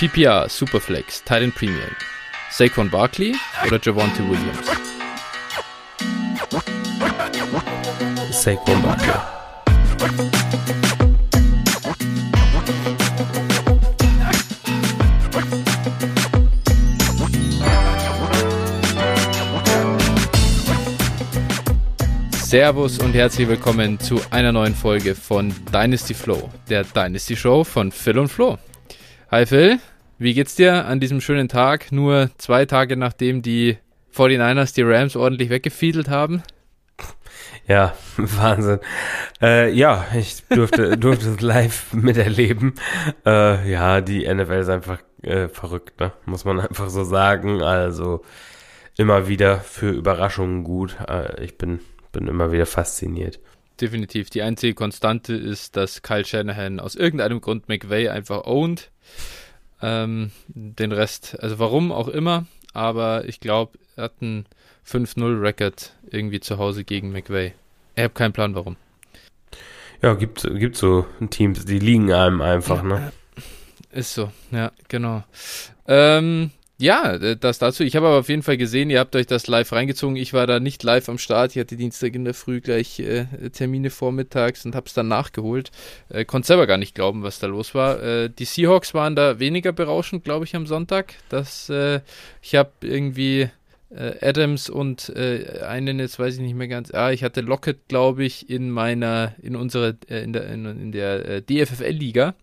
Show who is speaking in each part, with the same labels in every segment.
Speaker 1: PPR, Superflex, Titan Premium. Saquon Barkley oder Javonte Williams?
Speaker 2: Saquon Barkley.
Speaker 1: Servus und herzlich willkommen zu einer neuen Folge von Dynasty Flow, der Dynasty Show von Phil und Flo. Hi Phil, wie geht's dir an diesem schönen Tag, nur zwei Tage nachdem die 49ers die Rams ordentlich weggefiedelt haben?
Speaker 2: Ja, Wahnsinn. Äh, ja, ich durfte, durfte es live miterleben. Äh, ja, die NFL ist einfach äh, verrückt, ne? muss man einfach so sagen. Also immer wieder für Überraschungen gut. Äh, ich bin bin immer wieder fasziniert.
Speaker 1: Definitiv. Die einzige Konstante ist, dass Kyle Shanahan aus irgendeinem Grund McVay einfach owned. Ähm, den Rest, also warum auch immer, aber ich glaube, er hat einen 5-0-Record irgendwie zu Hause gegen McVay. Ich habe keinen Plan, warum.
Speaker 2: Ja, gibt, gibt so Teams, die liegen einem einfach, ne?
Speaker 1: Ist so, ja, genau. Ähm, ja, äh, das dazu. Ich habe aber auf jeden Fall gesehen, ihr habt euch das live reingezogen. Ich war da nicht live am Start. Ich hatte Dienstag in der Früh gleich äh, Termine vormittags und habe es dann nachgeholt. Äh, konnte selber gar nicht glauben, was da los war. Äh, die Seahawks waren da weniger berauschend, glaube ich, am Sonntag. Das, äh, ich habe irgendwie äh, Adams und einen, jetzt weiß ich nicht mehr ganz. Ah, ich hatte Lockett, glaube ich, in meiner, in unserer, in der, in, in der DFFL-Liga.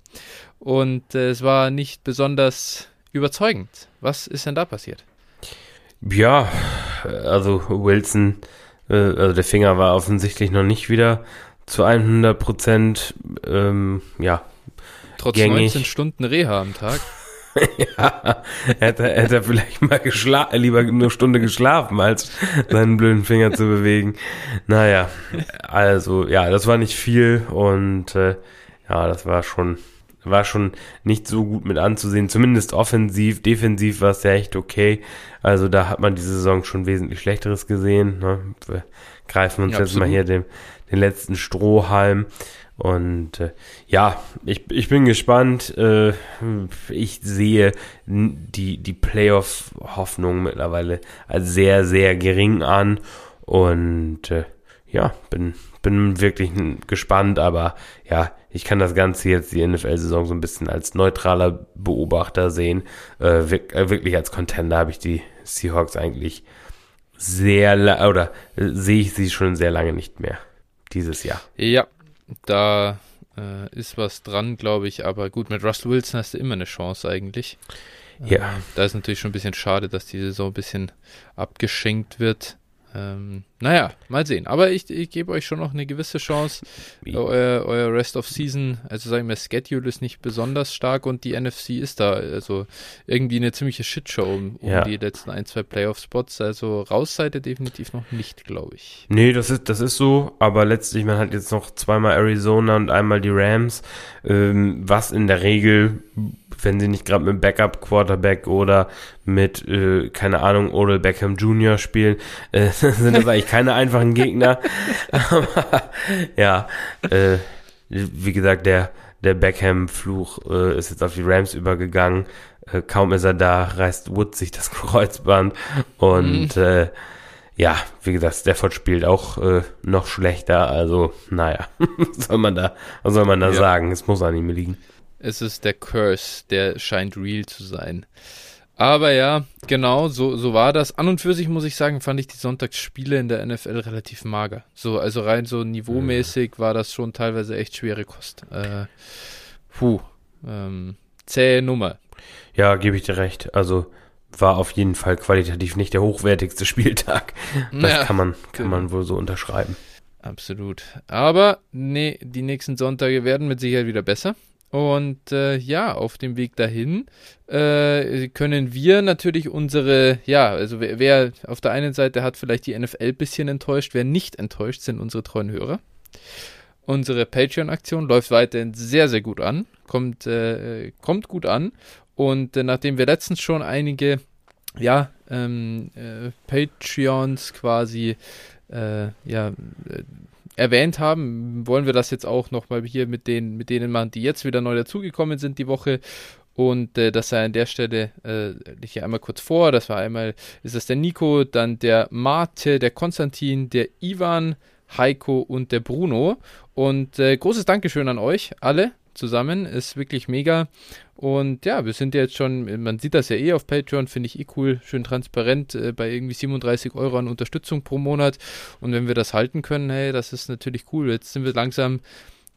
Speaker 1: Und es war nicht besonders überzeugend. Was ist denn da passiert?
Speaker 2: Ja, also Wilson, äh, also der Finger war offensichtlich noch nicht wieder zu 100 Prozent, ähm, ja,
Speaker 1: Trotz gängig. 19 Stunden Reha am Tag.
Speaker 2: ja, hätte, hätte er vielleicht mal geschla lieber eine Stunde geschlafen, als seinen blöden Finger zu bewegen. Naja, also ja, das war nicht viel und äh, ja, das war schon war schon nicht so gut mit anzusehen. Zumindest offensiv, defensiv war es ja echt okay. Also da hat man diese Saison schon wesentlich Schlechteres gesehen. Ne? Wir greifen uns ja, jetzt mal hier den, den letzten Strohhalm. Und äh, ja, ich, ich bin gespannt. Äh, ich sehe die, die Playoff-Hoffnung mittlerweile als sehr, sehr gering an. Und äh, ja, bin, bin wirklich gespannt, aber ja, ich kann das Ganze jetzt, die NFL-Saison, so ein bisschen als neutraler Beobachter sehen. Äh, äh wirklich als Contender habe ich die Seahawks eigentlich sehr, oder äh, sehe ich sie schon sehr lange nicht mehr dieses Jahr.
Speaker 1: Ja, da äh, ist was dran, glaube ich, aber gut, mit Russell Wilson hast du immer eine Chance eigentlich. Ja. Ähm, da ist natürlich schon ein bisschen schade, dass die Saison ein bisschen abgeschenkt wird. Ähm, naja, mal sehen. Aber ich, ich gebe euch schon noch eine gewisse Chance. Euer, euer, Rest of Season, also sagen wir, Schedule ist nicht besonders stark und die NFC ist da. Also irgendwie eine ziemliche Shitshow um, um ja. die letzten ein, zwei Playoff-Spots. Also raus seid ihr definitiv noch nicht, glaube ich.
Speaker 2: Nee, das ist, das ist so. Aber letztlich, man hat jetzt noch zweimal Arizona und einmal die Rams, ähm, was in der Regel wenn sie nicht gerade mit Backup-Quarterback oder mit, äh, keine Ahnung, Odell Beckham Jr. spielen, äh, sind das eigentlich keine einfachen Gegner. Aber ja, äh, wie gesagt, der, der Beckham-Fluch äh, ist jetzt auf die Rams übergegangen. Äh, kaum ist er da, reißt Wood sich das Kreuzband und mhm. äh, ja, wie gesagt, Stafford spielt auch äh, noch schlechter, also naja, was soll man da, was soll man da ja. sagen? Es muss an ihm liegen.
Speaker 1: Es ist der Curse, der scheint real zu sein. Aber ja, genau, so, so war das. An und für sich muss ich sagen, fand ich die Sonntagsspiele in der NFL relativ mager. So, also rein so niveaumäßig war das schon teilweise echt schwere Kost. Äh, puh, ähm, zähe Nummer.
Speaker 2: Ja, gebe ich dir recht. Also war auf jeden Fall qualitativ nicht der hochwertigste Spieltag. Das ja, kann man, kann man wohl so unterschreiben.
Speaker 1: Absolut. Aber nee, die nächsten Sonntage werden mit Sicherheit wieder besser. Und äh, ja, auf dem Weg dahin äh, können wir natürlich unsere, ja, also wer, wer, auf der einen Seite hat vielleicht die NFL ein bisschen enttäuscht, wer nicht enttäuscht, sind unsere treuen Hörer. Unsere Patreon-Aktion läuft weiterhin sehr, sehr gut an, kommt, äh, kommt gut an. Und äh, nachdem wir letztens schon einige, ja, ähm, äh, Patreons quasi, äh, ja, erwähnt haben, wollen wir das jetzt auch nochmal hier mit, den, mit denen machen, die jetzt wieder neu dazugekommen sind die Woche. Und äh, das sei an der Stelle, äh, ich hier einmal kurz vor, das war einmal, ist das der Nico, dann der Mate, der Konstantin, der Ivan, Heiko und der Bruno. Und äh, großes Dankeschön an euch alle zusammen. Ist wirklich mega. Und ja, wir sind ja jetzt schon, man sieht das ja eh auf Patreon, finde ich eh cool, schön transparent, äh, bei irgendwie 37 Euro an Unterstützung pro Monat. Und wenn wir das halten können, hey, das ist natürlich cool. Jetzt sind wir langsam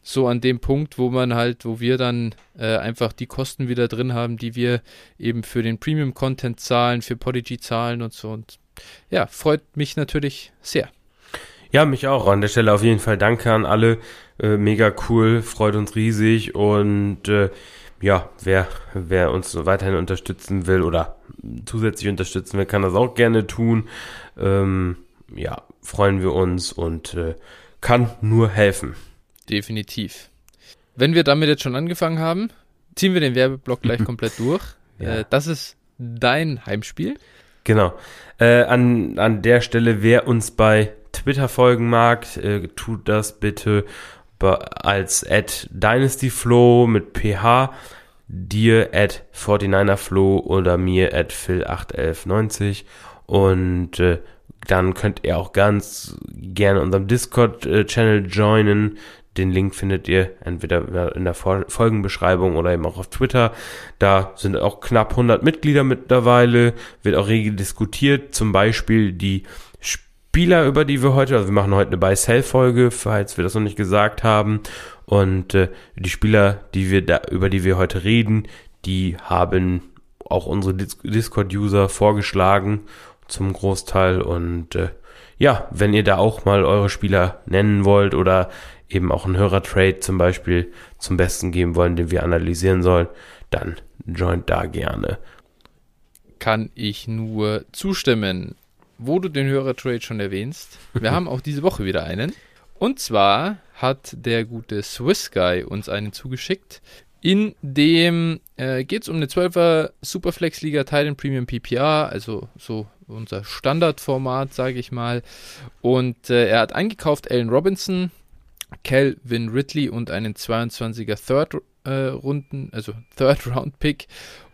Speaker 1: so an dem Punkt, wo man halt, wo wir dann äh, einfach die Kosten wieder drin haben, die wir eben für den Premium-Content zahlen, für Podigy zahlen und so. Und ja, freut mich natürlich sehr.
Speaker 2: Ja, mich auch. An der Stelle auf jeden Fall danke an alle. Äh, mega cool, freut uns riesig und äh, ja, wer, wer uns weiterhin unterstützen will oder zusätzlich unterstützen will, kann das auch gerne tun. Ähm, ja, freuen wir uns und äh, kann nur helfen.
Speaker 1: Definitiv. Wenn wir damit jetzt schon angefangen haben, ziehen wir den Werbeblock gleich komplett durch. Ja. Äh, das ist dein Heimspiel.
Speaker 2: Genau. Äh, an, an der Stelle, wer uns bei Twitter folgen mag, äh, tut das bitte als at dynastyflow mit ph, dir at 49erflow oder mir at phil81190 und äh, dann könnt ihr auch ganz gerne unserem Discord-Channel joinen. Den Link findet ihr entweder in der Folgenbeschreibung oder eben auch auf Twitter. Da sind auch knapp 100 Mitglieder mittlerweile, wird auch regel diskutiert, zum Beispiel die Spieler, über die wir heute, also wir machen heute eine Buy-Sell-Folge, falls wir das noch nicht gesagt haben. Und äh, die Spieler, die wir da, über die wir heute reden, die haben auch unsere Discord-User vorgeschlagen zum Großteil. Und äh, ja, wenn ihr da auch mal eure Spieler nennen wollt oder eben auch einen Hörer-Trade zum Beispiel zum Besten geben wollen, den wir analysieren sollen, dann joint da gerne.
Speaker 1: Kann ich nur zustimmen wo du den Hörer-Trade schon erwähnst, wir haben auch diese Woche wieder einen. Und zwar hat der gute Swiss Guy uns einen zugeschickt. In dem äh, geht es um eine 12er Superflex-Liga Titan Premium PPR, also so unser Standardformat, sage ich mal. Und äh, er hat eingekauft Allen Robinson, Calvin Ridley und einen 22er Third äh, Runden, also Third Round Pick.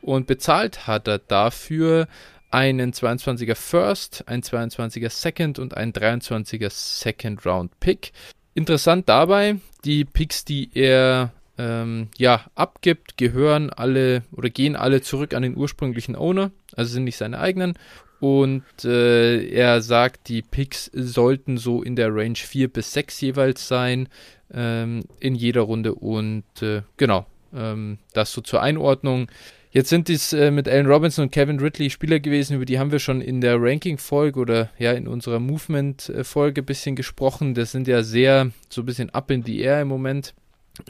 Speaker 1: Und bezahlt hat er dafür einen 22er First, ein 22er Second und ein 23er Second Round Pick. Interessant dabei, die Picks, die er ähm, ja, abgibt, gehören alle oder gehen alle zurück an den ursprünglichen Owner, also sind nicht seine eigenen. Und äh, er sagt, die Picks sollten so in der Range 4 bis 6 jeweils sein ähm, in jeder Runde. Und äh, genau, ähm, das so zur Einordnung. Jetzt sind dies äh, mit Allen Robinson und Kevin Ridley Spieler gewesen, über die haben wir schon in der Ranking-Folge oder ja in unserer Movement-Folge ein bisschen gesprochen. Das sind ja sehr so ein bisschen up in the air im Moment.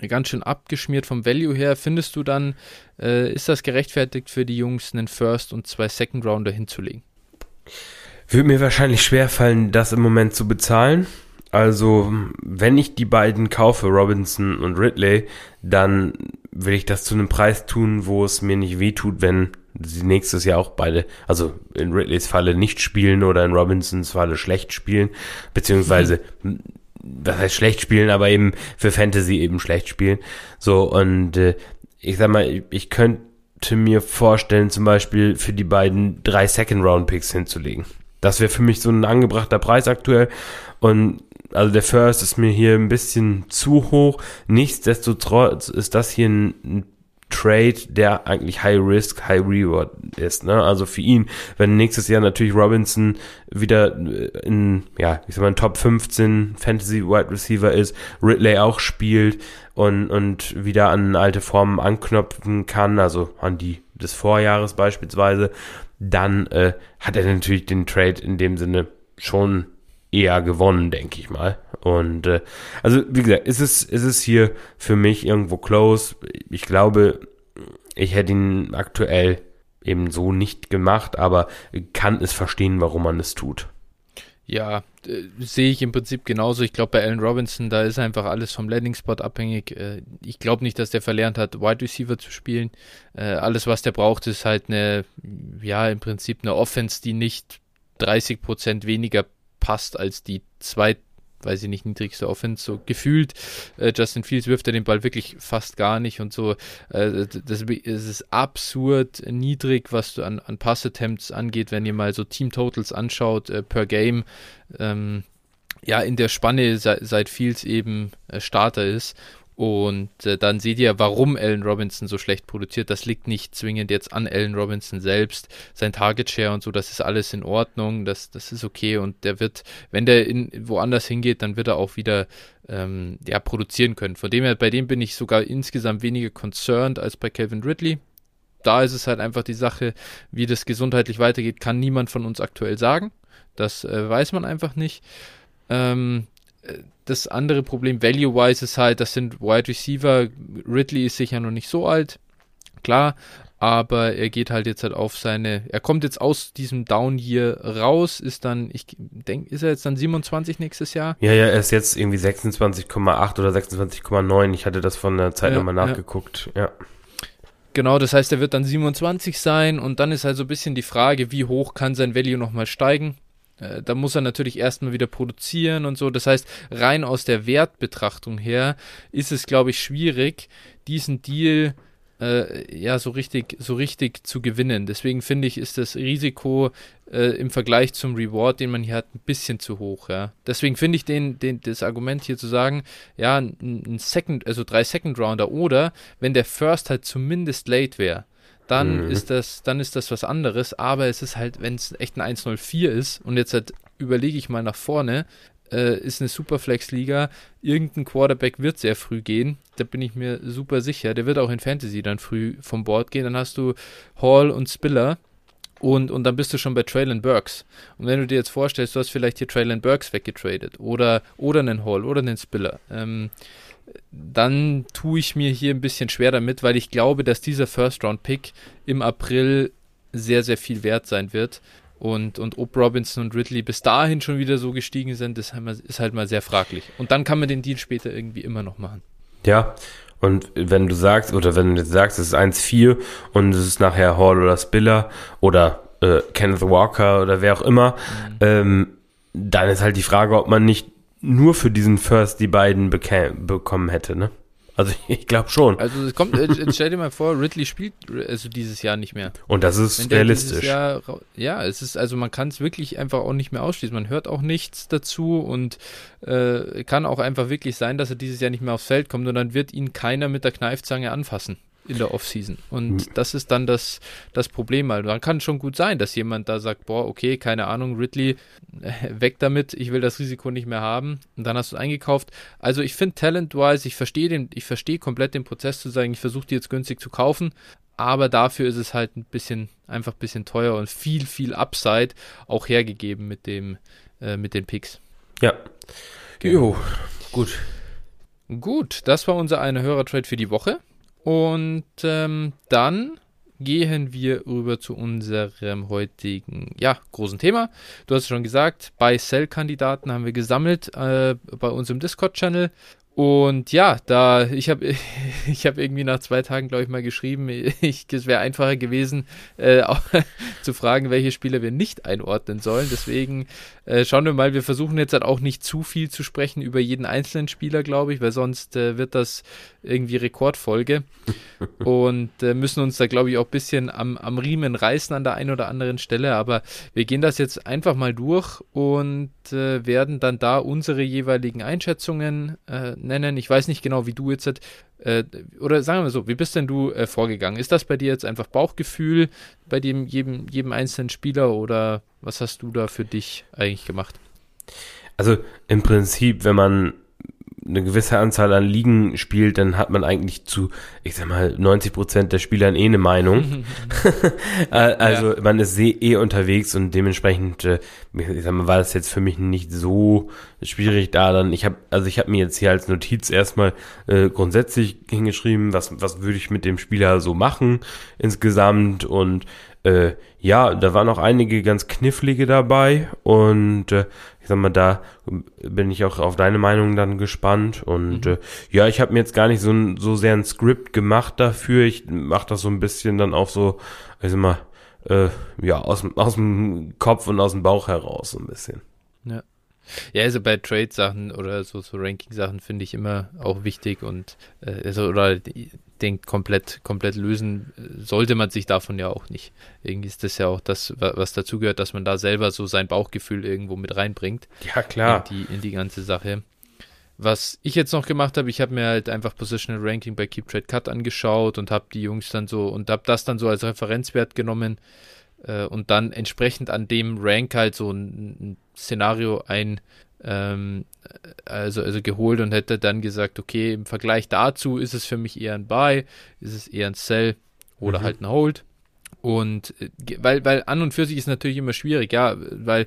Speaker 1: Ganz schön abgeschmiert vom Value her. Findest du dann, äh, ist das gerechtfertigt für die Jungs, einen First und zwei Second Rounder hinzulegen?
Speaker 2: Würde mir wahrscheinlich schwerfallen, das im Moment zu bezahlen. Also, wenn ich die beiden kaufe, Robinson und Ridley, dann will ich das zu einem Preis tun, wo es mir nicht wehtut, wenn sie nächstes Jahr auch beide, also in Ridleys Falle nicht spielen oder in Robinsons Falle schlecht spielen, beziehungsweise, was heißt schlecht spielen, aber eben für Fantasy eben schlecht spielen. So, und äh, ich sag mal, ich könnte mir vorstellen, zum Beispiel für die beiden drei Second-Round-Picks hinzulegen. Das wäre für mich so ein angebrachter Preis aktuell. Und also der First ist mir hier ein bisschen zu hoch. Nichtsdestotrotz ist das hier ein, Trade, der eigentlich High Risk, High Reward ist. Ne? Also für ihn, wenn nächstes Jahr natürlich Robinson wieder in, ja, ich sag mal, Top 15 Fantasy Wide Receiver ist, Ridley auch spielt und, und wieder an alte Formen anknüpfen kann, also an die des Vorjahres beispielsweise, dann äh, hat er natürlich den Trade in dem Sinne schon eher gewonnen, denke ich mal. Und äh, also wie gesagt, ist es ist es hier für mich irgendwo close. Ich glaube, ich hätte ihn aktuell eben so nicht gemacht, aber kann es verstehen, warum man es tut.
Speaker 1: Ja, äh, sehe ich im Prinzip genauso. Ich glaube, bei Allen Robinson, da ist einfach alles vom Landing-Spot abhängig. Äh, ich glaube nicht, dass der verlernt hat, Wide Receiver zu spielen. Äh, alles, was der braucht, ist halt eine, ja, im Prinzip eine Offense, die nicht 30% weniger passt als die zwei weiß ich nicht, niedrigste Offense, so gefühlt. Äh, Justin Fields wirft er den Ball wirklich fast gar nicht und so. Äh, das, das, ist absurd niedrig, was an, an Pass-Attempts angeht, wenn ihr mal so Team-Totals anschaut äh, per Game. Ähm, ja, in der Spanne seit, seit Fields eben äh, Starter ist und äh, dann seht ihr, warum Allen Robinson so schlecht produziert. Das liegt nicht zwingend jetzt an Allen Robinson selbst. Sein Target Share und so, das ist alles in Ordnung. Das, das ist okay. Und der wird, wenn der in, woanders hingeht, dann wird er auch wieder ähm, ja, produzieren können. Von dem her, bei dem bin ich sogar insgesamt weniger concerned als bei Kevin Ridley. Da ist es halt einfach die Sache, wie das gesundheitlich weitergeht, kann niemand von uns aktuell sagen. Das äh, weiß man einfach nicht. Ähm, das andere Problem, value-wise, ist halt, das sind Wide Receiver. Ridley ist sicher noch nicht so alt, klar, aber er geht halt jetzt halt auf seine, er kommt jetzt aus diesem Down hier raus, ist dann, ich denke, ist er jetzt dann 27 nächstes Jahr?
Speaker 2: Ja, ja, er ist jetzt irgendwie 26,8 oder 26,9. Ich hatte das von der Zeit ja, nochmal nachgeguckt, ja. ja.
Speaker 1: Genau, das heißt, er wird dann 27 sein und dann ist halt so ein bisschen die Frage, wie hoch kann sein Value nochmal steigen? Äh, da muss er natürlich erstmal wieder produzieren und so. Das heißt, rein aus der Wertbetrachtung her ist es, glaube ich, schwierig, diesen Deal äh, ja so richtig, so richtig zu gewinnen. Deswegen finde ich, ist das Risiko äh, im Vergleich zum Reward, den man hier hat, ein bisschen zu hoch. Ja. Deswegen finde ich den, den, das Argument hier zu sagen, ja, ein, ein Second, also drei Second Rounder oder wenn der First halt zumindest late wäre dann mhm. ist das, dann ist das was anderes. Aber es ist halt, wenn es echt ein 1-0-4 ist und jetzt halt überlege ich mal nach vorne, äh, ist eine Superflex-Liga, irgendein Quarterback wird sehr früh gehen, da bin ich mir super sicher. Der wird auch in Fantasy dann früh vom Board gehen. Dann hast du Hall und Spiller. Und, und dann bist du schon bei Traylon Burks. Und wenn du dir jetzt vorstellst, du hast vielleicht hier Traylon Burks weggetradet oder, oder einen Hall oder einen Spiller. Ähm, dann tue ich mir hier ein bisschen schwer damit, weil ich glaube, dass dieser First-Round-Pick im April sehr, sehr viel wert sein wird. Und, und ob Robinson und Ridley bis dahin schon wieder so gestiegen sind, ist halt, mal, ist halt mal sehr fraglich. Und dann kann man den Deal später irgendwie immer noch machen.
Speaker 2: Ja, und wenn du sagst, oder wenn du jetzt sagst, es ist 1-4 und es ist nachher Hall oder Spiller oder äh, Kenneth Walker oder wer auch immer, mhm. ähm, dann ist halt die Frage, ob man nicht nur für diesen First die beiden bekommen hätte, ne? Also ich glaube schon.
Speaker 1: Also es kommt, stell dir mal vor, Ridley spielt also dieses Jahr nicht mehr.
Speaker 2: Und das ist realistisch.
Speaker 1: Jahr, ja, es ist, also man kann es wirklich einfach auch nicht mehr ausschließen. Man hört auch nichts dazu und äh, kann auch einfach wirklich sein, dass er dieses Jahr nicht mehr aufs Feld kommt und dann wird ihn keiner mit der Kneifzange anfassen in der Offseason. Und mhm. das ist dann das, das Problem. Also dann kann schon gut sein, dass jemand da sagt, boah, okay, keine Ahnung, Ridley, äh, weg damit, ich will das Risiko nicht mehr haben. Und dann hast du es eingekauft. Also ich finde talent-wise, ich verstehe den, ich verstehe komplett den Prozess zu sagen, ich versuche die jetzt günstig zu kaufen, aber dafür ist es halt ein bisschen, einfach ein bisschen teuer und viel, viel Upside auch hergegeben mit dem, äh, mit den Picks.
Speaker 2: Ja. Genau. Jo, gut.
Speaker 1: Gut, das war unser eine Hörertrade für die Woche. Und ähm, dann gehen wir rüber zu unserem heutigen, ja, großen Thema. Du hast es schon gesagt, bei Sell-Kandidaten haben wir gesammelt äh, bei unserem Discord-Channel und ja, da ich habe ich habe irgendwie nach zwei Tagen glaube ich mal geschrieben, ich, es wäre einfacher gewesen äh, auch, zu fragen, welche Spieler wir nicht einordnen sollen. Deswegen äh, schauen wir mal. Wir versuchen jetzt halt auch nicht zu viel zu sprechen über jeden einzelnen Spieler, glaube ich, weil sonst äh, wird das irgendwie Rekordfolge und äh, müssen uns da glaube ich auch ein bisschen am, am Riemen reißen an der einen oder anderen Stelle. Aber wir gehen das jetzt einfach mal durch und äh, werden dann da unsere jeweiligen Einschätzungen äh, nennen. Ich weiß nicht genau, wie du jetzt, äh, oder sagen wir so, wie bist denn du äh, vorgegangen? Ist das bei dir jetzt einfach Bauchgefühl bei dem, jedem, jedem einzelnen Spieler oder was hast du da für dich eigentlich gemacht?
Speaker 2: Also im Prinzip, wenn man eine gewisse Anzahl an Ligen spielt, dann hat man eigentlich zu, ich sag mal, 90 Prozent der Spieler eh eine Meinung. Äh, also ja. man ist eh unterwegs und dementsprechend, äh, ich sag mal, war das jetzt für mich nicht so schwierig da dann. Ich habe, also ich habe mir jetzt hier als Notiz erstmal äh, grundsätzlich hingeschrieben, was was würde ich mit dem Spieler so machen insgesamt und äh, ja, da waren auch einige ganz knifflige dabei und äh, ich sag mal, da bin ich auch auf deine Meinung dann gespannt. Und mhm. äh, ja, ich habe mir jetzt gar nicht so, so sehr ein Skript gemacht dafür. Ich mache das so ein bisschen dann auch so, ich sag mal, äh, ja, aus, aus dem Kopf und aus dem Bauch heraus so ein bisschen.
Speaker 1: Ja. Ja, also bei Trade-Sachen oder so, so Ranking-Sachen finde ich immer auch wichtig und äh, also, oder denkt komplett, komplett lösen äh, sollte man sich davon ja auch nicht. Irgendwie ist das ja auch das, was dazugehört, dass man da selber so sein Bauchgefühl irgendwo mit reinbringt.
Speaker 2: Ja, klar.
Speaker 1: In die, in die ganze Sache. Was ich jetzt noch gemacht habe, ich habe mir halt einfach Positional Ranking bei Keep Trade Cut angeschaut und habe die Jungs dann so und habe das dann so als Referenzwert genommen äh, und dann entsprechend an dem Rank halt so ein, ein Szenario ein ähm, also, also geholt und hätte dann gesagt, okay, im Vergleich dazu ist es für mich eher ein Buy, ist es eher ein Sell oder mhm. halt ein Hold. Und äh, weil, weil an und für sich ist natürlich immer schwierig, ja, weil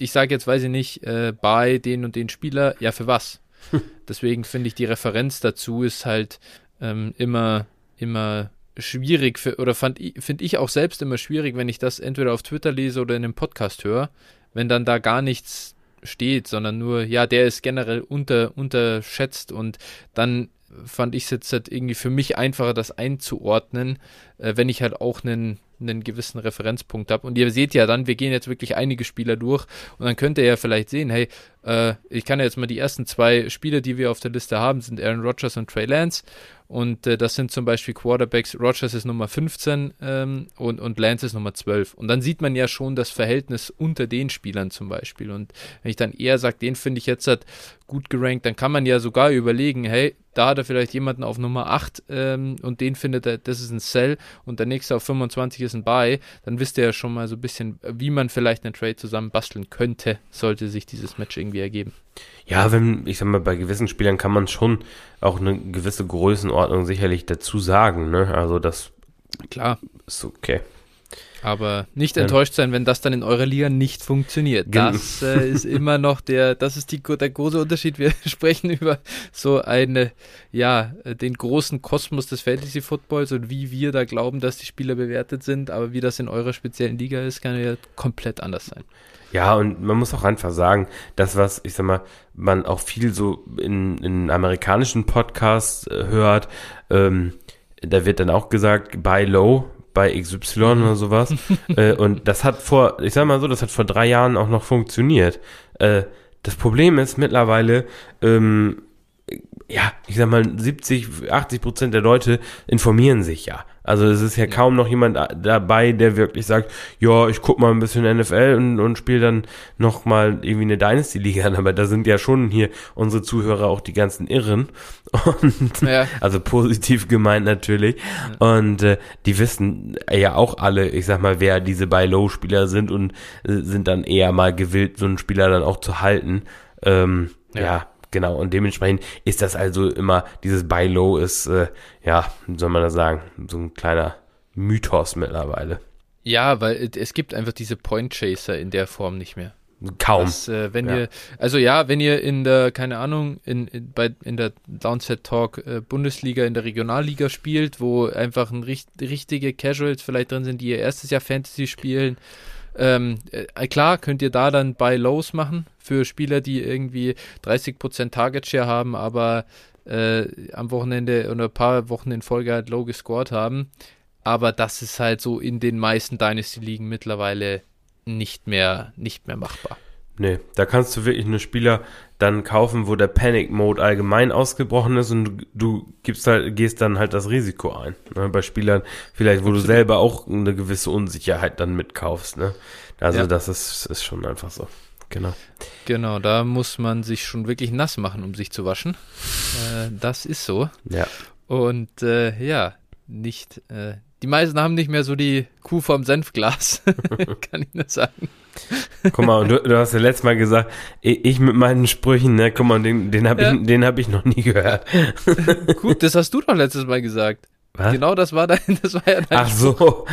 Speaker 1: ich sage jetzt, weiß ich nicht, äh, bei den und den Spieler, ja, für was? Deswegen finde ich die Referenz dazu ist halt ähm, immer, immer schwierig für, oder finde ich auch selbst immer schwierig, wenn ich das entweder auf Twitter lese oder in einem Podcast höre, wenn dann da gar nichts steht, sondern nur, ja, der ist generell unter, unterschätzt und dann fand ich es jetzt halt irgendwie für mich einfacher, das einzuordnen, äh, wenn ich halt auch einen, einen gewissen Referenzpunkt habe. Und ihr seht ja dann, wir gehen jetzt wirklich einige Spieler durch und dann könnt ihr ja vielleicht sehen, hey, äh, ich kann ja jetzt mal die ersten zwei Spieler, die wir auf der Liste haben, sind Aaron Rodgers und Trey Lance. Und äh, das sind zum Beispiel Quarterbacks. Rogers ist Nummer 15 ähm, und, und Lance ist Nummer 12. Und dann sieht man ja schon das Verhältnis unter den Spielern zum Beispiel. Und wenn ich dann eher sage, den finde ich jetzt halt gut gerankt, dann kann man ja sogar überlegen, hey, da hat er vielleicht jemanden auf Nummer 8 ähm, und den findet er, das ist ein Sell und der nächste auf 25 ist ein Buy, dann wisst ihr ja schon mal so ein bisschen, wie man vielleicht einen Trade zusammen basteln könnte, sollte sich dieses Match irgendwie ergeben.
Speaker 2: Ja, wenn, ich sag mal, bei gewissen Spielern kann man schon auch eine gewisse Größenordnung sicherlich dazu sagen, ne? Also das
Speaker 1: klar
Speaker 2: ist okay.
Speaker 1: Aber nicht enttäuscht sein, wenn das dann in eurer Liga nicht funktioniert. Das äh, ist immer noch der, das ist die, der große Unterschied. Wir sprechen über so eine, ja, den großen Kosmos des Fantasy Footballs und wie wir da glauben, dass die Spieler bewertet sind. Aber wie das in eurer speziellen Liga ist, kann ja komplett anders sein.
Speaker 2: Ja, und man muss auch einfach sagen, das, was, ich sag mal, man auch viel so in, in amerikanischen Podcasts äh, hört, ähm, da wird dann auch gesagt, buy low bei XY oder sowas. äh, und das hat vor, ich sag mal so, das hat vor drei Jahren auch noch funktioniert. Äh, das Problem ist mittlerweile, ähm, ja, ich sag mal, 70, 80 Prozent der Leute informieren sich ja. Also es ist ja kaum noch jemand dabei, der wirklich sagt, ja, ich guck mal ein bisschen NFL und, und spiele dann noch mal irgendwie eine Dynasty-Liga an. Aber da sind ja schon hier unsere Zuhörer auch die ganzen Irren. Und, ja. Also positiv gemeint natürlich. Ja. Und äh, die wissen ja auch alle, ich sag mal, wer diese Buy-Low-Spieler sind und äh, sind dann eher mal gewillt, so einen Spieler dann auch zu halten. Ähm, ja. Genau, und dementsprechend ist das also immer, dieses Buy Low ist, äh, ja, wie soll man das sagen, so ein kleiner Mythos mittlerweile.
Speaker 1: Ja, weil es gibt einfach diese Point Chaser in der Form nicht mehr.
Speaker 2: Kaum.
Speaker 1: Das, äh, wenn ja. ihr, also ja, wenn ihr in der, keine Ahnung, in, in, bei, in der Downset Talk äh, Bundesliga, in der Regionalliga spielt, wo einfach ein, richtige Casuals vielleicht drin sind, die ihr erstes Jahr Fantasy spielen, ähm, äh, klar könnt ihr da dann Buy Lows machen für Spieler, die irgendwie 30% Target Share haben, aber äh, am Wochenende oder ein paar Wochen in Folge halt low gescored haben. Aber das ist halt so in den meisten Dynasty-Ligen mittlerweile nicht mehr, nicht mehr machbar.
Speaker 2: Nee, da kannst du wirklich einen Spieler dann kaufen, wo der Panic Mode allgemein ausgebrochen ist und du, du gibst halt, gehst dann halt das Risiko ein. Ne? Bei Spielern vielleicht, wo Absolut. du selber auch eine gewisse Unsicherheit dann mitkaufst. Ne? Also ja. das ist, ist schon einfach so. Genau.
Speaker 1: Genau, da muss man sich schon wirklich nass machen, um sich zu waschen. Äh, das ist so.
Speaker 2: Ja.
Speaker 1: Und äh, ja, nicht, äh, die meisten haben nicht mehr so die Kuh vom Senfglas, kann ich nur sagen.
Speaker 2: Guck mal, du, du, hast ja letztes Mal gesagt, ich mit meinen Sprüchen, ne, guck mal, den, den habe ja. ich, den hab ich noch nie gehört.
Speaker 1: Gut, das hast du doch letztes Mal gesagt. Was? Genau, das war dein, das war ja dein
Speaker 2: Ach so,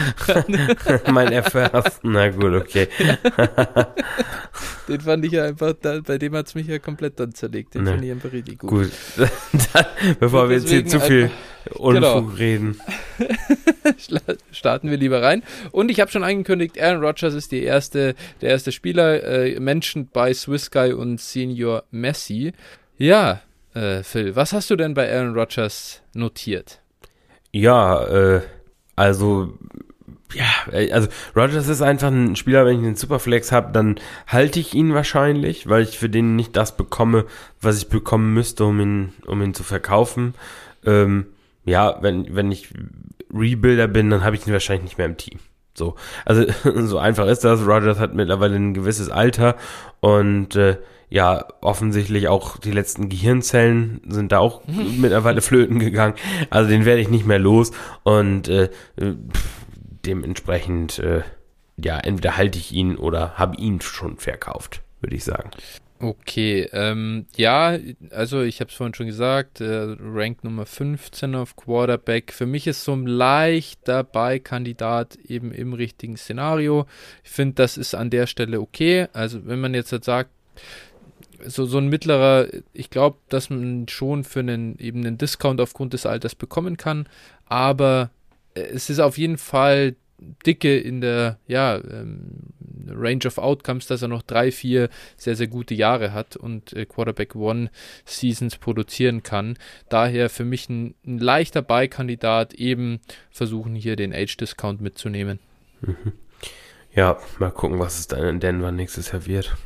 Speaker 2: mein Erfährst. Na gut, okay.
Speaker 1: Den fand ich ja einfach, da, bei dem hat es mich ja komplett dann zerlegt. Den ne. fand ich einfach richtig gut. Gut,
Speaker 2: dann, bevor wir jetzt hier zu viel Unfug genau. reden.
Speaker 1: Starten wir lieber rein. Und ich habe schon angekündigt, Aaron Rodgers ist die erste, der erste Spieler, äh, mentioned by Swiss Guy und Senior Messi. Ja, äh, Phil, was hast du denn bei Aaron Rodgers notiert?
Speaker 2: Ja, äh, also ja, also Rogers ist einfach ein Spieler, wenn ich einen Superflex habe, dann halte ich ihn wahrscheinlich, weil ich für den nicht das bekomme, was ich bekommen müsste, um ihn, um ihn zu verkaufen. Ähm, ja, wenn, wenn ich Rebuilder bin, dann habe ich ihn wahrscheinlich nicht mehr im Team. So, also so einfach ist das. Rogers hat mittlerweile ein gewisses Alter und äh, ja, offensichtlich auch die letzten Gehirnzellen sind da auch mittlerweile flöten gegangen. Also den werde ich nicht mehr los und äh, pff, dementsprechend, äh, ja, entweder halte ich ihn oder habe ihn schon verkauft, würde ich sagen.
Speaker 1: Okay, ähm, ja, also ich habe es vorhin schon gesagt, äh, Rank Nummer 15 auf Quarterback. Für mich ist so ein leichter Beikandidat eben im richtigen Szenario. Ich finde, das ist an der Stelle okay. Also wenn man jetzt halt sagt, so, so ein mittlerer, ich glaube, dass man schon für einen eben einen Discount aufgrund des Alters bekommen kann, aber äh, es ist auf jeden Fall dicke in der ja, ähm, Range of Outcomes, dass er noch drei, vier sehr, sehr gute Jahre hat und äh, Quarterback One Seasons produzieren kann. Daher für mich ein, ein leichter Beikandidat, eben versuchen hier den Age-Discount mitzunehmen.
Speaker 2: Mhm. Ja, mal gucken, was es dann in Denver nächstes Jahr wird.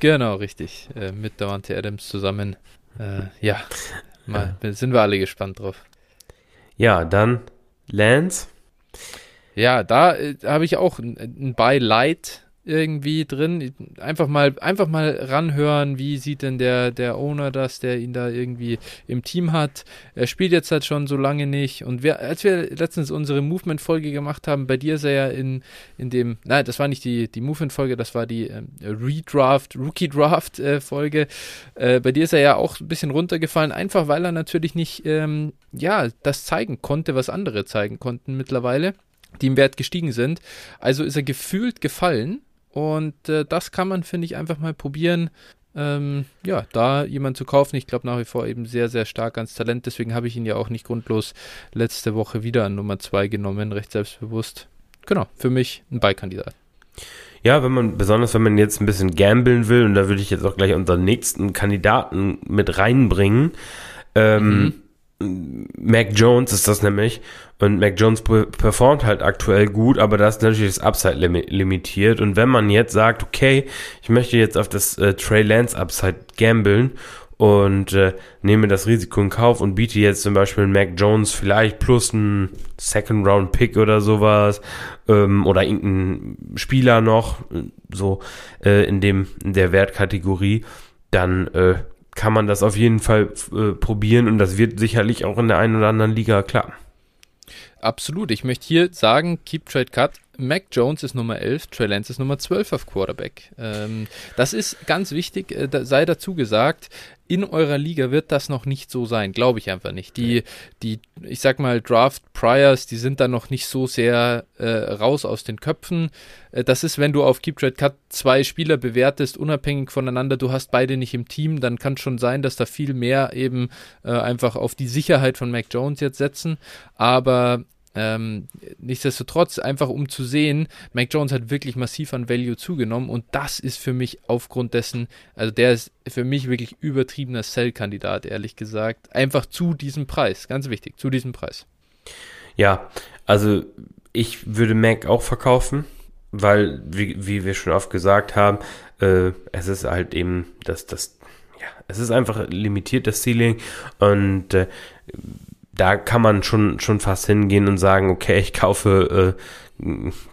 Speaker 1: Genau, richtig. Äh, mit Davante Adams zusammen. Äh, ja, mal, sind wir alle gespannt drauf.
Speaker 2: Ja, dann Lance.
Speaker 1: Ja, da äh, habe ich auch ein, ein Beileid irgendwie drin. Einfach mal, einfach mal ranhören, wie sieht denn der, der Owner das, der ihn da irgendwie im Team hat. Er spielt jetzt halt schon so lange nicht. Und wir, als wir letztens unsere Movement-Folge gemacht haben, bei dir ist er ja in, in dem, nein, das war nicht die, die Movement-Folge, das war die ähm, Redraft, Rookie-Draft-Folge. Äh, äh, bei dir ist er ja auch ein bisschen runtergefallen, einfach weil er natürlich nicht, ähm, ja, das zeigen konnte, was andere zeigen konnten mittlerweile die im Wert gestiegen sind. Also ist er gefühlt gefallen und äh, das kann man, finde ich, einfach mal probieren. Ähm, ja, da jemand zu kaufen. Ich glaube nach wie vor eben sehr, sehr stark ans Talent. Deswegen habe ich ihn ja auch nicht grundlos letzte Woche wieder an Nummer 2 genommen, recht selbstbewusst. Genau, für mich ein Beikandidat.
Speaker 2: Ja, wenn man, besonders wenn man jetzt ein bisschen gambeln will, und da würde ich jetzt auch gleich unseren nächsten Kandidaten mit reinbringen. Ähm, mhm Mac Jones ist das nämlich. Und Mac Jones performt halt aktuell gut, aber da ist natürlich das Upside limitiert. Und wenn man jetzt sagt, okay, ich möchte jetzt auf das äh, Trey Lance Upside gambeln und äh, nehme das Risiko in Kauf und biete jetzt zum Beispiel Mac Jones vielleicht plus einen Second Round Pick oder sowas ähm, oder irgendeinen Spieler noch so äh, in dem in der Wertkategorie, dann äh, kann man das auf jeden Fall äh, probieren und das wird sicherlich auch in der einen oder anderen Liga klappen.
Speaker 1: Absolut. Ich möchte hier sagen, Keep Trade Cut. Mac Jones ist Nummer 11, Trey Lance ist Nummer 12 auf Quarterback. Ähm, das ist ganz wichtig, äh, da, sei dazu gesagt, in eurer Liga wird das noch nicht so sein, glaube ich einfach nicht. Die, die, ich sag mal, Draft Priors, die sind da noch nicht so sehr äh, raus aus den Köpfen. Äh, das ist, wenn du auf Keep Trade Cut zwei Spieler bewertest, unabhängig voneinander, du hast beide nicht im Team, dann kann schon sein, dass da viel mehr eben äh, einfach auf die Sicherheit von Mac Jones jetzt setzen. Aber ähm, nichtsdestotrotz, einfach um zu sehen, Mac Jones hat wirklich massiv an Value zugenommen und das ist für mich aufgrund dessen, also der ist für mich wirklich übertriebener Sell-Kandidat, ehrlich gesagt. Einfach zu diesem Preis, ganz wichtig, zu diesem Preis.
Speaker 2: Ja, also ich würde Mac auch verkaufen, weil, wie, wie wir schon oft gesagt haben, äh, es ist halt eben das, das, ja, es ist einfach limitiert, das Ceiling und äh, da kann man schon, schon fast hingehen und sagen, okay, ich kaufe äh,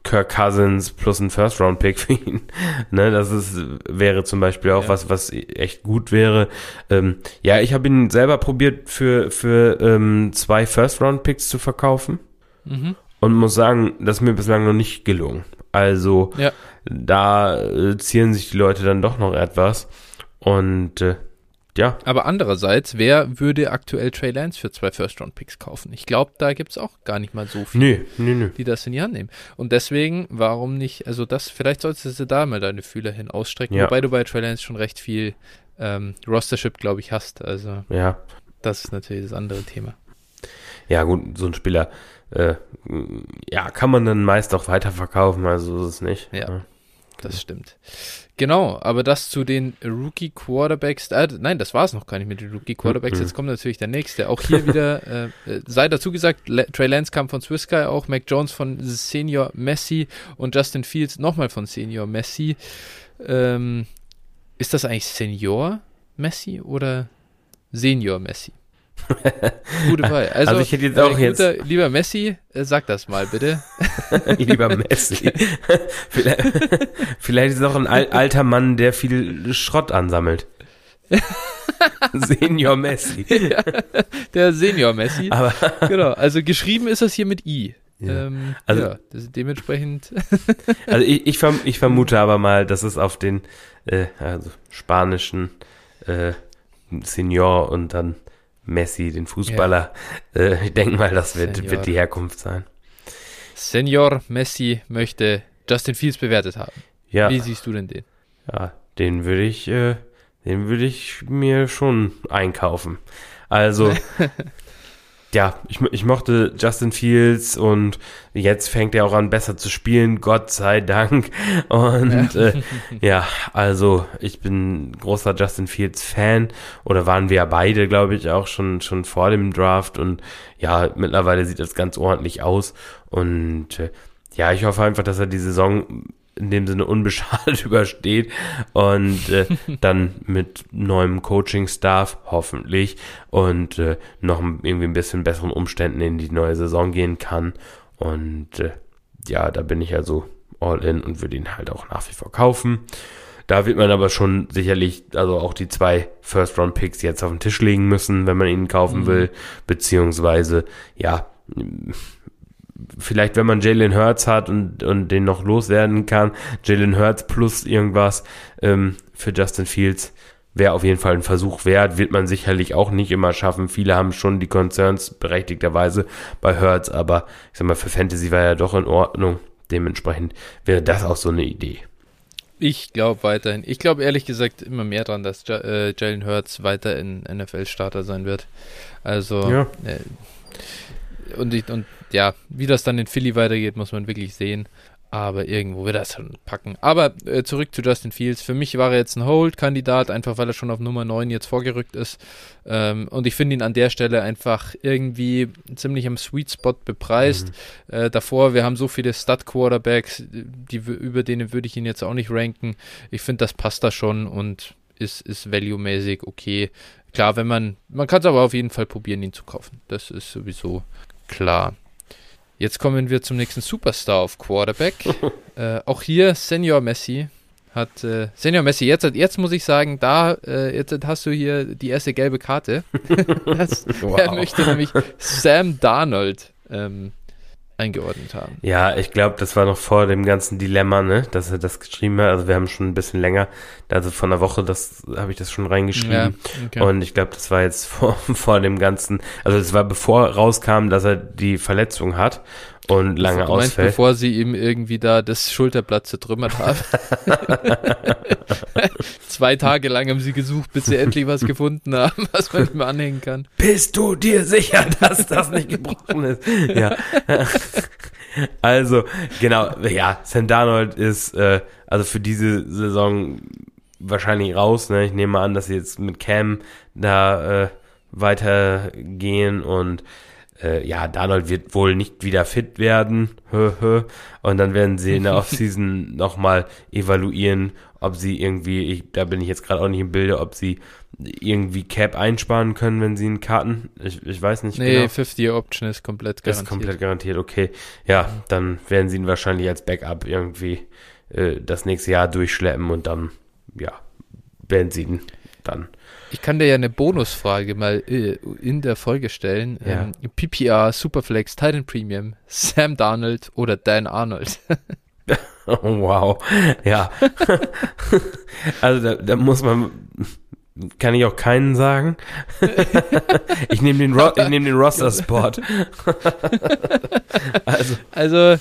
Speaker 2: Kirk Cousins plus einen First-Round-Pick für ihn. ne, das ist, wäre zum Beispiel auch ja. was, was echt gut wäre. Ähm, ja, ich habe ihn selber probiert, für, für ähm, zwei First-Round-Picks zu verkaufen. Mhm. Und muss sagen, das ist mir bislang noch nicht gelungen. Also ja. da äh, zielen sich die Leute dann doch noch etwas. Und äh, ja.
Speaker 1: Aber andererseits, wer würde aktuell Trey Lance für zwei First-Round-Picks kaufen? Ich glaube, da gibt es auch gar nicht mal so viele, nee, nee, nee. die das in die Hand nehmen. Und deswegen, warum nicht, also das, vielleicht solltest du da mal deine Fühler hin ausstrecken, ja. wobei du bei Trey Lance schon recht viel ähm, Rostership, glaube ich, hast. Also
Speaker 2: ja.
Speaker 1: das ist natürlich das andere Thema.
Speaker 2: Ja, gut, so ein Spieler, äh, ja, kann man dann meist auch weiterverkaufen, also ist es nicht.
Speaker 1: Ja. ja. das stimmt. Genau, aber das zu den Rookie Quarterbacks. Äh, nein, das war es noch gar nicht mit den Rookie Quarterbacks. Jetzt kommt natürlich der nächste. Auch hier wieder, äh, äh, sei dazu gesagt, Le Trey Lance kam von Swiss Guy, auch Mac Jones von Senior Messi und Justin Fields nochmal von Senior Messi. Ähm, ist das eigentlich Senior Messi oder Senior Messi? Gute Wahl. Also,
Speaker 2: Also ich hätte jetzt auch
Speaker 1: äh,
Speaker 2: jetzt-
Speaker 1: guter, lieber Messi, äh, sag das mal bitte.
Speaker 2: Lieber Messi. vielleicht, vielleicht ist es auch ein al alter Mann, der viel Schrott ansammelt. Senior Messi.
Speaker 1: Der Senior Messi.
Speaker 2: Aber
Speaker 1: genau, also geschrieben ist das hier mit I.
Speaker 2: Ja.
Speaker 1: Ähm,
Speaker 2: Also-
Speaker 1: ja, das ist dementsprechend.
Speaker 2: also ich, ich, verm ich vermute aber mal, dass es auf den äh, also spanischen äh, Senior und dann Messi, den Fußballer. Äh, ich denke mal, das wird,
Speaker 1: Senior.
Speaker 2: wird die Herkunft sein.
Speaker 1: Senior Messi möchte Justin Fields bewertet haben.
Speaker 2: Ja,
Speaker 1: Wie siehst du denn den?
Speaker 2: ja den würde ich, äh, den würde ich mir schon einkaufen. Also, ja, ich, ich mochte Justin Fields und jetzt fängt er auch an, besser zu spielen, Gott sei Dank. Und ja, äh, ja also ich bin großer Justin Fields Fan oder waren wir ja beide, glaube ich, auch schon, schon vor dem Draft. Und ja, mittlerweile sieht das ganz ordentlich aus. Und äh, ja, ich hoffe einfach, dass er die Saison in dem Sinne unbeschadet übersteht und äh, dann mit neuem Coaching-Staff hoffentlich und äh, noch irgendwie ein bisschen besseren Umständen in die neue Saison gehen kann. Und äh, ja, da bin ich also all in und würde ihn halt auch nach wie vor kaufen. Da wird man aber schon sicherlich, also auch die zwei First-Round-Picks jetzt auf den Tisch legen müssen, wenn man ihn kaufen
Speaker 1: Mhm.
Speaker 2: will, beziehungsweise, ja, vielleicht wenn man Jalen Hurts hat und, und den noch loswerden kann, Jalen Hurts plus irgendwas ähm, für Justin Fields wäre auf jeden Fall ein Versuch wert, wird man sicherlich auch nicht immer schaffen. Viele haben schon die Concerns berechtigterweise bei Hurts, aber ich sag mal, für Fantasy war er doch in Ordnung. Dementsprechend wäre das auch so eine Idee.
Speaker 1: Ich glaube weiterhin. Ich glaube ehrlich gesagt immer mehr dran, dass Ja- äh, Jalen Hurts weiter in NFL-Starter sein wird. Also,
Speaker 2: Ja.
Speaker 1: äh, und, ich, und ja, wie das dann in Philly weitergeht, muss man wirklich sehen. Aber irgendwo wird das schon packen. Aber äh, zurück zu Justin Fields. Für mich war er jetzt ein Hold-Kandidat, einfach weil er schon auf Nummer 9 jetzt vorgerückt ist. Ähm, und ich finde ihn an der Stelle einfach irgendwie ziemlich am Sweet Spot bepreist. Äh, davor, wir haben so viele Stud-Quarterbacks, die, über denen würde ich ihn jetzt auch nicht ranken. Ich finde, das passt da schon und ist, ist value-mäßig okay. Klar, wenn man, man kann es aber auf jeden Fall probieren, ihn zu kaufen. Das ist sowieso klar. Jetzt kommen wir zum nächsten Superstar auf Quarterback. äh, auch hier Senior Messi hat äh, Senior Messi. Jetzt, jetzt muss ich sagen, da äh, jetzt hast du hier die erste gelbe Karte. das,
Speaker 2: Wow.
Speaker 1: Er möchte nämlich Sam Darnold ähm, eingeordnet haben.
Speaker 2: Ja, ich glaube, das war noch vor dem ganzen Dilemma, ne, dass er das geschrieben hat. Also wir haben schon ein bisschen länger, also von der Woche, das habe ich das schon reingeschrieben.
Speaker 1: okay.
Speaker 2: Und ich glaube, das war jetzt vor, vor dem ganzen, also es war bevor rauskam, dass er die Verletzung hat und lange
Speaker 1: du meinst,
Speaker 2: ausfällt.
Speaker 1: bevor sie ihm irgendwie da das Schulterblatt zertrümmert haben. Zwei Tage lang haben sie gesucht, bis sie endlich was gefunden haben, was man ihm anhängen kann.
Speaker 2: Bist du dir sicher, dass das nicht gebrochen ist? Ja. Also, genau, ja, Sam Darnold ist äh, also für diese Saison wahrscheinlich raus. Ne? Ich nehme an, dass sie jetzt mit Cam da äh, weitergehen und äh, ja, Darnold wird wohl nicht wieder fit werden. Und dann werden sie in der Offseason nochmal evaluieren, ob sie irgendwie, ich, da bin ich jetzt gerade auch nicht im Bilde, ob sie irgendwie Cap einsparen können, wenn sie ihn cutten. Ich, ich weiß nicht
Speaker 1: Nee,
Speaker 2: genau.
Speaker 1: 50-Year-Option ist komplett garantiert.
Speaker 2: ist komplett garantiert, okay. Ja, dann werden sie ihn wahrscheinlich als Backup irgendwie äh, das nächste Jahr durchschleppen und dann, ja, werden sie ihn dann.
Speaker 1: Ich kann dir ja eine Bonusfrage mal äh, in der Folge stellen.
Speaker 2: Ja.
Speaker 1: Ähm, PPR, Superflex, Titan Premium, Sam Darnold oder Dan Arnold?
Speaker 2: Oh, wow. Ja. also da, da muss man, kann ich auch keinen sagen. ich nehme den, Ro ich nehm den Roster-Spot. also,
Speaker 1: Also,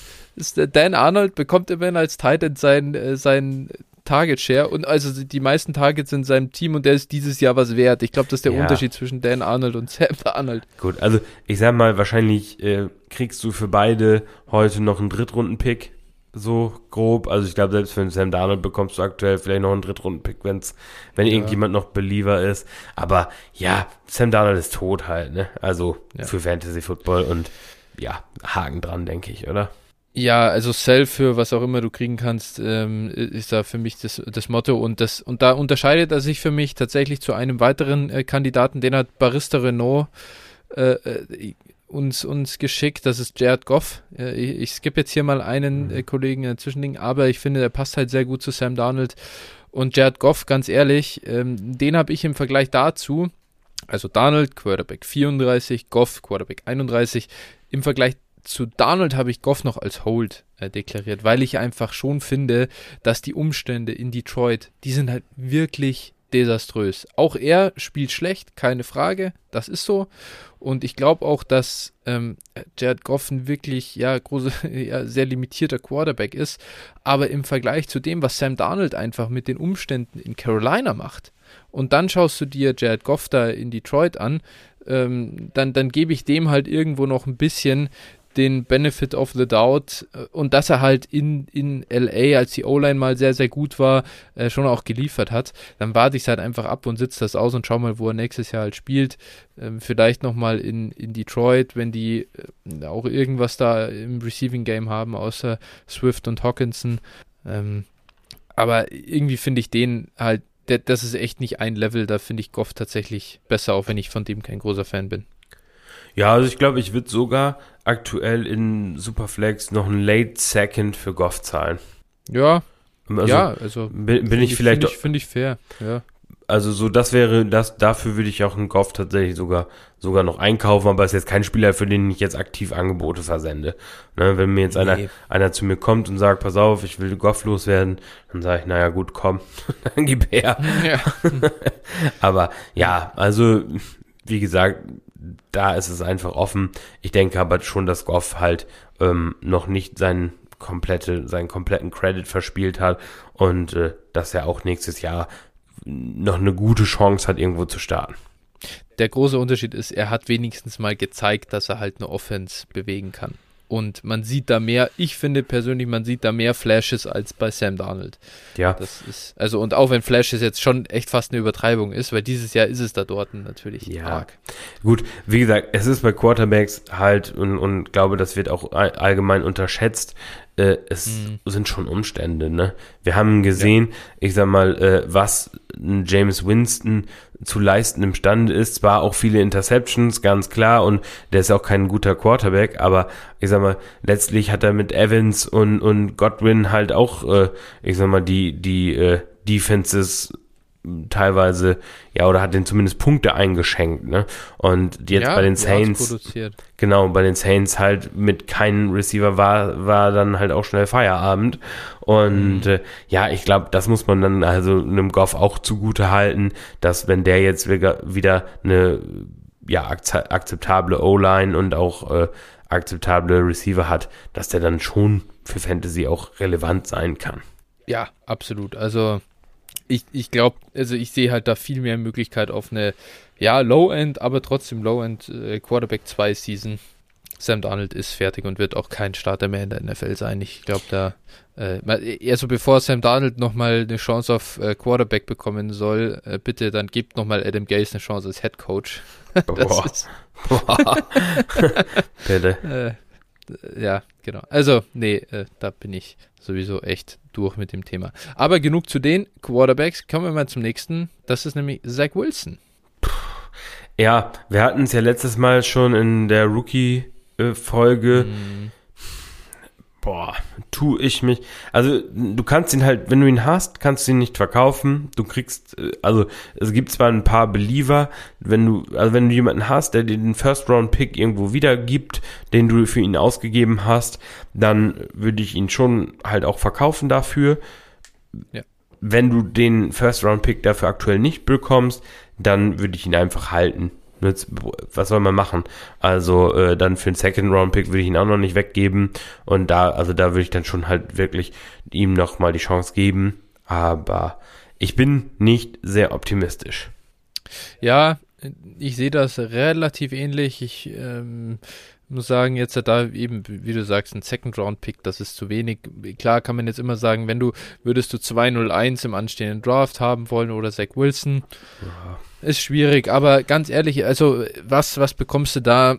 Speaker 1: Dan Arnold bekommt immerhin als Titan sein, äh, sein Target Share und also die meisten Targets in seinem Team und der ist dieses Jahr was wert. Ich glaube, das ist der
Speaker 2: Ja.
Speaker 1: Unterschied zwischen Dan Arnold und Sam Arnold.
Speaker 2: gut, also ich sag mal, wahrscheinlich äh, kriegst du für beide heute noch einen Drittrunden-Pick. so grob. Also ich glaube, selbst für Sam Darnold bekommst du aktuell vielleicht noch einen Drittrunden-Pick, wenn's, wenn ja. irgendjemand noch Believer ist. Aber ja, Sam Darnold ist tot halt, ne? Also ja. für Fantasy Football und ja, Haken dran, denke ich, oder?
Speaker 1: Ja, also Sell für was auch immer du kriegen kannst, ähm, ist da für mich das, das Motto und das und da unterscheidet er sich für mich tatsächlich zu einem weiteren äh, Kandidaten, den hat Barista Renault äh, äh uns, uns geschickt. Das ist Jared Goff. Äh, ich, ich skippe jetzt hier mal einen mhm. äh, Kollegen äh, Zwischending, aber ich finde, der passt halt sehr gut zu Sam Darnold. Und Jared Goff, ganz ehrlich, ähm, den habe ich im Vergleich dazu, also Darnold, Quarterback 34, Goff, Quarterback 31, im Vergleich zu Darnold habe ich Goff noch als Hold äh, deklariert, weil ich einfach schon finde, dass die Umstände in Detroit, die sind halt wirklich desaströs. Auch er spielt schlecht, keine Frage, das ist so. Und ich glaube auch, dass ähm, Jared Goff ein wirklich ja, große, ja, sehr limitierter Quarterback ist. Aber im Vergleich zu dem, was Sam Darnold einfach mit den Umständen in Carolina macht, und dann schaust du dir Jared Goff da in Detroit an, ähm, dann, dann gebe ich dem halt irgendwo noch ein bisschen den Benefit of the Doubt äh, und dass er halt in, in LA, als die O-Line mal sehr, sehr gut war, äh, schon auch geliefert hat, dann warte ich es halt einfach ab und sitze das aus und schau mal, wo er nächstes Jahr halt spielt. Ähm, vielleicht nochmal in, in Detroit, wenn die äh, auch irgendwas da im Receiving Game haben, außer Swift und Hawkinson. Ähm, aber irgendwie finde ich den halt, der, das ist echt nicht ein Level, da finde ich Goff tatsächlich besser, auch wenn ich von dem kein großer Fan bin.
Speaker 2: Ja, also ich glaube, ich würde sogar aktuell in Superflex noch ein Late Second für Goff zahlen.
Speaker 1: Ja. Also ja, also
Speaker 2: bin, bin ich vielleicht.
Speaker 1: Finde ich, find ich fair, ja.
Speaker 2: Also so, das wäre, das, dafür würde ich auch einen Goff tatsächlich sogar, sogar noch einkaufen, aber es ist jetzt kein Spieler, für den ich jetzt aktiv Angebote versende. Ne, wenn mir jetzt nee. einer, einer zu mir kommt und sagt, pass auf, ich will Goff loswerden, dann sage ich, naja gut, komm, dann gib her. Ja. aber ja, also, wie gesagt, da ist es einfach offen. Ich denke aber schon, dass Goff halt ähm, noch nicht seinen komplette, seinen kompletten Credit verspielt hat und äh, dass er auch nächstes Jahr noch eine gute Chance hat, irgendwo zu starten.
Speaker 1: Der große Unterschied ist, er hat wenigstens mal gezeigt, dass er halt eine Offense bewegen kann. Und man sieht da mehr, ich finde persönlich, man sieht da mehr Flashes als bei Sam Darnold.
Speaker 2: Ja.
Speaker 1: Das ist, also, und auch wenn Flashes jetzt schon echt fast eine Übertreibung ist, weil dieses Jahr ist es da dort natürlich
Speaker 2: ja. arg. Gut, wie gesagt, es ist bei Quarterbacks halt und, und glaube, das wird auch allgemein unterschätzt, äh, es mhm. sind schon Umstände, ne? Wir haben gesehen, ja. ich sag mal, äh, was James Winston zu leisten imstande ist. Zwar auch viele Interceptions, ganz klar, und der ist auch kein guter Quarterback, aber ich sag mal, letztlich hat er mit Evans und, und Godwin halt auch, äh, ich sag mal, die, die äh, Defenses teilweise, ja, oder hat den zumindest Punkte eingeschenkt, ne? Und jetzt ja, bei den Saints, genau, bei den Saints halt mit keinem Receiver war, war dann halt auch schnell Feierabend. Und mhm. äh, ja, ich glaube, das muss man dann also einem Goff auch zugute halten, dass wenn der jetzt wieder eine ja, akzeptable O-Line und auch äh, akzeptable Receiver hat, dass der dann schon für Fantasy auch relevant sein kann.
Speaker 1: Ja, absolut. Also ich, ich glaube, also ich sehe halt da viel mehr Möglichkeit auf eine, ja, Low-End, aber trotzdem Low-End äh, Quarterback 2 Season. Sam Darnold ist fertig und wird auch kein Starter mehr in der NFL sein. Ich glaube, da, äh, also bevor Sam Darnold nochmal eine Chance auf äh, Quarterback bekommen soll, äh, bitte dann gebt nochmal Adam Gase eine Chance als Head Coach. Boah. Boah. bitte. Äh, ja, genau. Also, nee, äh, da bin ich sowieso echt durch mit dem Thema. Aber genug zu den Quarterbacks. Kommen wir mal zum nächsten. Das ist nämlich Zach Wilson.
Speaker 2: Ja, wir hatten es ja letztes Mal schon in der Rookie-Folge. Mm boah, tu ich mich. Also du kannst ihn halt, wenn du ihn hast, kannst du ihn nicht verkaufen. Du kriegst, äh, also es gibt zwar ein paar Believer, wenn du, also wenn du jemanden hast, der dir den First Round Pick irgendwo wiedergibt, den du für ihn ausgegeben hast, dann würde ich ihn schon halt auch verkaufen dafür. Ja. Wenn du den First Round Pick dafür aktuell nicht bekommst, dann würde ich ihn einfach halten was soll man machen? Also äh, dann für einen Second Round Pick würde ich ihn auch noch nicht weggeben und da also da würde ich dann schon halt wirklich ihm noch mal die Chance geben, aber ich bin nicht sehr optimistisch.
Speaker 1: Ja, ich sehe das relativ ähnlich. Ich ähm, muss sagen, jetzt da eben, wie du sagst, ein Second-Round-Pick, das ist zu wenig. Klar kann man jetzt immer sagen, wenn du, würdest du 2-0-1 im anstehenden Draft haben wollen oder Zach Wilson, ja. Ist schwierig, aber ganz ehrlich, also was, was bekommst du da?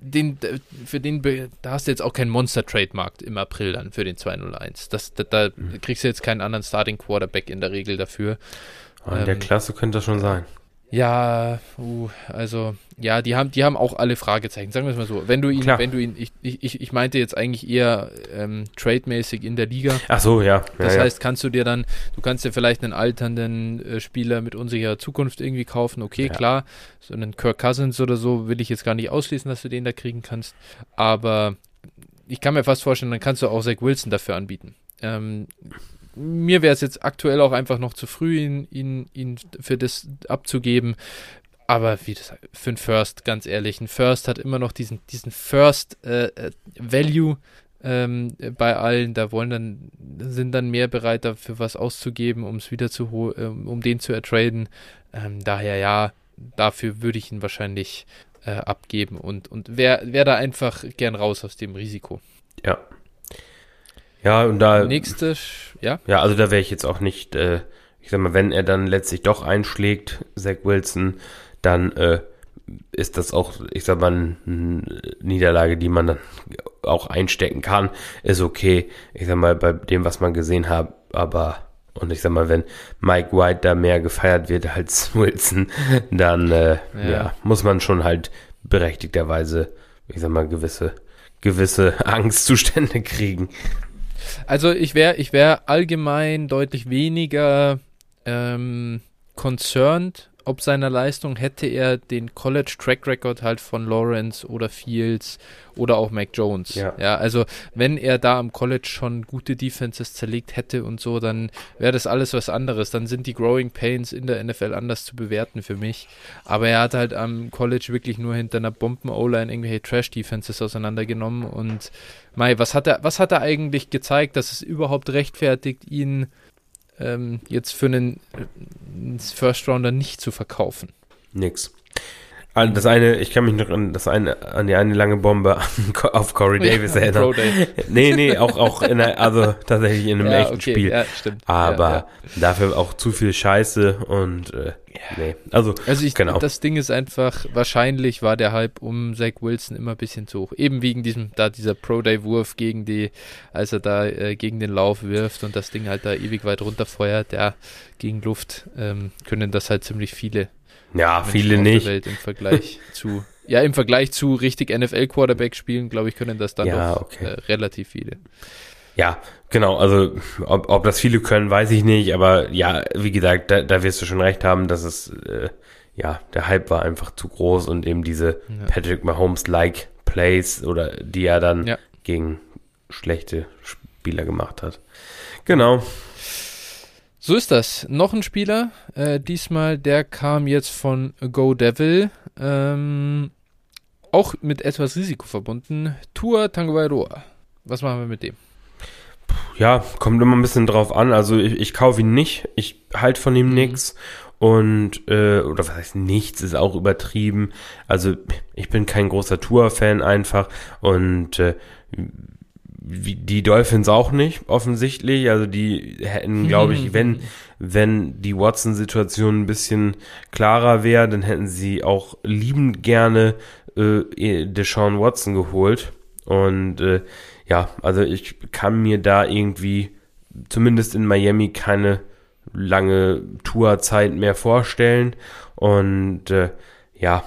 Speaker 1: Den, für den, da hast du jetzt auch keinen Monster-Trade-Markt im April dann für den 201. Das, da, da mhm. kriegst du jetzt keinen anderen Starting-Quarterback in der Regel dafür.
Speaker 2: in ähm, der Klasse könnte das schon sein.
Speaker 1: Ja, uh, also ja, die haben, die haben auch alle Fragezeichen. Sagen wir es mal so. Wenn du ihn, Klar. wenn du ihn, ich, ich, ich meinte jetzt eigentlich eher ähm, trademäßig in der Liga.
Speaker 2: Ach so, ja.
Speaker 1: Das
Speaker 2: ja,
Speaker 1: heißt, kannst du dir dann, du kannst dir vielleicht einen alternden äh, Spieler mit unsicherer Zukunft irgendwie kaufen. Okay, ja. klar. So einen Kirk Cousins oder so will ich jetzt gar nicht ausschließen, dass du den da kriegen kannst. Aber ich kann mir fast vorstellen, dann kannst du auch Zach Wilson dafür anbieten. Ähm, mir wäre es jetzt aktuell auch einfach noch zu früh, ihn, ihn, ihn für das abzugeben. Aber wie das für ein First, ganz ehrlich, ein First hat immer noch diesen, diesen First äh, äh Value ähm, bei allen. Da wollen dann, sind dann mehr bereit dafür was auszugeben, um es wieder zu holen, um den zu ertraden. Ähm, daher ja, dafür würde ich ihn wahrscheinlich äh, abgeben und, und wäre wär da einfach gern raus aus dem Risiko.
Speaker 2: Ja, ja, und da.
Speaker 1: Nächste, ja.
Speaker 2: Ja, also da wäre ich jetzt auch nicht, äh, ich sag mal, wenn er dann letztlich doch einschlägt, Zach Wilson, dann äh, ist das auch, ich sag mal, eine Niederlage, die man dann auch einstecken kann. Ist okay, ich sag mal, bei dem, was man gesehen hat, aber und ich sag mal, wenn Mike White da mehr gefeiert wird als Wilson, dann äh, ja. ja. muss man schon halt berechtigterweise, ich sag mal, gewisse, gewisse Angstzustände kriegen.
Speaker 1: Also ich wäre ich wär allgemein deutlich weniger ähm, concerned ob seiner Leistung, hätte er den College Track Record halt von Lawrence oder Fields oder auch Mac Jones. Ja. ja, also wenn er da am College schon gute Defenses zerlegt hätte und so, dann wäre das alles was anderes. Dann sind die Growing Pains in der NFL anders zu bewerten für mich. Aber er hat halt am College wirklich nur hinter einer Bomben-O-Line irgendwelche Trash-Defenses auseinandergenommen und Mai, was hat er, was hat er eigentlich gezeigt, dass es überhaupt rechtfertigt, ihn ähm, jetzt für einen First Rounder nicht zu verkaufen.
Speaker 2: Nix. Also das eine, ich kann mich noch an das eine, an die eine lange Bombe auf Corey Davis ja, erinnern. nee, nee, auch, auch in der, also tatsächlich in einem ja, echten okay, Spiel. Ja, stimmt. Aber ja, dafür auch zu viel Scheiße und äh, nee. Also,
Speaker 1: also ich, genau. das Ding ist einfach, wahrscheinlich war der Hype um Zach Wilson immer ein bisschen zu hoch. Eben wegen diesem, da dieser Pro Day Wurf gegen die, als er da äh, gegen den Lauf wirft und das Ding halt da ewig weit runterfeuert, ja, gegen Luft, ähm, können das halt ziemlich viele
Speaker 2: ja, Menschen viele nicht.
Speaker 1: Welt Im Vergleich zu, ja, im Vergleich zu richtig NFL-Quarterback spielen, glaube ich, können das dann ja, doch okay. äh, relativ viele.
Speaker 2: Ja, genau. Also, ob, ob das viele können, weiß ich nicht. Aber ja, wie gesagt, da, da wirst du schon recht haben, dass es, äh, ja, der Hype war einfach zu groß und eben diese ja. Patrick Mahomes-like Plays oder die er dann ja. gegen schlechte Spieler gemacht hat. Genau.
Speaker 1: So ist das. Noch ein Spieler, äh, diesmal, der kam jetzt von Go Devil. Ähm, auch mit etwas Risiko verbunden. Tua Tanguairoa. Was machen wir mit dem?
Speaker 2: Ja, kommt immer ein bisschen drauf an. Also ich, ich kaufe ihn nicht. Ich halte von ihm mhm. nichts. Und, äh, oder was heißt nichts, ist auch übertrieben. Also ich bin kein großer Tour-Fan einfach. Und äh, die Dolphins auch nicht, offensichtlich. Also die hätten, glaube ich, wenn, wenn die Watson-Situation ein bisschen klarer wäre, dann hätten sie auch liebend gerne äh, Deshaun Watson geholt. Und äh, ja, also ich kann mir da irgendwie, zumindest in Miami, keine lange Tourzeit mehr vorstellen. Und äh, ja,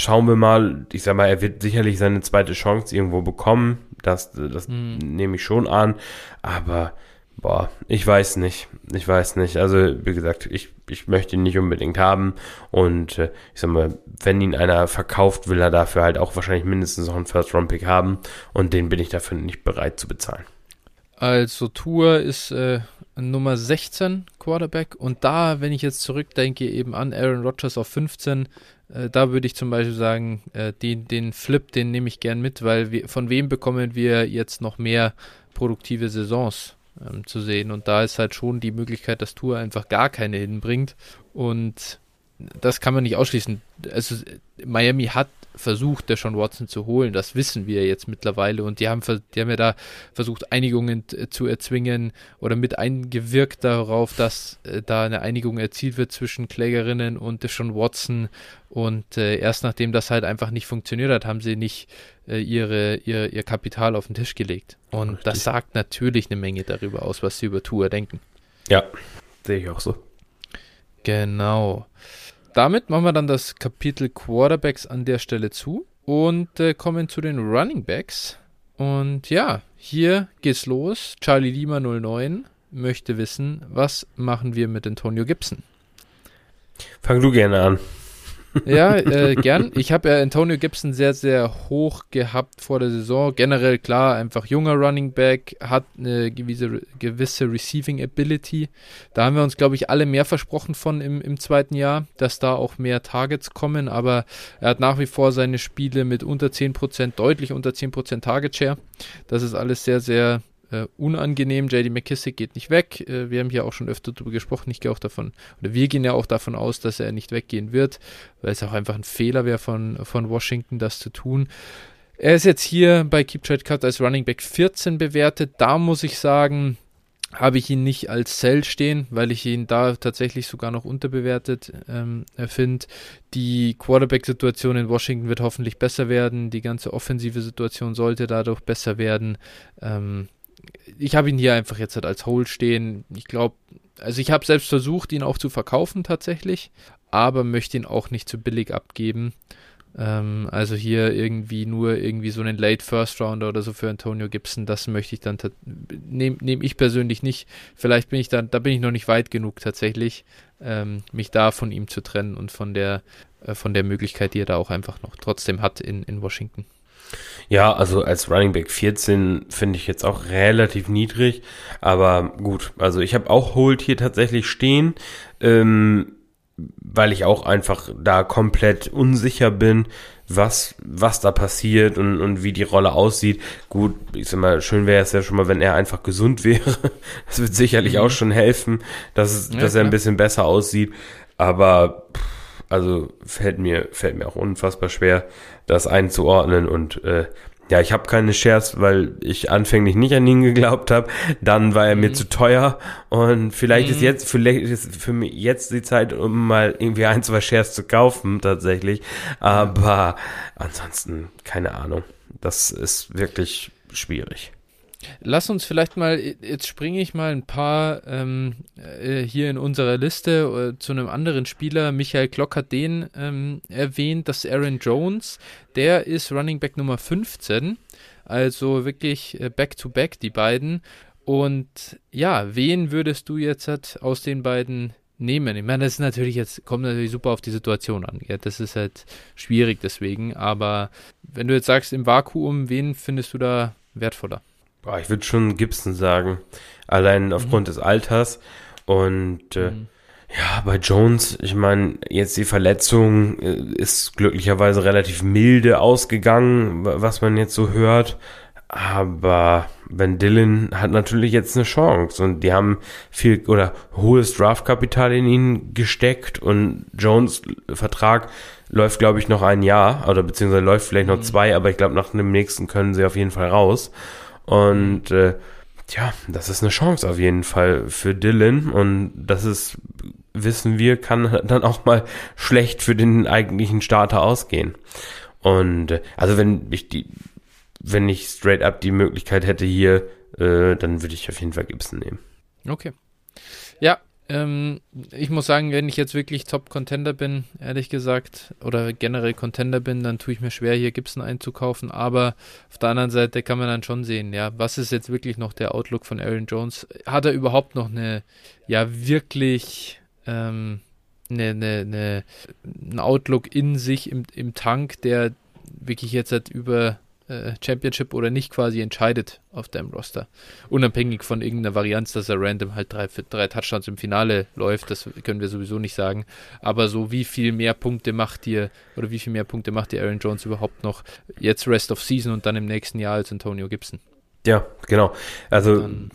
Speaker 2: schauen wir mal. Ich sag mal, er wird sicherlich seine zweite Chance irgendwo bekommen das, das hm. nehme ich schon an. Aber, boah, ich weiß nicht. Ich weiß nicht. Also, wie gesagt, ich, ich möchte ihn nicht unbedingt haben. Und äh, ich sag mal, wenn ihn einer verkauft, will er dafür halt auch wahrscheinlich mindestens noch einen First-Round-Pick haben. Und den bin ich dafür nicht bereit zu bezahlen.
Speaker 1: Also, Tour ist äh, Nummer 16 Quarterback. Und da, wenn ich jetzt zurückdenke, eben an Aaron Rodgers auf 15, äh, da würde ich zum Beispiel sagen, äh, den, den Flip, den nehme ich gern mit, weil wir, von wem bekommen wir jetzt noch mehr produktive Saisons ähm, zu sehen? Und da ist halt schon die Möglichkeit, dass Tour einfach gar keine hinbringt. Und das kann man nicht ausschließen. Also Miami hat versucht, der Sean Watson zu holen. Das wissen wir jetzt mittlerweile. Und die haben, die haben ja da versucht, Einigungen zu erzwingen oder mit eingewirkt darauf, dass äh, da eine Einigung erzielt wird zwischen Klägerinnen und Sean Watson. Und äh, erst nachdem das halt einfach nicht funktioniert hat, haben sie nicht äh, ihre, ihr, ihr Kapital auf den Tisch gelegt. Und Richtig. das sagt natürlich eine Menge darüber aus, was sie über Tour denken.
Speaker 2: Ja, sehe ich auch so.
Speaker 1: Genau damit machen wir dann das Kapitel Quarterbacks an der Stelle zu und äh, kommen zu den Running Backs. Und ja, hier geht's los. Charlie Lima 09 möchte wissen, was machen wir mit Antonio Gibson?
Speaker 2: Fang du gerne an.
Speaker 1: Ja, äh, gern. Ich habe ja Antonio Gibson sehr, sehr hoch gehabt vor der Saison. Generell klar, einfach junger Running Back, hat eine gewisse, gewisse Receiving Ability. Da haben wir uns, glaube ich, alle mehr versprochen von im, im zweiten Jahr, dass da auch mehr Targets kommen. Aber er hat nach wie vor seine Spiele mit unter 10%, deutlich unter 10% Target Share. Das ist alles sehr, sehr äh, unangenehm. JD McKissick geht nicht weg. Äh, wir haben hier auch schon öfter darüber gesprochen. Ich gehe auch davon, oder wir gehen ja auch davon aus, dass er nicht weggehen wird, weil es auch einfach ein Fehler wäre von, von Washington, das zu tun. Er ist jetzt hier bei Keep Trade Cut als Running Back 14 bewertet. Da muss ich sagen, habe ich ihn nicht als Cell stehen, weil ich ihn da tatsächlich sogar noch unterbewertet ähm, finde. Die Quarterback-Situation in Washington wird hoffentlich besser werden. Die ganze offensive Situation sollte dadurch besser werden. Ähm, ich habe ihn hier einfach jetzt halt als Hold stehen. Ich glaube, also ich habe selbst versucht, ihn auch zu verkaufen tatsächlich, aber möchte ihn auch nicht zu billig abgeben. Ähm, also hier irgendwie nur irgendwie so einen Late First Rounder oder so für Antonio Gibson, das möchte ich dann nehme nehm ich persönlich nicht. Vielleicht bin ich dann, da bin ich noch nicht weit genug tatsächlich, ähm, mich da von ihm zu trennen und von der äh, von der Möglichkeit, die er da auch einfach noch trotzdem hat in, in Washington.
Speaker 2: Ja, also als Running Back 14 finde ich jetzt auch relativ niedrig, aber gut, also ich habe auch Hold hier tatsächlich stehen, ähm, weil ich auch einfach da komplett unsicher bin, was, was da passiert und, und wie die Rolle aussieht. Gut, ich sag mal, schön wäre es ja schon mal, wenn er einfach gesund wäre. Das wird sicherlich mhm. auch schon helfen, dass, ja, dass er ein bisschen besser aussieht, aber pff, also fällt mir, fällt mir auch unfassbar schwer, das einzuordnen und äh, ja, ich habe keine Shares, weil ich anfänglich nicht an ihn geglaubt habe. Dann war er mhm. mir zu teuer und vielleicht mhm. ist jetzt vielleicht ist für mich jetzt die Zeit, um mal irgendwie ein zwei Shares zu kaufen tatsächlich. Aber ansonsten keine Ahnung. Das ist wirklich schwierig.
Speaker 1: Lass uns vielleicht mal, jetzt springe ich mal ein paar ähm, äh, hier in unserer Liste äh, zu einem anderen Spieler. Michael Klock hat den ähm, erwähnt, das ist Aaron Jones. Der ist Running Back Nummer 15. Also wirklich Back-to-Back, äh, -back, die beiden. Und ja, wen würdest du jetzt halt aus den beiden nehmen? Ich meine, das ist natürlich jetzt, kommt natürlich super auf die Situation an. Ja? Das ist halt schwierig deswegen. Aber wenn du jetzt sagst, im Vakuum, wen findest du da wertvoller?
Speaker 2: Boah, ich würde schon Gibson sagen. Allein mhm. aufgrund mhm. des Alters. Und äh, mhm. ja, bei Jones, ich meine, jetzt die Verletzung äh, ist glücklicherweise relativ milde ausgegangen, was man jetzt so hört. Aber Ben Dillon hat natürlich jetzt eine Chance und die haben viel oder hohes Draftkapital in ihn gesteckt und Jones Vertrag läuft, glaube ich, noch ein Jahr oder beziehungsweise läuft vielleicht noch mhm. zwei, aber ich glaube, nach dem nächsten können sie auf jeden Fall raus. Und äh, ja, das ist eine Chance auf jeden Fall für Dylan. Und das ist, wissen wir, kann dann auch mal schlecht für den eigentlichen Starter ausgehen. Und äh, also wenn ich die, wenn ich straight up die Möglichkeit hätte hier, äh, dann würde ich auf jeden Fall Gibson nehmen.
Speaker 1: Okay. Ja, ähm, ich muss sagen, wenn ich jetzt wirklich Top-Contender bin, ehrlich gesagt, oder generell Contender bin, dann tue ich mir schwer, hier Gibson einzukaufen. Aber auf der anderen Seite kann man dann schon sehen, ja, was ist jetzt wirklich noch der Outlook von Aaron Jones? Hat er überhaupt noch eine, ja, wirklich, ähm, eine, eine, eine, einen Outlook in sich im, im Tank, der wirklich jetzt halt über äh, Championship oder nicht quasi entscheidet auf deinem Roster. Unabhängig von irgendeiner Varianz, dass er random halt drei, drei Touchdowns im Finale läuft, das können wir sowieso nicht sagen. Aber so wie viel mehr Punkte macht dir oder wie viel mehr Punkte macht dir Aaron Jones überhaupt noch jetzt Rest of Season und dann im nächsten Jahr als Antonio Gibson?
Speaker 2: Ja, genau. Also dann,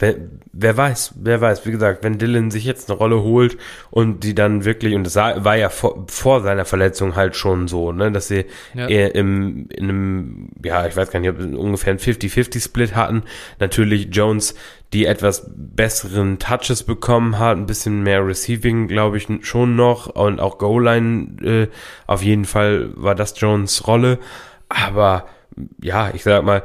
Speaker 2: wer, wer weiß, wer weiß, wie gesagt, wenn Dylan sich jetzt eine Rolle holt und die dann wirklich, und das war ja vor, vor seiner Verletzung halt schon so, ne, dass sie ja. eher im, in einem, ja, ich weiß gar nicht, ob ungefähr einen 50-50-Split hatten. Natürlich Jones die etwas besseren Touches bekommen hat, ein bisschen mehr Receiving, glaube ich, schon noch und auch Goal-Line, äh, auf jeden Fall war das Jones Rolle, aber ja, ich sag mal,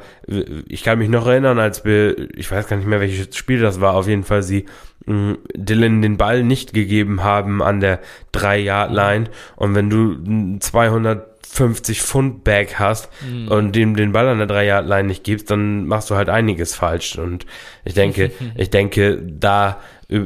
Speaker 2: ich kann mich noch erinnern, als wir, ich weiß gar nicht mehr, welches Spiel das war, auf jeden Fall sie mh, mm, Dylan den Ball nicht gegeben haben an der 3-Yard-Line und wenn du 250 Pfund Bag hast mhm. und dem den Ball an der 3-Yard-Line nicht gibst, dann machst du halt einiges falsch. Und ich denke, ich denke, da äh,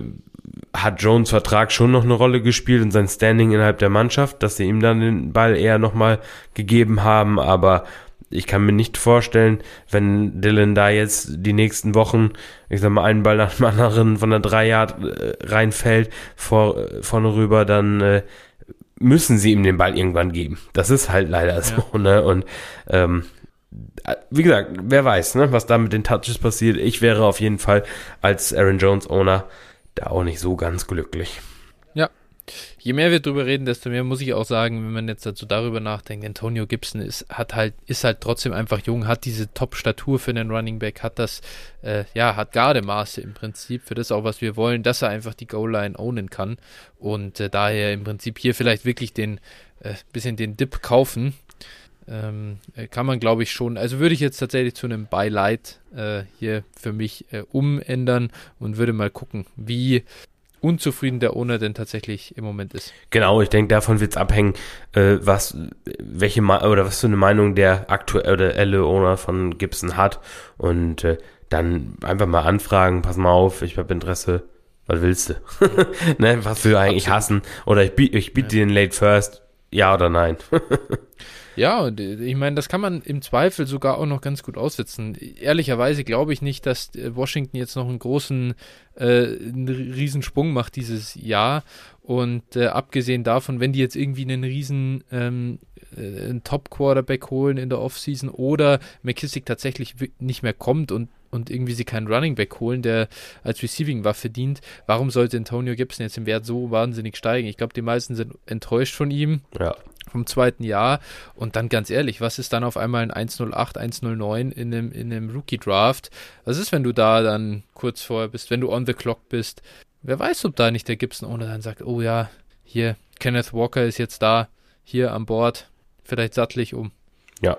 Speaker 2: hat Jones Vertrag schon noch eine Rolle gespielt und sein Standing innerhalb der Mannschaft, dass sie ihm dann den Ball eher nochmal gegeben haben, aber ich kann mir nicht vorstellen, wenn Dylan da jetzt die nächsten Wochen, ich sag mal, einen Ball nach dem anderen von der 3 Yard äh, reinfällt, vor, äh, vorne rüber, dann äh, müssen sie ihm den Ball irgendwann geben. Das ist halt leider ja. so, ne? Und ähm, äh, wie gesagt, wer weiß, ne, was da mit den Touches passiert. Ich wäre auf jeden Fall als Aaron Jones Owner da auch nicht so ganz glücklich.
Speaker 1: Je mehr wir drüber reden, desto mehr muss ich auch sagen, wenn man jetzt dazu darüber nachdenkt, Antonio Gibson ist, hat halt, ist halt trotzdem einfach jung, hat diese Top-Statur für einen Running Back, hat das, äh, ja, hat Gardemaße im Prinzip, für das auch, was wir wollen, dass er einfach die Goal-Line ownen kann und äh, daher im Prinzip hier vielleicht wirklich den, äh, bisschen den Dip kaufen, ähm, äh, kann man glaube ich schon, also würde ich jetzt tatsächlich zu einem Beileid äh, hier für mich äh, umändern und würde mal gucken, wie unzufrieden der Owner denn tatsächlich im Moment ist.
Speaker 2: Genau, ich denke, davon wird es abhängen, äh, was, welche oder was für eine Meinung der aktuelle Owner von Gibson hat und äh, dann einfach mal anfragen, pass mal auf, ich habe Interesse, was willst du? ne, was will du eigentlich Absolut. hassen? Oder ich, biete ich biete ja. dir den Late First, ja oder nein?
Speaker 1: Ja, äh, ich meine, das kann man im Zweifel sogar auch noch ganz gut aussitzen. Ehrlicherweise glaube ich nicht, dass äh, Washington jetzt noch einen großen, äh, einen Riesensprung macht dieses Jahr. Und äh, abgesehen davon, wenn die jetzt irgendwie einen riesen ähm, äh, Top-Quarterback holen in der Offseason oder McKissick tatsächlich nicht mehr kommt und und irgendwie sie keinen Running Back holen, der als Receiving-Waffe dient, warum sollte Antonio Gibson jetzt im Wert so wahnsinnig steigen? Ich glaube, die meisten sind enttäuscht von ihm. Ja vom zweiten Jahr. Und dann ganz ehrlich, was ist dann auf einmal ein 108, 109 in einem, in einem Rookie-Draft? Was ist, wenn du da dann kurz vorher bist, wenn du on the clock bist? Wer weiß, ob da nicht der Gibson ohne dann sagt, oh ja, hier, Kenneth Walker ist jetzt da, hier an Bord, vielleicht sattlich um.
Speaker 2: Ja,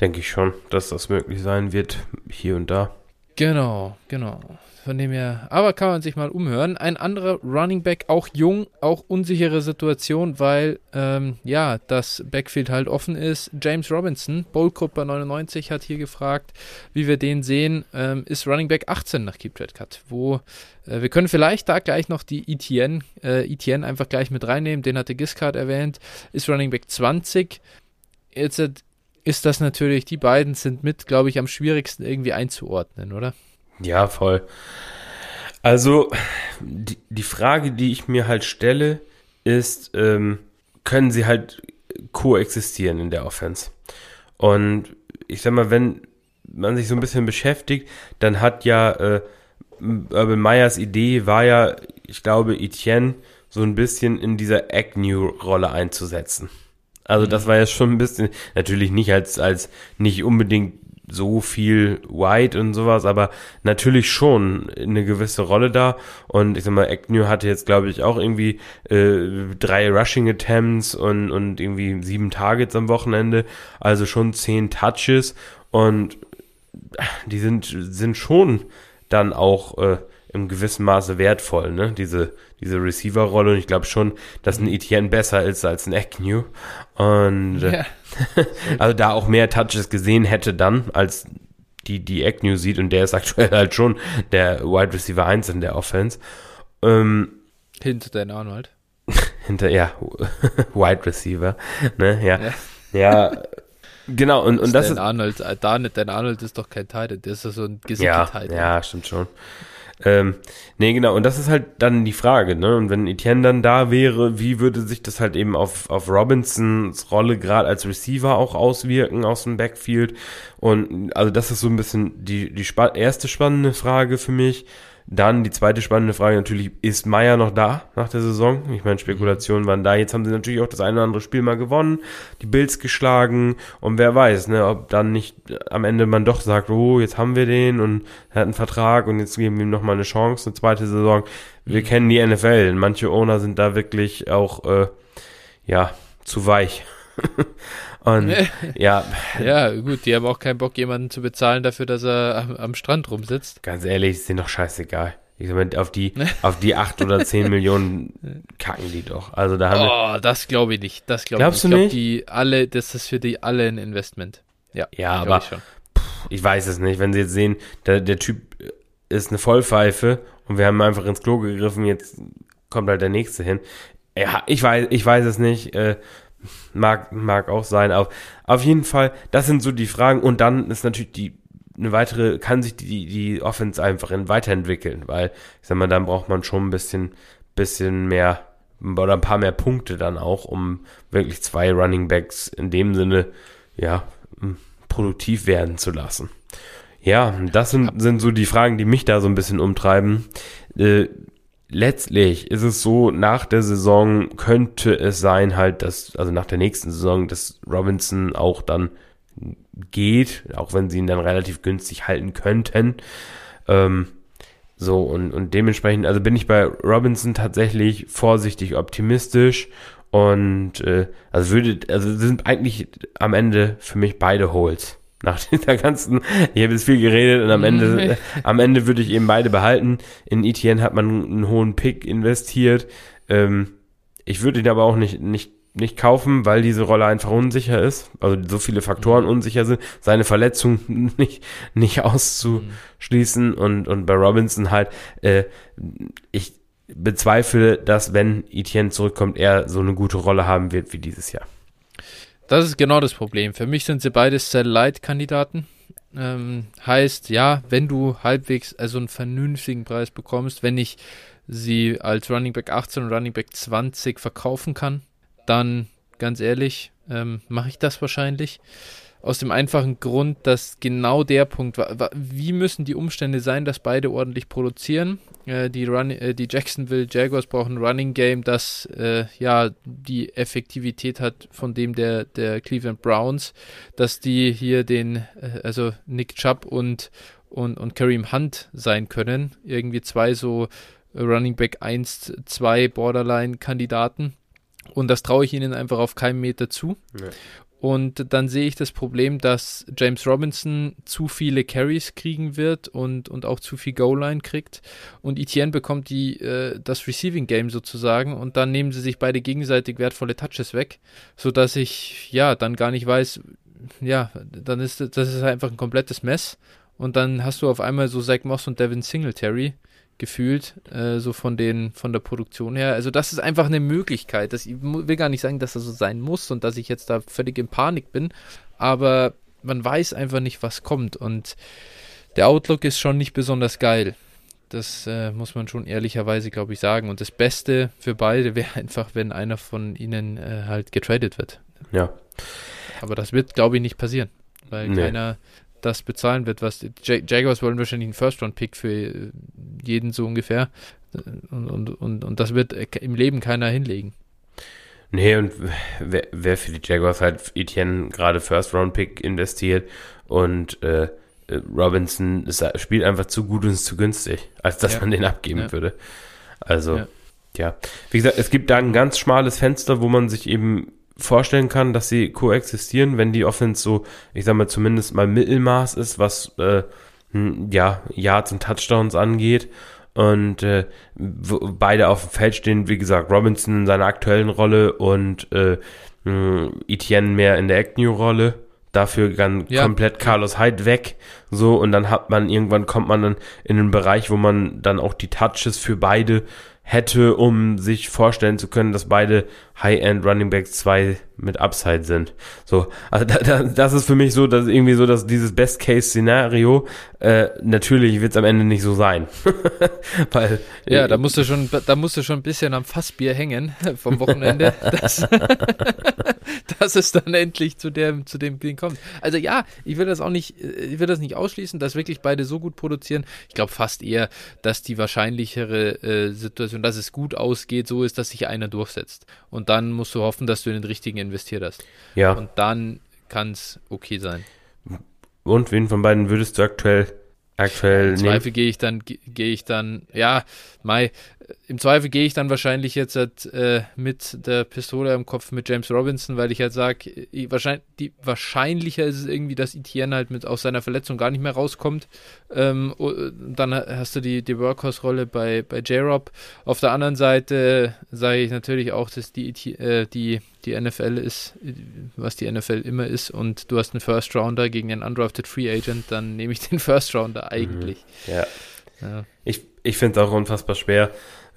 Speaker 2: denke ich schon, dass das möglich sein wird, hier und da.
Speaker 1: Genau, genau. Von dem her, aber kann man sich mal umhören. Ein anderer Running Back, auch jung, auch unsichere Situation, weil ähm, ja, das Backfield halt offen ist. James Robinson, Bowlclub bei 99, hat hier gefragt, wie wir den sehen, ähm, ist Running Back 18 nach Keep Trade Cut. Wo äh, wir können vielleicht da gleich noch die ETN, äh, ETN einfach gleich mit reinnehmen, den hatte Giscard erwähnt, ist Running Back 20. Jetzt ist das natürlich, die beiden sind mit, glaube ich, am schwierigsten irgendwie einzuordnen, oder?
Speaker 2: Ja, voll. Also, die, die Frage, die ich mir halt stelle, ist, ähm, können sie halt koexistieren in der Offense? Und ich sag mal, wenn man sich so ein bisschen beschäftigt, dann hat ja äh, Urban Meyers Idee war ja, ich glaube, Etienne so ein bisschen in dieser Agnew-Rolle einzusetzen. Also das mhm. war ja schon ein bisschen, natürlich nicht als, als nicht unbedingt so viel White und sowas, aber natürlich schon eine gewisse Rolle da. Und ich sag mal, Agnew hatte jetzt, glaube ich, auch irgendwie äh, drei Rushing Attempts und, und irgendwie sieben Targets am Wochenende, also schon zehn Touches und die sind, sind schon dann auch äh, im gewissen Maße wertvoll, ne? Diese, diese Receiver-Rolle. Und ich glaube schon, dass ein Etienne besser ist als ein Agnew. Und äh, ja. also da auch mehr Touches gesehen hätte dann, als die, die Agnew sieht. Und der ist aktuell halt schon der Wide Receiver 1 in der Offense. Ähm,
Speaker 1: hinter Dan Arnold.
Speaker 2: hinter, ja, Wide Receiver. Ne? Ja. ja. ja. Genau, und, und das Dan
Speaker 1: ist. Arnold, äh, Dan, Dan Arnold ist doch kein Titan, der ist ja so ein
Speaker 2: gesickter ja, Titan. Ja, stimmt schon. Ähm, nee, genau, und das ist halt dann die Frage, ne? Und wenn Etienne dann da wäre, wie würde sich das halt eben auf, auf Robinsons Rolle gerade als Receiver auch auswirken aus dem Backfield? Und also das ist so ein bisschen die, die spa erste spannende Frage für mich. Dann die zweite spannende Frage natürlich, ist Meier noch da nach der Saison? Ich meine, Spekulationen waren da. Jetzt haben sie natürlich auch das eine oder andere Spiel mal gewonnen, die Bills geschlagen und wer weiß, ne, ob dann nicht am Ende man doch sagt, oh, jetzt haben wir den und er hat einen Vertrag und jetzt geben wir ihm nochmal eine Chance, eine zweite Saison. Wir kennen die NFL. Manche Owner sind da wirklich auch, äh, ja, zu weich. Und ja.
Speaker 1: Ja, gut, die haben auch keinen Bock, jemanden zu bezahlen dafür, dass er am, am Strand rumsitzt.
Speaker 2: Ganz ehrlich, ist denen doch scheißegal. Ich sag auf die, auf die acht oder zehn Millionen kacken die doch. Also da haben
Speaker 1: Oh, das glaube ich nicht. Das glaube
Speaker 2: Glaubst
Speaker 1: ich
Speaker 2: nicht.
Speaker 1: Ich glaube, die alle, das ist für die alle ein Investment. Ja,
Speaker 2: ja aber ich, pff, ich, weiß es nicht. Wenn sie jetzt sehen, der, der Typ ist eine Vollpfeife und wir haben einfach ins Klo gegriffen, jetzt kommt halt der nächste hin. Ja, ich weiß, ich weiß es nicht. Äh, Mag, mag auch sein. Aber auf jeden Fall, das sind so die Fragen. Und dann ist natürlich die, eine weitere, kann sich die, die Offense einfach in, weiterentwickeln, weil, ich sag mal, dann braucht man schon ein bisschen, bisschen mehr oder ein paar mehr Punkte dann auch, um wirklich zwei Running Backs in dem Sinne, ja, produktiv werden zu lassen. Ja, das sind, sind so die Fragen, die mich da so ein bisschen umtreiben. Äh, letztlich ist es so, nach der Saison könnte es sein halt, dass, also nach der nächsten Saison, dass Robinson auch dann geht, auch wenn sie ihn dann relativ günstig halten könnten. Ähm, so, und, und dementsprechend, also bin ich bei Robinson tatsächlich vorsichtig optimistisch und äh, also würde, also sind eigentlich am Ende für mich beide Holes nach dieser ganzen, ich habe jetzt viel geredet und am Ende, am Ende würde ich eben beide behalten. In ETN hat man einen hohen Pick investiert. Ähm, ich würde ihn aber auch nicht, nicht, nicht kaufen, weil diese Rolle einfach unsicher ist. Also so viele Faktoren mhm. unsicher sind. Seine Verletzung nicht, nicht auszuschließen und, und bei Robinson halt, äh, ich bezweifle, dass wenn Etienne zurückkommt, er so eine gute Rolle haben wird wie dieses Jahr.
Speaker 1: Das ist genau das Problem. Für mich sind sie beide Satellite-Kandidaten. Ähm, heißt, ja, wenn du halbwegs also einen vernünftigen Preis bekommst, wenn ich sie als Running Back 18 und Running Back 20 verkaufen kann, dann ganz ehrlich, ähm, mache ich das wahrscheinlich. Aus dem einfachen Grund, dass genau der Punkt war, wie müssen die Umstände sein, dass beide ordentlich produzieren? Äh, die, Run, äh, die Jacksonville Jaguars brauchen ein Running Game, das äh, ja die Effektivität hat von dem der, der Cleveland Browns, dass die hier den, äh, also Nick Chubb und, und, und Kareem Hunt sein können. Irgendwie zwei so Running Back 1, 2 Borderline-Kandidaten. Und das traue ich ihnen einfach auf keinen Meter zu. Ja. Und dann sehe ich das Problem, dass James Robinson zu viele Carries kriegen wird und, und auch zu viel Goal-Line kriegt. Und Etienne bekommt die, äh, das Receiving Game sozusagen und dann nehmen sie sich beide gegenseitig wertvolle Touches weg, sodass ich ja dann gar nicht weiß, ja, dann ist das ist einfach ein komplettes Mess. Und dann hast du auf einmal so Zach Moss und Devin Singletary, gefühlt, äh, so von den, von der Produktion her. Also das ist einfach eine Möglichkeit. Das, ich will gar nicht sagen, dass das so sein muss und dass ich jetzt da völlig in Panik bin, aber man weiß einfach nicht, was kommt und der Outlook ist schon nicht besonders geil. Das äh, muss man schon ehrlicherweise, glaube ich, sagen. Und das Beste für beide wäre einfach, wenn einer von ihnen äh, halt getradet wird.
Speaker 2: Ja.
Speaker 1: Aber das wird, glaube ich, nicht passieren, weil nee. keiner das bezahlen wird, was Jag Jaguars wollen wahrscheinlich einen First-Round-Pick für äh, jeden so ungefähr. Und, und, und, und das wird im Leben keiner hinlegen.
Speaker 2: Nee, und wer, wer für die Jaguars halt Etienne gerade First-Round-Pick investiert und äh, Robinson spielt einfach zu gut und ist zu günstig, als dass ja. man den abgeben ja. würde. Also, ja. ja. Wie gesagt, es gibt da ein ganz schmales Fenster, wo man sich eben vorstellen kann, dass sie koexistieren, wenn die Offense so, ich sag mal, zumindest mal Mittelmaß ist, was äh, hm, ja, Yards und Touchdowns angeht. Und äh, beide auf dem Feld stehen, wie gesagt, Robinson in seiner aktuellen Rolle und äh, hm, Etienne mehr in der Agnew-Rolle. Dafür dann ja. komplett Carlos Hyde weg. So, und dann hat man, irgendwann kommt man dann in einen Bereich, wo man dann auch die Touches für beide hätte, um sich vorstellen zu können, dass beide High-End Running Backs zwei mit Upside sind. So, also da, da, das ist für mich so, dass irgendwie so, dass dieses Best-Case-Szenario, äh, natürlich wird es am Ende nicht so sein.
Speaker 1: Weil, ja, äh, da musst du schon, da musst du schon ein bisschen am Fassbier hängen vom Wochenende, dass, dass es dann endlich zu dem, zu dem Ding kommt. Also ja, ich will das auch nicht, ich will das nicht ausschließen, dass wirklich beide so gut produzieren. Ich glaube fast eher, dass die wahrscheinlichere äh, Situation, dass es gut ausgeht, so ist, dass sich einer durchsetzt. Und dann musst du hoffen, dass du in den richtigen investiert hast.
Speaker 2: Ja.
Speaker 1: Und dann kann es okay sein.
Speaker 2: Und wen von beiden würdest du aktuell aktuell
Speaker 1: Im Zweifel gehe ich dann gehe ich dann ja Mai im Zweifel gehe ich dann wahrscheinlich jetzt äh, mit der Pistole im Kopf mit James Robinson, weil ich halt sage, wahrscheinlich, die, wahrscheinlicher ist es irgendwie, dass Etienne halt mit aus seiner Verletzung gar nicht mehr rauskommt. Ähm, dann hast du die, die Workhorse-Rolle bei, bei J-Rob. Auf der anderen Seite sage ich natürlich auch, dass die, äh, die, die NFL ist, was die NFL immer ist, und du hast einen First Rounder gegen einen undrafted Free Agent, dann nehme ich den First Rounder eigentlich.
Speaker 2: Mhm. Ja. ja. Ich, ich finde es auch unfassbar schwer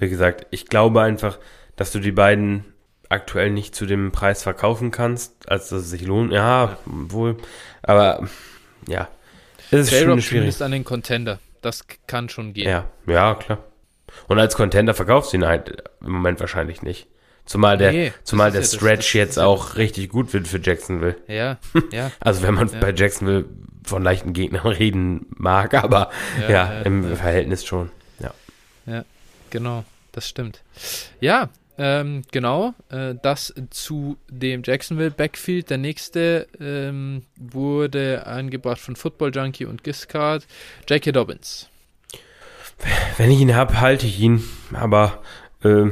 Speaker 2: wie gesagt, ich glaube einfach, dass du die beiden aktuell nicht zu dem Preis verkaufen kannst, als dass es sich lohnt. Ja, ja. wohl. Aber ja,
Speaker 1: es ist schon schwierig. ist an den Contender. Das kann schon gehen.
Speaker 2: Ja, ja, klar. Und als Contender verkaufst du ihn halt im Moment wahrscheinlich nicht. Zumal der, nee, zumal der ja Stretch das, jetzt das auch richtig gut wird für Jacksonville.
Speaker 1: Ja, ja.
Speaker 2: Also wenn man ja. bei Jacksonville von leichten Gegnern reden mag, aber ja, ja im Verhältnis schon. Ja.
Speaker 1: Ja genau, das stimmt. Ja, ähm, genau, äh, das zu dem Jacksonville Backfield. Der nächste ähm, wurde angebracht von Football Junkie und Giscard, Jackie Dobbins.
Speaker 2: Wenn ich ihn habe, halte ich ihn, aber äh,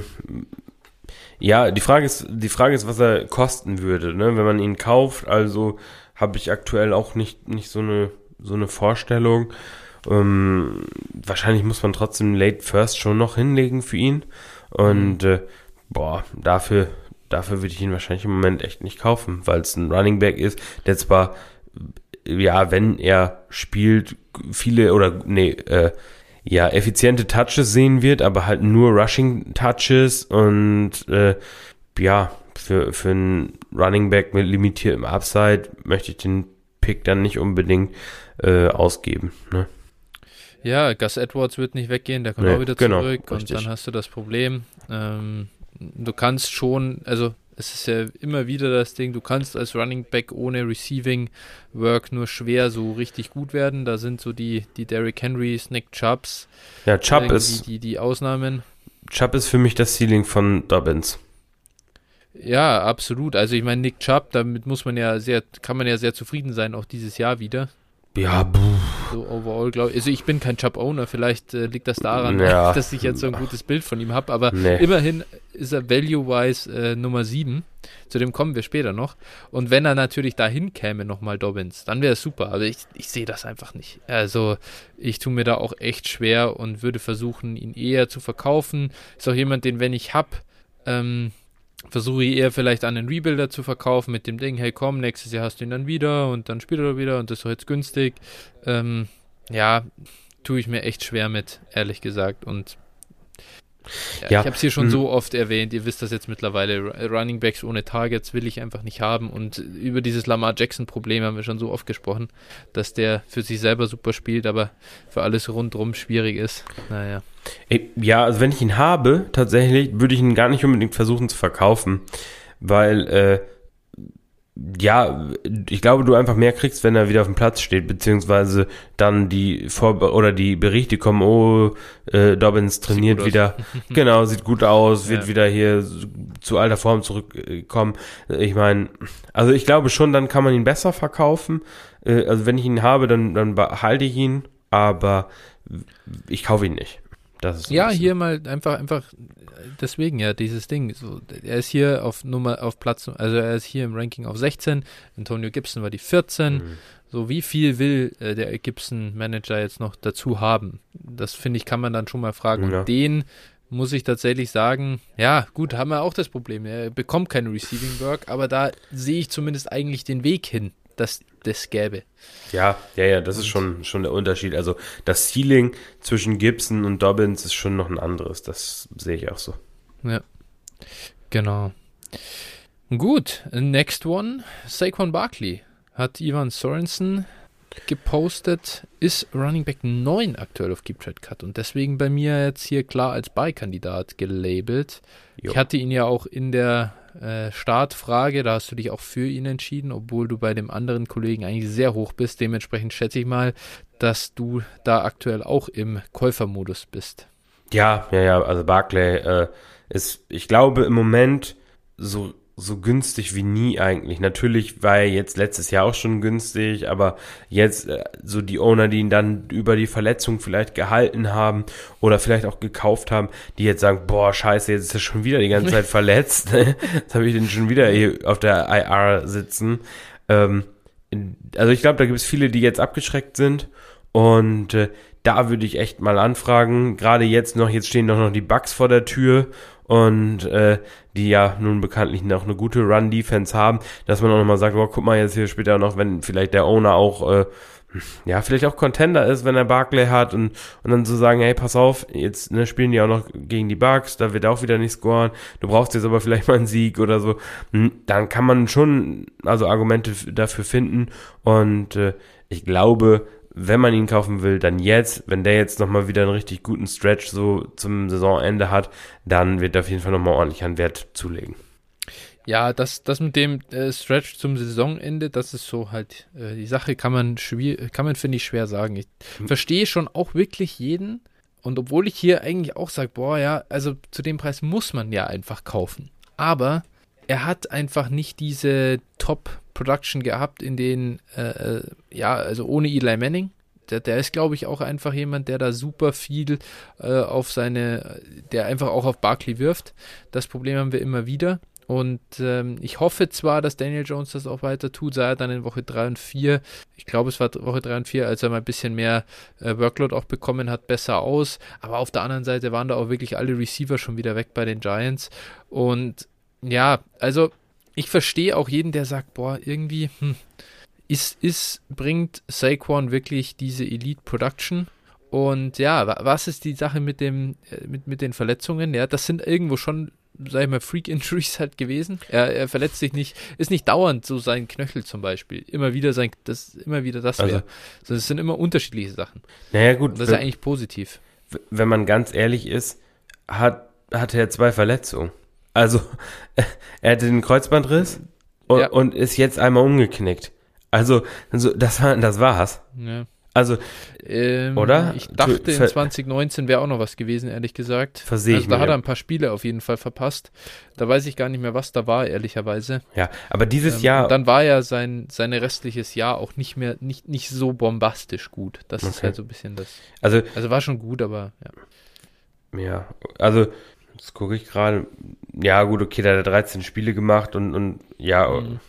Speaker 2: ja, die Frage ist, die Frage ist, was er kosten würde, ne? wenn man ihn kauft. Also habe ich aktuell auch nicht, nicht so eine so eine Vorstellung. Ähm, wahrscheinlich muss man trotzdem Late First schon noch hinlegen für ihn. Und mhm. äh, boah, dafür, dafür würde ich ihn wahrscheinlich im Moment echt nicht kaufen, weil es ein Running Back ist, der zwar, ja, wenn er spielt, viele oder nee, äh, ja, effiziente Touches sehen wird, aber halt nur Rushing Touches und äh, ja, für, für einen Running Back mit limitiertem Upside möchte ich den Pick dann nicht unbedingt äh, ausgeben. Ne?
Speaker 1: Ja, Gus Edwards wird nicht weggehen, der kommt nee, auch wieder genau, zurück richtig. und dann hast du das Problem. Ähm, du kannst schon, also es ist ja immer wieder das Ding, du kannst als Running Back ohne Receiving Work nur schwer so richtig gut werden. Da sind so die, die Derrick Henrys, Nick Chubbs.
Speaker 2: Ja, Chubb ist.
Speaker 1: Die, die Ausnahmen.
Speaker 2: Chubb ist für mich das Ceiling von Dobbins.
Speaker 1: Ja, absolut. Also ich meine, Nick Chubb, damit muss man ja sehr, kann man ja sehr zufrieden sein, auch dieses Jahr wieder.
Speaker 2: Ja,
Speaker 1: puh. So overall, glaube ich. Also ich bin kein Chubb-Owner, vielleicht äh, liegt das daran, ja. dass ich jetzt so ein gutes Bild von ihm habe, aber nee. immerhin ist er value-wise äh, Nummer 7. Zu dem kommen wir später noch. Und wenn er natürlich dahin käme, nochmal Dobbins, dann wäre es super. Aber ich, ich sehe das einfach nicht. Also ich tue mir da auch echt schwer und würde versuchen, ihn eher zu verkaufen. Ist auch jemand, den, wenn ich habe, ähm, versuche ich eher vielleicht an den Rebuilder zu verkaufen mit dem Ding, hey komm, nächstes Jahr hast du ihn dann wieder und dann spielt er wieder und das ist doch jetzt günstig. Ähm, ja, tue ich mir echt schwer mit, ehrlich gesagt. Und ja, ja. Ich habe es hier schon mhm. so oft erwähnt, ihr wisst das jetzt mittlerweile, Running Backs ohne Targets will ich einfach nicht haben und über dieses Lamar Jackson Problem haben wir schon so oft gesprochen, dass der für sich selber super spielt, aber für alles rundherum schwierig ist. Naja.
Speaker 2: Ja, also wenn ich ihn habe, tatsächlich, würde ich ihn gar nicht unbedingt versuchen zu verkaufen, weil äh, ja, ich glaube, du einfach mehr kriegst, wenn er wieder auf dem Platz steht, beziehungsweise dann die Vor oder die Berichte kommen, oh, äh, Dobbins trainiert wieder, genau, sieht gut aus, wird ja. wieder hier zu alter Form zurückkommen. Ich meine, also ich glaube schon, dann kann man ihn besser verkaufen. Äh, also wenn ich ihn habe, dann, dann behalte ich ihn, aber ich kaufe ihn nicht
Speaker 1: ja, hier mal einfach, einfach, deswegen ja, dieses Ding. So, er ist hier auf Nummer, auf Platz, also er ist hier im Ranking auf 16. Antonio Gibson war die 14. Mhm. So, wie viel will äh, der Gibson-Manager jetzt noch dazu haben? Das finde ich, kann man dann schon mal fragen. Ja. Und den muss ich tatsächlich sagen, ja, gut, haben wir auch das Problem. Er bekommt keine Receiving Work, aber da sehe ich zumindest eigentlich den Weg hin dass das gäbe.
Speaker 2: Ja, ja, ja, das ist schon, schon der Unterschied. Also das Ceiling zwischen Gibson und Dobbins ist schon noch ein anderes. Das sehe ich auch so.
Speaker 1: Ja, genau. Gut, next one. Saquon Barkley hat Ivan Sorensen gepostet, ist Running Back 9 aktuell auf Keep Trade Cut und deswegen bei mir jetzt hier klar als Buy-Kandidat gelabelt. Jo. Ich hatte ihn ja auch in der äh, Startfrage, da hast du dich auch für ihn entschieden, obwohl du bei dem anderen Kollegen eigentlich sehr hoch bist. Dementsprechend schätze ich mal, dass du da aktuell auch im Käufermodus bist.
Speaker 2: Ja, ja, ja, also Barclay äh, ist, ich glaube, im Moment so so günstig wie nie eigentlich. Natürlich war er jetzt letztes Jahr auch schon günstig, aber jetzt äh, so die Owner, die ihn dann über die Verletzung vielleicht gehalten haben oder vielleicht auch gekauft haben, die jetzt sagen, boah, scheiße, jetzt ist er schon wieder die ganze Zeit verletzt. jetzt habe ich den schon wieder hier auf der IR sitzen. Ähm, also ich glaube, da gibt es viele, die jetzt abgeschreckt sind und äh, da würde ich echt mal anfragen. Gerade jetzt noch, jetzt stehen doch noch die Bugs vor der Tür und äh, die ja nun bekanntlich noch eine gute Run-Defense haben, dass man auch nochmal sagt, oh, guck mal jetzt hier später noch, wenn vielleicht der Owner auch äh, ja, vielleicht auch Contender ist, wenn er Barclay hat und, und dann zu so sagen, hey, pass auf, jetzt ne, spielen die auch noch gegen die Bugs, da wird er auch wieder nicht scoren, du brauchst jetzt aber vielleicht mal einen Sieg oder so, hm, dann kann man schon also Argumente dafür finden und äh, ich glaube, wenn man ihn kaufen will, dann jetzt. Wenn der jetzt nochmal wieder einen richtig guten Stretch so zum Saisonende hat, dann wird er auf jeden Fall nochmal ordentlich an Wert zulegen.
Speaker 1: Ja, das, das mit dem äh, Stretch zum Saisonende, das ist so halt äh, die Sache, kann man kann man, finde ich, schwer sagen. Ich mhm. verstehe schon auch wirklich jeden. Und obwohl ich hier eigentlich auch sage, boah, ja, also zu dem Preis muss man ja einfach kaufen. Aber er hat einfach nicht diese Top Production gehabt, in denen, äh, äh, ja, also ohne Eli Manning. Der, der ist, glaube ich, auch einfach jemand, der da super viel äh, auf seine, der einfach auch auf Barkley wirft. Das Problem haben wir immer wieder. Und ähm, ich hoffe zwar, dass Daniel Jones das auch weiter tut, sah er dann in Woche 3 und 4, ich glaube es war Woche 3 und 4, als er mal ein bisschen mehr äh, Workload auch bekommen hat, besser aus. Aber auf der anderen Seite waren da auch wirklich alle Receiver schon wieder weg bei den Giants. Und ja, also ich verstehe auch jeden, der sagt, boah, irgendwie, hm, ist, ist, bringt Saquon wirklich diese Elite Production? Und ja, was ist die Sache mit dem, äh, mit, mit den Verletzungen? Ja, das sind irgendwo schon, sag ich mal, Freak-Injuries halt gewesen. Er, er verletzt sich nicht, ist nicht dauernd so sein Knöchel zum Beispiel. Immer wieder sein, das, immer wieder das also, wäre. Also, das sind immer unterschiedliche Sachen.
Speaker 2: Naja, gut.
Speaker 1: Und das ist ja eigentlich positiv.
Speaker 2: Wenn man ganz ehrlich ist, hat, hat er zwei Verletzungen. Also, er hatte den Kreuzbandriss und, ja. und ist jetzt einmal umgeknickt. Also, also das, war, das war's. Ja. Also,
Speaker 1: ähm, oder? Ich dachte, in 2019 wäre auch noch was gewesen, ehrlich gesagt.
Speaker 2: Versehe
Speaker 1: also, da hat er ein paar Spiele auf jeden Fall verpasst. Da weiß ich gar nicht mehr, was da war, ehrlicherweise.
Speaker 2: Ja, aber dieses ähm, Jahr.
Speaker 1: Dann war ja sein, sein restliches Jahr auch nicht mehr, nicht, nicht so bombastisch gut. Das okay. ist halt so ein bisschen das.
Speaker 2: Also,
Speaker 1: also war schon gut, aber
Speaker 2: ja. Ja, also das gucke ich gerade. Ja, gut, okay, da hat er 13 Spiele gemacht und, und ja, mhm.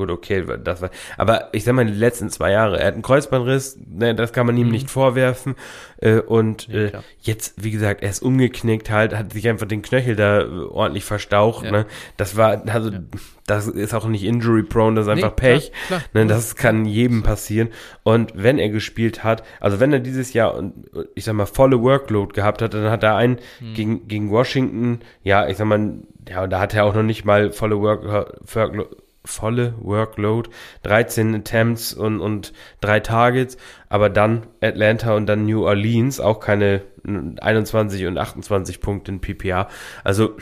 Speaker 2: Gut, okay, das war. Aber ich sag mal, die letzten zwei Jahre, er hat einen Kreuzbandriss, ne, das kann man ihm mhm. nicht vorwerfen. Äh, und ja, äh, jetzt, wie gesagt, er ist umgeknickt halt, hat sich einfach den Knöchel da ordentlich verstaucht. Ja. Ne? Das war, also ja das ist auch nicht injury prone, das ist einfach nee, Pech. Klar, klar. Ne, das kann jedem passieren. Und wenn er gespielt hat, also wenn er dieses Jahr, ich sag mal, volle Workload gehabt hat, dann hat er einen hm. gegen, gegen Washington, ja, ich sag mal, ja, da hat er auch noch nicht mal volle Work, Workload volle Workload, 13 Attempts und, und drei Targets, aber dann Atlanta und dann New Orleans, auch keine 21 und 28 Punkte in PPA. Also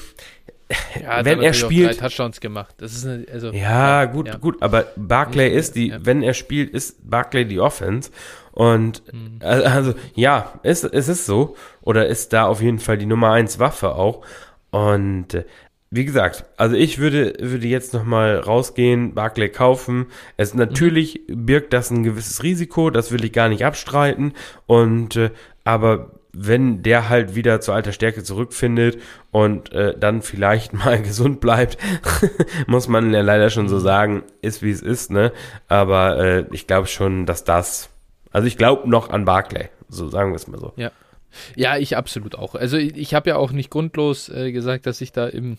Speaker 1: ja, wenn er spielt, drei Touchdowns gemacht. Das ist eine, also
Speaker 2: ja, ja gut, ja. gut, aber Barclay ist die, wenn er spielt, ist Barclay die Offense und mhm. also ja, es, es ist so oder ist da auf jeden Fall die Nummer eins Waffe auch und äh, wie gesagt, also ich würde, würde jetzt nochmal rausgehen, Barclay kaufen. Es natürlich birgt das ein gewisses Risiko, das will ich gar nicht abstreiten. Und äh, aber wenn der halt wieder zur alter Stärke zurückfindet und äh, dann vielleicht mal gesund bleibt, muss man ja leider schon so mhm. sagen, ist wie es ist, ne? Aber äh, ich glaube schon, dass das, also ich glaube noch an Barclay, so sagen wir es mal so.
Speaker 1: Ja. Ja, ich absolut auch. Also ich, ich habe ja auch nicht grundlos äh, gesagt, dass ich da im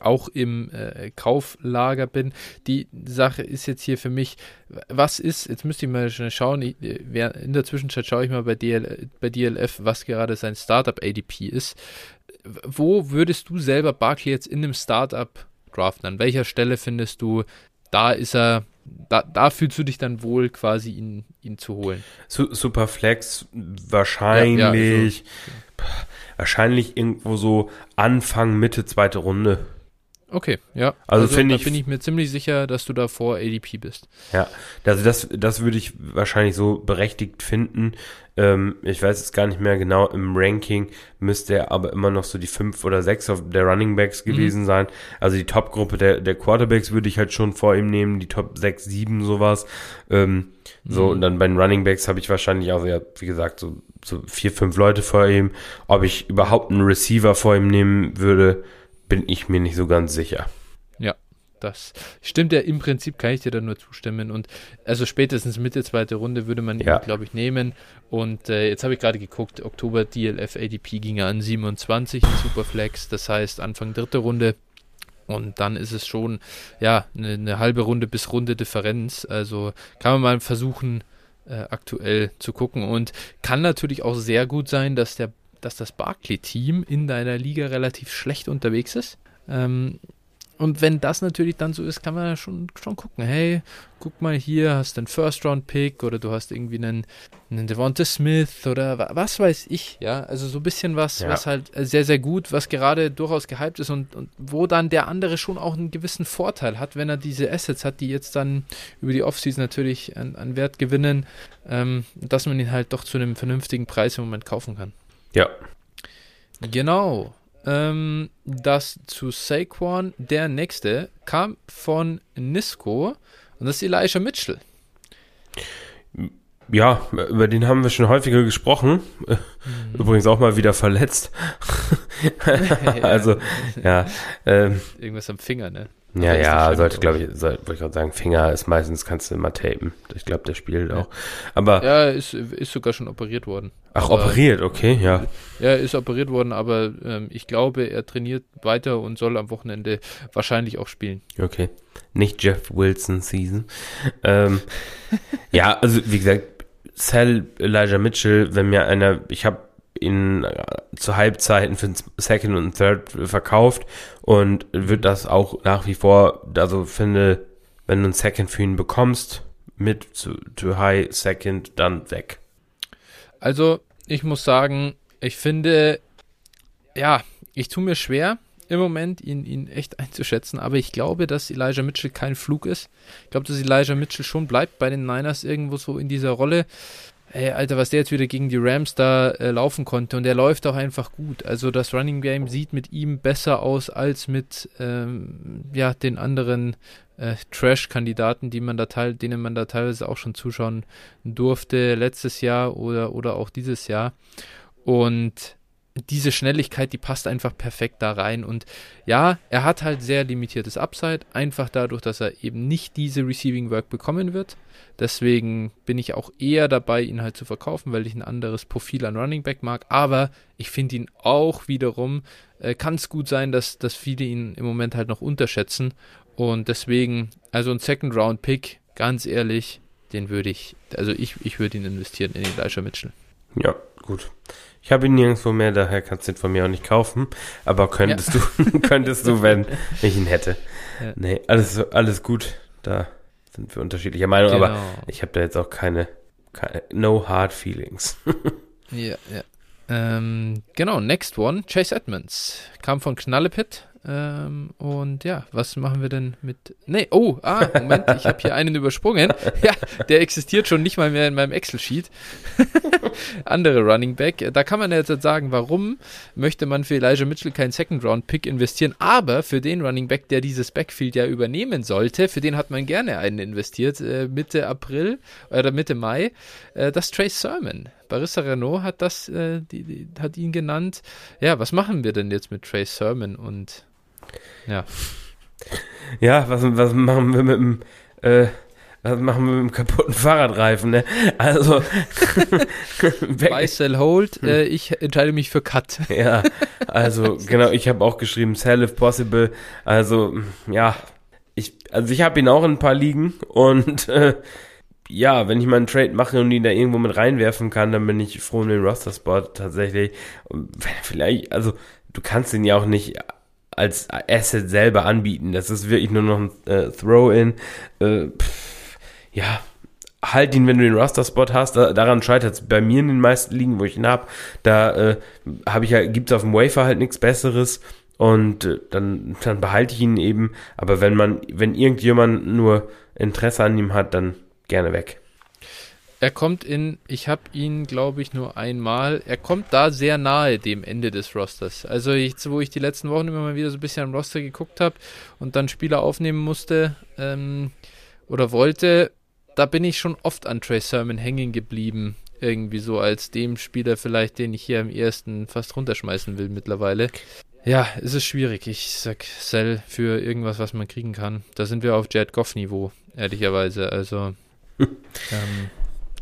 Speaker 1: auch im äh, Kauflager bin. Die Sache ist jetzt hier für mich, was ist, jetzt müsste ich mal schnell schauen, ich, äh, in der Zwischenzeit schaue ich mal bei, DL, bei DLF, was gerade sein Startup ADP ist. Wo würdest du selber Barkley jetzt in einem Startup draften? An welcher Stelle findest du, da ist er, da, da fühlst du dich dann wohl, quasi ihn, ihn zu holen?
Speaker 2: Superflex wahrscheinlich, ja, ja, also, wahrscheinlich irgendwo so Anfang, Mitte, zweite Runde.
Speaker 1: Okay, ja. Also, also finde ich. Da bin ich mir ziemlich sicher, dass du da vor ADP bist.
Speaker 2: Ja, also das, das würde ich wahrscheinlich so berechtigt finden. Ähm, ich weiß jetzt gar nicht mehr genau, im Ranking müsste er aber immer noch so die fünf oder sechs der Running Backs mhm. gewesen mhm. sein. Also die Top-Gruppe der, der Quarterbacks würde ich halt schon vor ihm nehmen, die Top sechs, sieben sowas. Ähm, so, mhm. und dann bei den Running Backs habe ich wahrscheinlich auch, ja, wie gesagt, so, so vier, fünf Leute vor ihm. Ob ich überhaupt einen Receiver vor ihm nehmen würde, bin ich mir nicht so ganz sicher.
Speaker 1: Ja, das stimmt ja im Prinzip, kann ich dir da nur zustimmen. Und also spätestens Mitte zweite Runde würde man ja. ihn, glaube ich, nehmen. Und äh, jetzt habe ich gerade geguckt, Oktober DLF ADP ging er an 27 in Superflex, das heißt Anfang dritte Runde. Und dann ist es schon, ja, eine, eine halbe Runde bis Runde Differenz. Also kann man mal versuchen, äh, aktuell zu gucken. Und kann natürlich auch sehr gut sein, dass der dass das Barclay-Team in deiner Liga relativ schlecht unterwegs ist. Ähm, und wenn das natürlich dann so ist, kann man schon, schon gucken, hey, guck mal hier, hast du einen First-Round-Pick oder du hast irgendwie einen, einen Devonta Smith oder was weiß ich, ja. Also so ein bisschen was, ja. was halt sehr, sehr gut, was gerade durchaus gehypt ist und, und wo dann der andere schon auch einen gewissen Vorteil hat, wenn er diese Assets hat, die jetzt dann über die Offseason natürlich an, an Wert gewinnen, ähm, dass man ihn halt doch zu einem vernünftigen Preis im Moment kaufen kann.
Speaker 2: Ja.
Speaker 1: Genau. Ähm, das zu Saquon, der nächste, kam von Nisco und das ist Elijah Mitchell.
Speaker 2: Ja, über den haben wir schon häufiger gesprochen. Mhm. Übrigens auch mal wieder verletzt. also, ja. Ähm,
Speaker 1: Irgendwas am Finger, ne?
Speaker 2: Ja, ja, sollte, glaube ich, soll, wollte ich gerade sagen, Finger ist meistens, kannst du immer tapen. Ich glaube, der spielt auch. Aber.
Speaker 1: Ja, ist, ist sogar schon operiert worden.
Speaker 2: Ach, aber, operiert, okay, ja.
Speaker 1: Ja, ist operiert worden, aber ähm, ich glaube, er trainiert weiter und soll am Wochenende wahrscheinlich auch spielen.
Speaker 2: Okay. Nicht Jeff Wilson Season. Ähm, ja, also wie gesagt, Sal Elijah Mitchell, wenn mir einer, ich habe ihn äh, zu Halbzeiten für Second und Third verkauft und wird das auch nach wie vor, also finde, wenn du ein Second für ihn bekommst, mit zu, to High Second, dann weg.
Speaker 1: Also, ich muss sagen, ich finde, ja, ich tue mir schwer im Moment, ihn, ihn echt einzuschätzen, aber ich glaube, dass Elijah Mitchell kein Flug ist. Ich glaube, dass Elijah Mitchell schon bleibt bei den Niners irgendwo so in dieser Rolle ey, Alter, was der jetzt wieder gegen die Rams da äh, laufen konnte und der läuft auch einfach gut. Also das Running Game sieht mit ihm besser aus als mit ähm, ja, den anderen äh, Trash-Kandidaten, die man da teil, denen man da teilweise auch schon zuschauen durfte letztes Jahr oder, oder auch dieses Jahr. Und diese Schnelligkeit, die passt einfach perfekt da rein. Und ja, er hat halt sehr limitiertes Upside, einfach dadurch, dass er eben nicht diese Receiving Work bekommen wird. Deswegen bin ich auch eher dabei, ihn halt zu verkaufen, weil ich ein anderes Profil an Running Back mag. Aber ich finde ihn auch wiederum, äh, kann es gut sein, dass, dass viele ihn im Moment halt noch unterschätzen. Und deswegen, also ein Second Round Pick, ganz ehrlich, den würde ich, also ich, ich würde ihn investieren in Elijah Mitchell.
Speaker 2: Ja, gut. Ich habe ihn nirgendwo mehr, daher kannst du ihn von mir auch nicht kaufen. Aber könntest ja. du, könntest du, wenn ich ihn hätte. Ja. Nee, alles, alles gut. Da sind wir unterschiedlicher Meinung, genau. aber ich habe da jetzt auch keine, keine no hard feelings.
Speaker 1: ja, ja. Ähm, genau, next one, Chase Edmonds. Kam von Knallepit. Ähm, und ja, was machen wir denn mit. Nee, oh, ah, Moment, ich habe hier einen übersprungen. Ja, der existiert schon nicht mal mehr in meinem Excel-Sheet. Andere Running Back. Da kann man jetzt sagen, warum möchte man für Elijah Mitchell keinen Second-Round-Pick investieren, aber für den Running Back, der dieses Backfield ja übernehmen sollte, für den hat man gerne einen investiert, äh, Mitte April oder Mitte Mai. Äh, das Trace Sermon. Barissa Renault hat das, äh, die, die, hat ihn genannt. Ja, was machen wir denn jetzt mit Trace Sermon und ja.
Speaker 2: Ja, was, was machen wir mit dem, äh, was machen wir mit dem kaputten Fahrradreifen, ne? Also.
Speaker 1: Buy, sell, hold. Äh, ich entscheide mich für Cut.
Speaker 2: ja, also, genau, ich habe auch geschrieben, sell if possible. Also, ja. Ich, also ich habe ihn auch in ein paar Ligen und äh, ja, wenn ich mal einen Trade mache und ihn da irgendwo mit reinwerfen kann, dann bin ich froh um den Roster-Spot tatsächlich. Und vielleicht, also du kannst ihn ja auch nicht als Asset selber anbieten. Das ist wirklich nur noch ein äh, Throw-in. Äh, ja, halt ihn, wenn du den Roster-Spot hast. Da, daran scheitert es bei mir in den meisten Ligen, wo ich ihn habe. Da äh, habe ich ja, gibt es auf dem Wafer halt nichts Besseres und äh, dann, dann behalte ich ihn eben. Aber wenn man, wenn irgendjemand nur Interesse an ihm hat, dann gerne weg.
Speaker 1: Er kommt in, ich habe ihn, glaube ich, nur einmal. Er kommt da sehr nahe dem Ende des Rosters. Also, ich, wo ich die letzten Wochen immer mal wieder so ein bisschen am Roster geguckt habe und dann Spieler aufnehmen musste ähm, oder wollte, da bin ich schon oft an Trey Sermon hängen geblieben. Irgendwie so als dem Spieler vielleicht, den ich hier am ersten fast runterschmeißen will mittlerweile. Ja, es ist schwierig. Ich sag Sell für irgendwas, was man kriegen kann. Da sind wir auf Jared Goff-Niveau, ehrlicherweise. Also, ähm,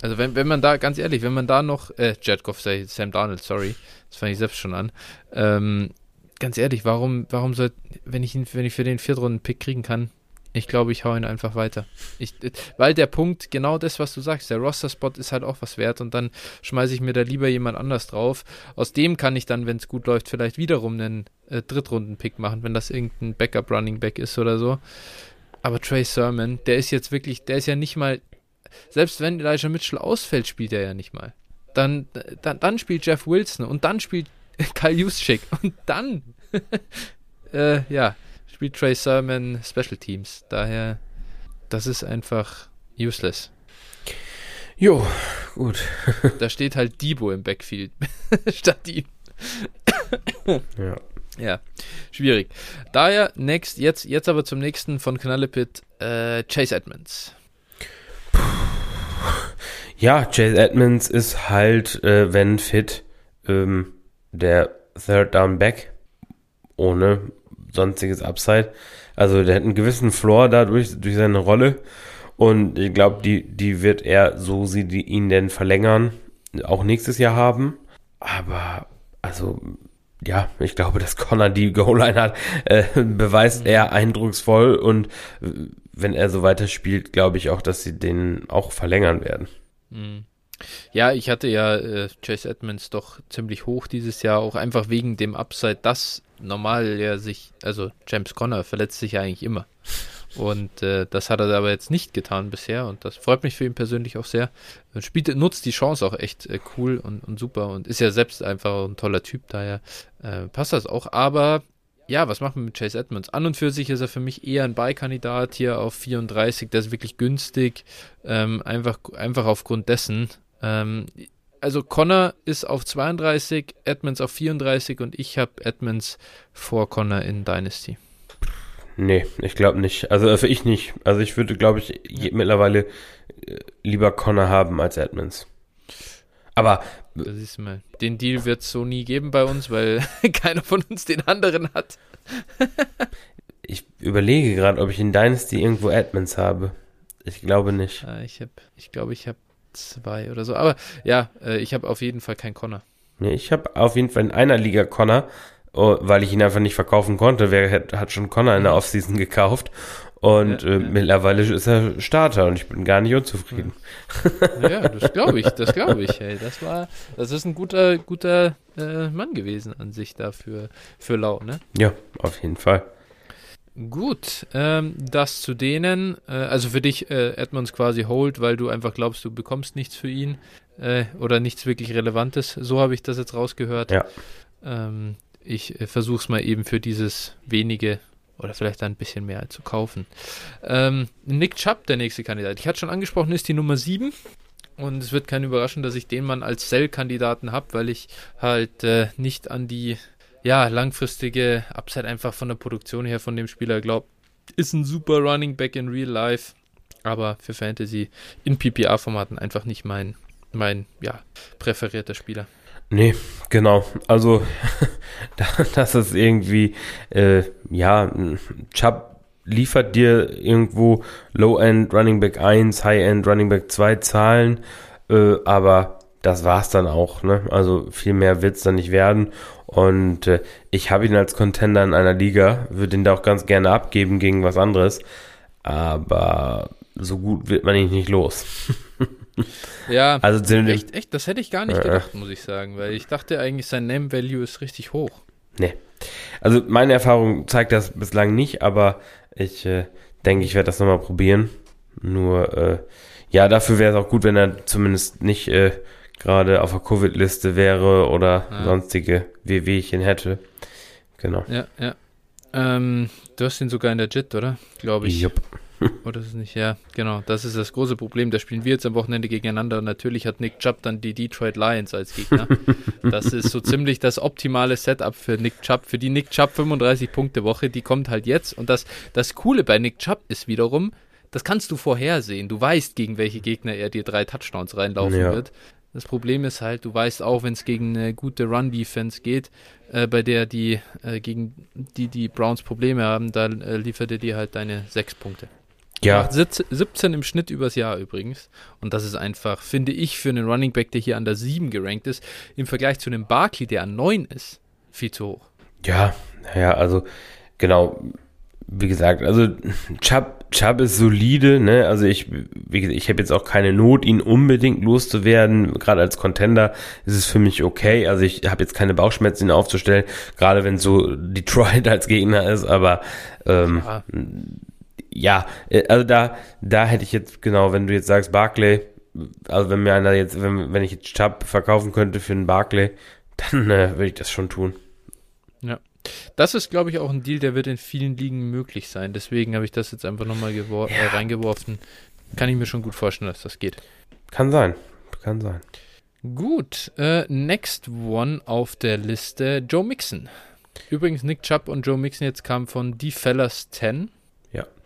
Speaker 1: also wenn, wenn man da, ganz ehrlich, wenn man da noch, äh, sei Sam Darnold, sorry, das fange ich selbst schon an. Ähm, ganz ehrlich, warum, warum soll, wenn ich ihn, wenn ich für den Viertrunden-Pick kriegen kann, ich glaube, ich hau ihn einfach weiter. Ich, weil der Punkt, genau das, was du sagst, der Roster-Spot ist halt auch was wert und dann schmeiße ich mir da lieber jemand anders drauf. Aus dem kann ich dann, wenn es gut läuft, vielleicht wiederum einen äh, Drittrunden-Pick machen, wenn das irgendein Backup-Running-Back ist oder so. Aber Trey Sermon, der ist jetzt wirklich, der ist ja nicht mal, selbst wenn Elijah Mitchell ausfällt, spielt er ja nicht mal. Dann, dann, dann spielt Jeff Wilson und dann spielt Kyle Juszczyk und dann, äh, ja, spielt Trey Sermon Special Teams. Daher, das ist einfach useless.
Speaker 2: Jo, gut.
Speaker 1: da steht halt Debo im Backfield statt ihm.
Speaker 2: ja.
Speaker 1: Ja, schwierig. Daher, next, jetzt, jetzt aber zum nächsten von Knallepit, äh, Chase Edmonds.
Speaker 2: Ja, Chase Edmonds ist halt, äh, wenn fit, ähm, der Third Down Back ohne sonstiges Upside. Also der hat einen gewissen Floor dadurch, durch seine Rolle. Und ich glaube, die, die wird er, so sie die ihn denn verlängern, auch nächstes Jahr haben. Aber, also, ja, ich glaube, dass Connor die Goal-Line hat, äh, beweist er eindrucksvoll. Und wenn er so weiterspielt, glaube ich auch, dass sie den auch verlängern werden.
Speaker 1: Mhm. Ja, ich hatte ja äh, Chase Edmonds doch ziemlich hoch dieses Jahr, auch einfach wegen dem Upside, dass normal ja sich, also James Conner verletzt sich ja eigentlich immer. Und äh, das hat er aber jetzt nicht getan bisher und das freut mich für ihn persönlich auch sehr. Spielt, nutzt die Chance auch echt äh, cool und, und, super und ist ja selbst einfach ein toller Typ, daher äh, passt das auch. Aber ja, was machen wir mit Chase Edmonds? An und für sich ist er für mich eher ein Beikandidat hier auf 34, der ist wirklich günstig, ähm, einfach, einfach aufgrund dessen. Ähm, also Connor ist auf 32, Edmonds auf 34 und ich habe Edmonds vor Connor in Dynasty.
Speaker 2: Nee, ich glaube nicht. Also für also ich nicht. Also ich würde, glaube ich, je, mittlerweile äh, lieber Connor haben als Edmonds. Aber.
Speaker 1: Das ist mal. Den Deal wird es so nie geben bei uns, weil keiner von uns den anderen hat.
Speaker 2: ich überlege gerade, ob ich in Dynasty irgendwo Edmonds habe. Ich glaube nicht.
Speaker 1: Ah, ich habe, ich glaube, ich habe zwei oder so. Aber ja, äh, ich habe auf jeden Fall keinen Connor.
Speaker 2: Nee, ich habe auf jeden Fall in einer Liga Connor, oh, weil ich ihn einfach nicht verkaufen konnte. Wer hat, hat schon Connor in der mhm. Offseason gekauft? Und ja, äh, ja. mittlerweile ist er Starter und ich bin gar nicht unzufrieden.
Speaker 1: Ja, ja das glaube ich, das glaube ich. Hey, das war, das ist ein guter, guter äh, Mann gewesen an sich dafür für Lau, ne?
Speaker 2: Ja, auf jeden Fall.
Speaker 1: Gut, ähm, das zu denen, äh, also für dich äh, Edmonds quasi hold, weil du einfach glaubst, du bekommst nichts für ihn äh, oder nichts wirklich Relevantes. So habe ich das jetzt rausgehört.
Speaker 2: Ja.
Speaker 1: Ähm, ich äh, versuche es mal eben für dieses wenige oder vielleicht ein bisschen mehr zu kaufen. Ähm, Nick Chubb, der nächste Kandidat. Ich hatte schon angesprochen, ist die Nummer 7. Und es wird kein überraschen, dass ich den Mann als Sell-Kandidaten habe, weil ich halt äh, nicht an die ja, langfristige Upside einfach von der Produktion her von dem Spieler glaubt. Ist ein super Running Back in Real Life, aber für Fantasy in PPA-Formaten einfach nicht mein, mein ja, präferierter Spieler.
Speaker 2: Nee, genau. Also, das ist irgendwie, äh, ja, Chubb liefert dir irgendwo Low-End Running Back 1, High-End Running Back 2 Zahlen, äh, aber das war's dann auch. Ne? Also viel mehr wird's dann nicht werden. Und äh, ich habe ihn als Contender in einer Liga, würde ihn da auch ganz gerne abgeben gegen was anderes. Aber so gut wird man ihn nicht los.
Speaker 1: ja, also echt, echt, das hätte ich gar nicht gedacht, muss ich sagen, weil ich dachte eigentlich, sein Name Value ist richtig hoch.
Speaker 2: Nee. Also meine Erfahrung zeigt das bislang nicht, aber ich äh, denke, ich werde das nochmal probieren. Nur, äh, ja, dafür wäre es auch gut, wenn er zumindest nicht äh, gerade auf der Covid-Liste wäre oder ja. sonstige Wehwehchen hätte. Genau.
Speaker 1: Ja, ja. Ähm, du hast ihn sogar in der JIT, oder? Glaube ich. Jupp. Oder ist es nicht? Ja, genau. Das ist das große Problem. Da spielen wir jetzt am Wochenende gegeneinander und natürlich hat Nick Chubb dann die Detroit Lions als Gegner. das ist so ziemlich das optimale Setup für Nick Chubb. Für die Nick Chubb 35 Punkte Woche, die kommt halt jetzt. Und das, das Coole bei Nick Chubb ist wiederum, das kannst du vorhersehen. Du weißt, gegen welche Gegner er dir drei Touchdowns reinlaufen ja. wird. Das Problem ist halt, du weißt auch, wenn es gegen eine gute Run-Defense geht, äh, bei der die äh, gegen die die Browns Probleme haben, dann äh, liefert er dir halt deine sechs Punkte. Ja. 17 im Schnitt übers Jahr übrigens. Und das ist einfach, finde ich, für einen Running Back, der hier an der 7 gerankt ist, im Vergleich zu einem Barkley, der an 9 ist, viel zu hoch.
Speaker 2: Ja, ja, also genau, wie gesagt, also Chubb, Chubb ist solide, ne? Also ich, wie gesagt, ich habe jetzt auch keine Not, ihn unbedingt loszuwerden. Gerade als Contender ist es für mich okay. Also ich habe jetzt keine Bauchschmerzen, ihn aufzustellen, gerade wenn so Detroit als Gegner ist, aber ähm, ja ja, äh, also da, da hätte ich jetzt, genau, wenn du jetzt sagst Barclay, also wenn mir einer jetzt, wenn, wenn ich jetzt Chubb verkaufen könnte für einen Barclay, dann äh, würde ich das schon tun.
Speaker 1: Ja. Das ist, glaube ich, auch ein Deal, der wird in vielen Ligen möglich sein. Deswegen habe ich das jetzt einfach nochmal ja. äh, reingeworfen. Kann ich mir schon gut vorstellen, dass das geht.
Speaker 2: Kann sein. Kann sein.
Speaker 1: Gut. Äh, next one auf der Liste: Joe Mixon. Übrigens, Nick Chubb und Joe Mixon jetzt kamen von Die Fellas 10.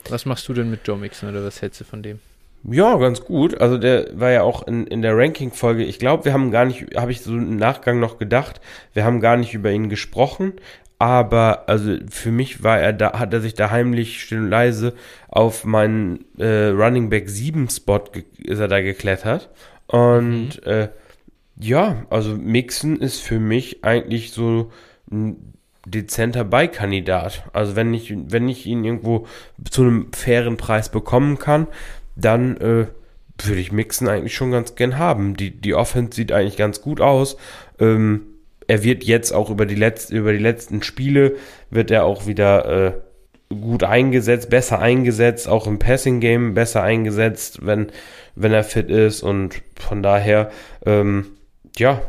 Speaker 1: Was machst du denn mit Joe Mixon oder was hältst du von dem?
Speaker 2: Ja, ganz gut. Also der war ja auch in, in der Ranking-Folge. Ich glaube, wir haben gar nicht, habe ich so im Nachgang noch gedacht, wir haben gar nicht über ihn gesprochen. Aber also für mich war er da, hat er sich da heimlich still und leise auf meinen äh, Running Back 7 Spot ist er da geklettert. Und mhm. äh, ja, also Mixon ist für mich eigentlich so ein dezenter Beikandidat. Also wenn ich, wenn ich ihn irgendwo zu einem fairen Preis bekommen kann, dann äh, würde ich Mixen eigentlich schon ganz gern haben. Die, die Offense sieht eigentlich ganz gut aus. Ähm, er wird jetzt auch über die, letzten über die letzten Spiele, wird er auch wieder äh, gut eingesetzt, besser eingesetzt, auch im Passing Game besser eingesetzt, wenn, wenn er fit ist. Und von daher, ähm, ja,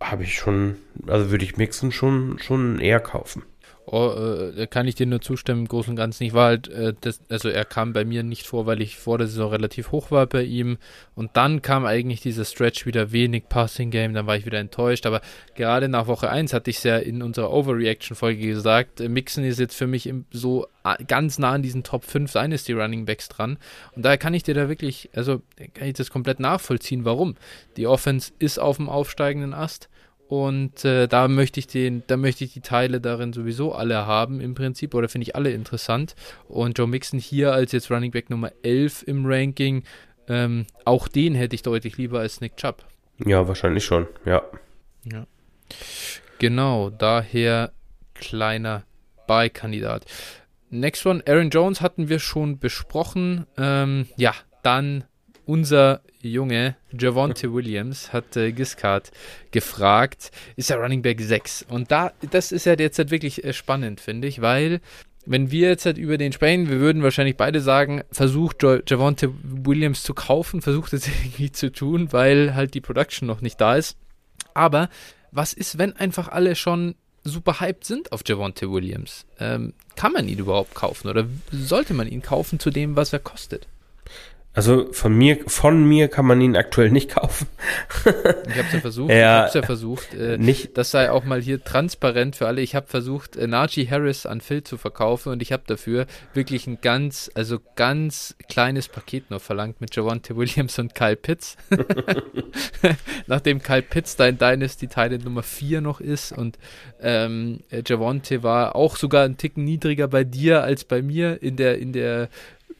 Speaker 2: habe ich schon, also würde ich Mixen schon, schon eher kaufen.
Speaker 1: Oh, äh, da kann ich dir nur zustimmen, im Großen und Ganzen. Ich war halt, äh, das, also er kam bei mir nicht vor, weil ich vor der Saison relativ hoch war bei ihm. Und dann kam eigentlich dieser Stretch wieder wenig Passing Game, dann war ich wieder enttäuscht. Aber gerade nach Woche 1 hatte ich es ja in unserer Overreaction-Folge gesagt, äh, Mixon ist jetzt für mich im, so ganz nah an diesen Top 5 seines die Running Backs dran. Und daher kann ich dir da wirklich, also kann ich das komplett nachvollziehen, warum. Die Offense ist auf dem aufsteigenden Ast und äh, da möchte ich den, da möchte ich die Teile darin sowieso alle haben im Prinzip, oder finde ich alle interessant. Und Joe Mixon hier als jetzt Running Back Nummer 11 im Ranking, ähm, auch den hätte ich deutlich lieber als Nick Chubb.
Speaker 2: Ja, wahrscheinlich schon, ja.
Speaker 1: Ja. Genau, daher kleiner Buy-Kandidat. Next one, Aaron Jones hatten wir schon besprochen. Ähm, ja, dann unser Junge, Javonte Williams, hat äh, Giscard gefragt, ist er Running Back 6? Und da, das ist ja jetzt halt wirklich äh, spannend, finde ich, weil wenn wir jetzt halt über den sprechen, wir würden wahrscheinlich beide sagen, versucht Javonte Williams zu kaufen, versucht es irgendwie zu tun, weil halt die Production noch nicht da ist. Aber was ist, wenn einfach alle schon super hyped sind auf Javonte Williams? Ähm, kann man ihn überhaupt kaufen oder sollte man ihn kaufen zu dem, was er kostet?
Speaker 2: Also von mir, von mir kann man ihn aktuell nicht kaufen.
Speaker 1: ich habe ja versucht. Ja, ich hab's ja versucht. Äh, nicht. Das sei auch mal hier transparent für alle. Ich habe versucht, äh, Najee Harris an Phil zu verkaufen und ich habe dafür wirklich ein ganz, also ganz kleines Paket nur verlangt mit Javante Williams und Kyle Pitts. Nachdem Kyle Pitts dein Dynasty Teile Nummer 4 noch ist und ähm, Javante war auch sogar ein Ticken niedriger bei dir als bei mir in der in der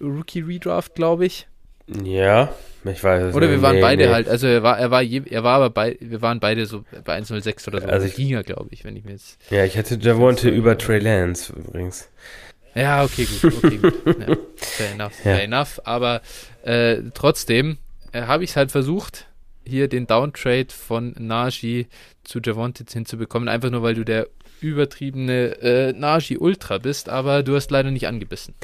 Speaker 1: Rookie Redraft, glaube ich.
Speaker 2: Ja, ich weiß
Speaker 1: es Oder wir waren nee, beide nee. halt, also er war, er war, je, er war aber bei, wir waren beide so bei 106 oder so.
Speaker 2: Also ich ging ja, glaube ich, wenn ich mir jetzt. Ja, ich hätte Javonte über Trey Lance übrigens.
Speaker 1: Ja, okay, gut, okay, gut. Ja, fair enough, ja. fair enough. Aber äh, trotzdem äh, habe ich es halt versucht hier den Downtrade von Najee zu Javonte hinzubekommen, einfach nur weil du der übertriebene äh, Najee Ultra bist, aber du hast leider nicht angebissen.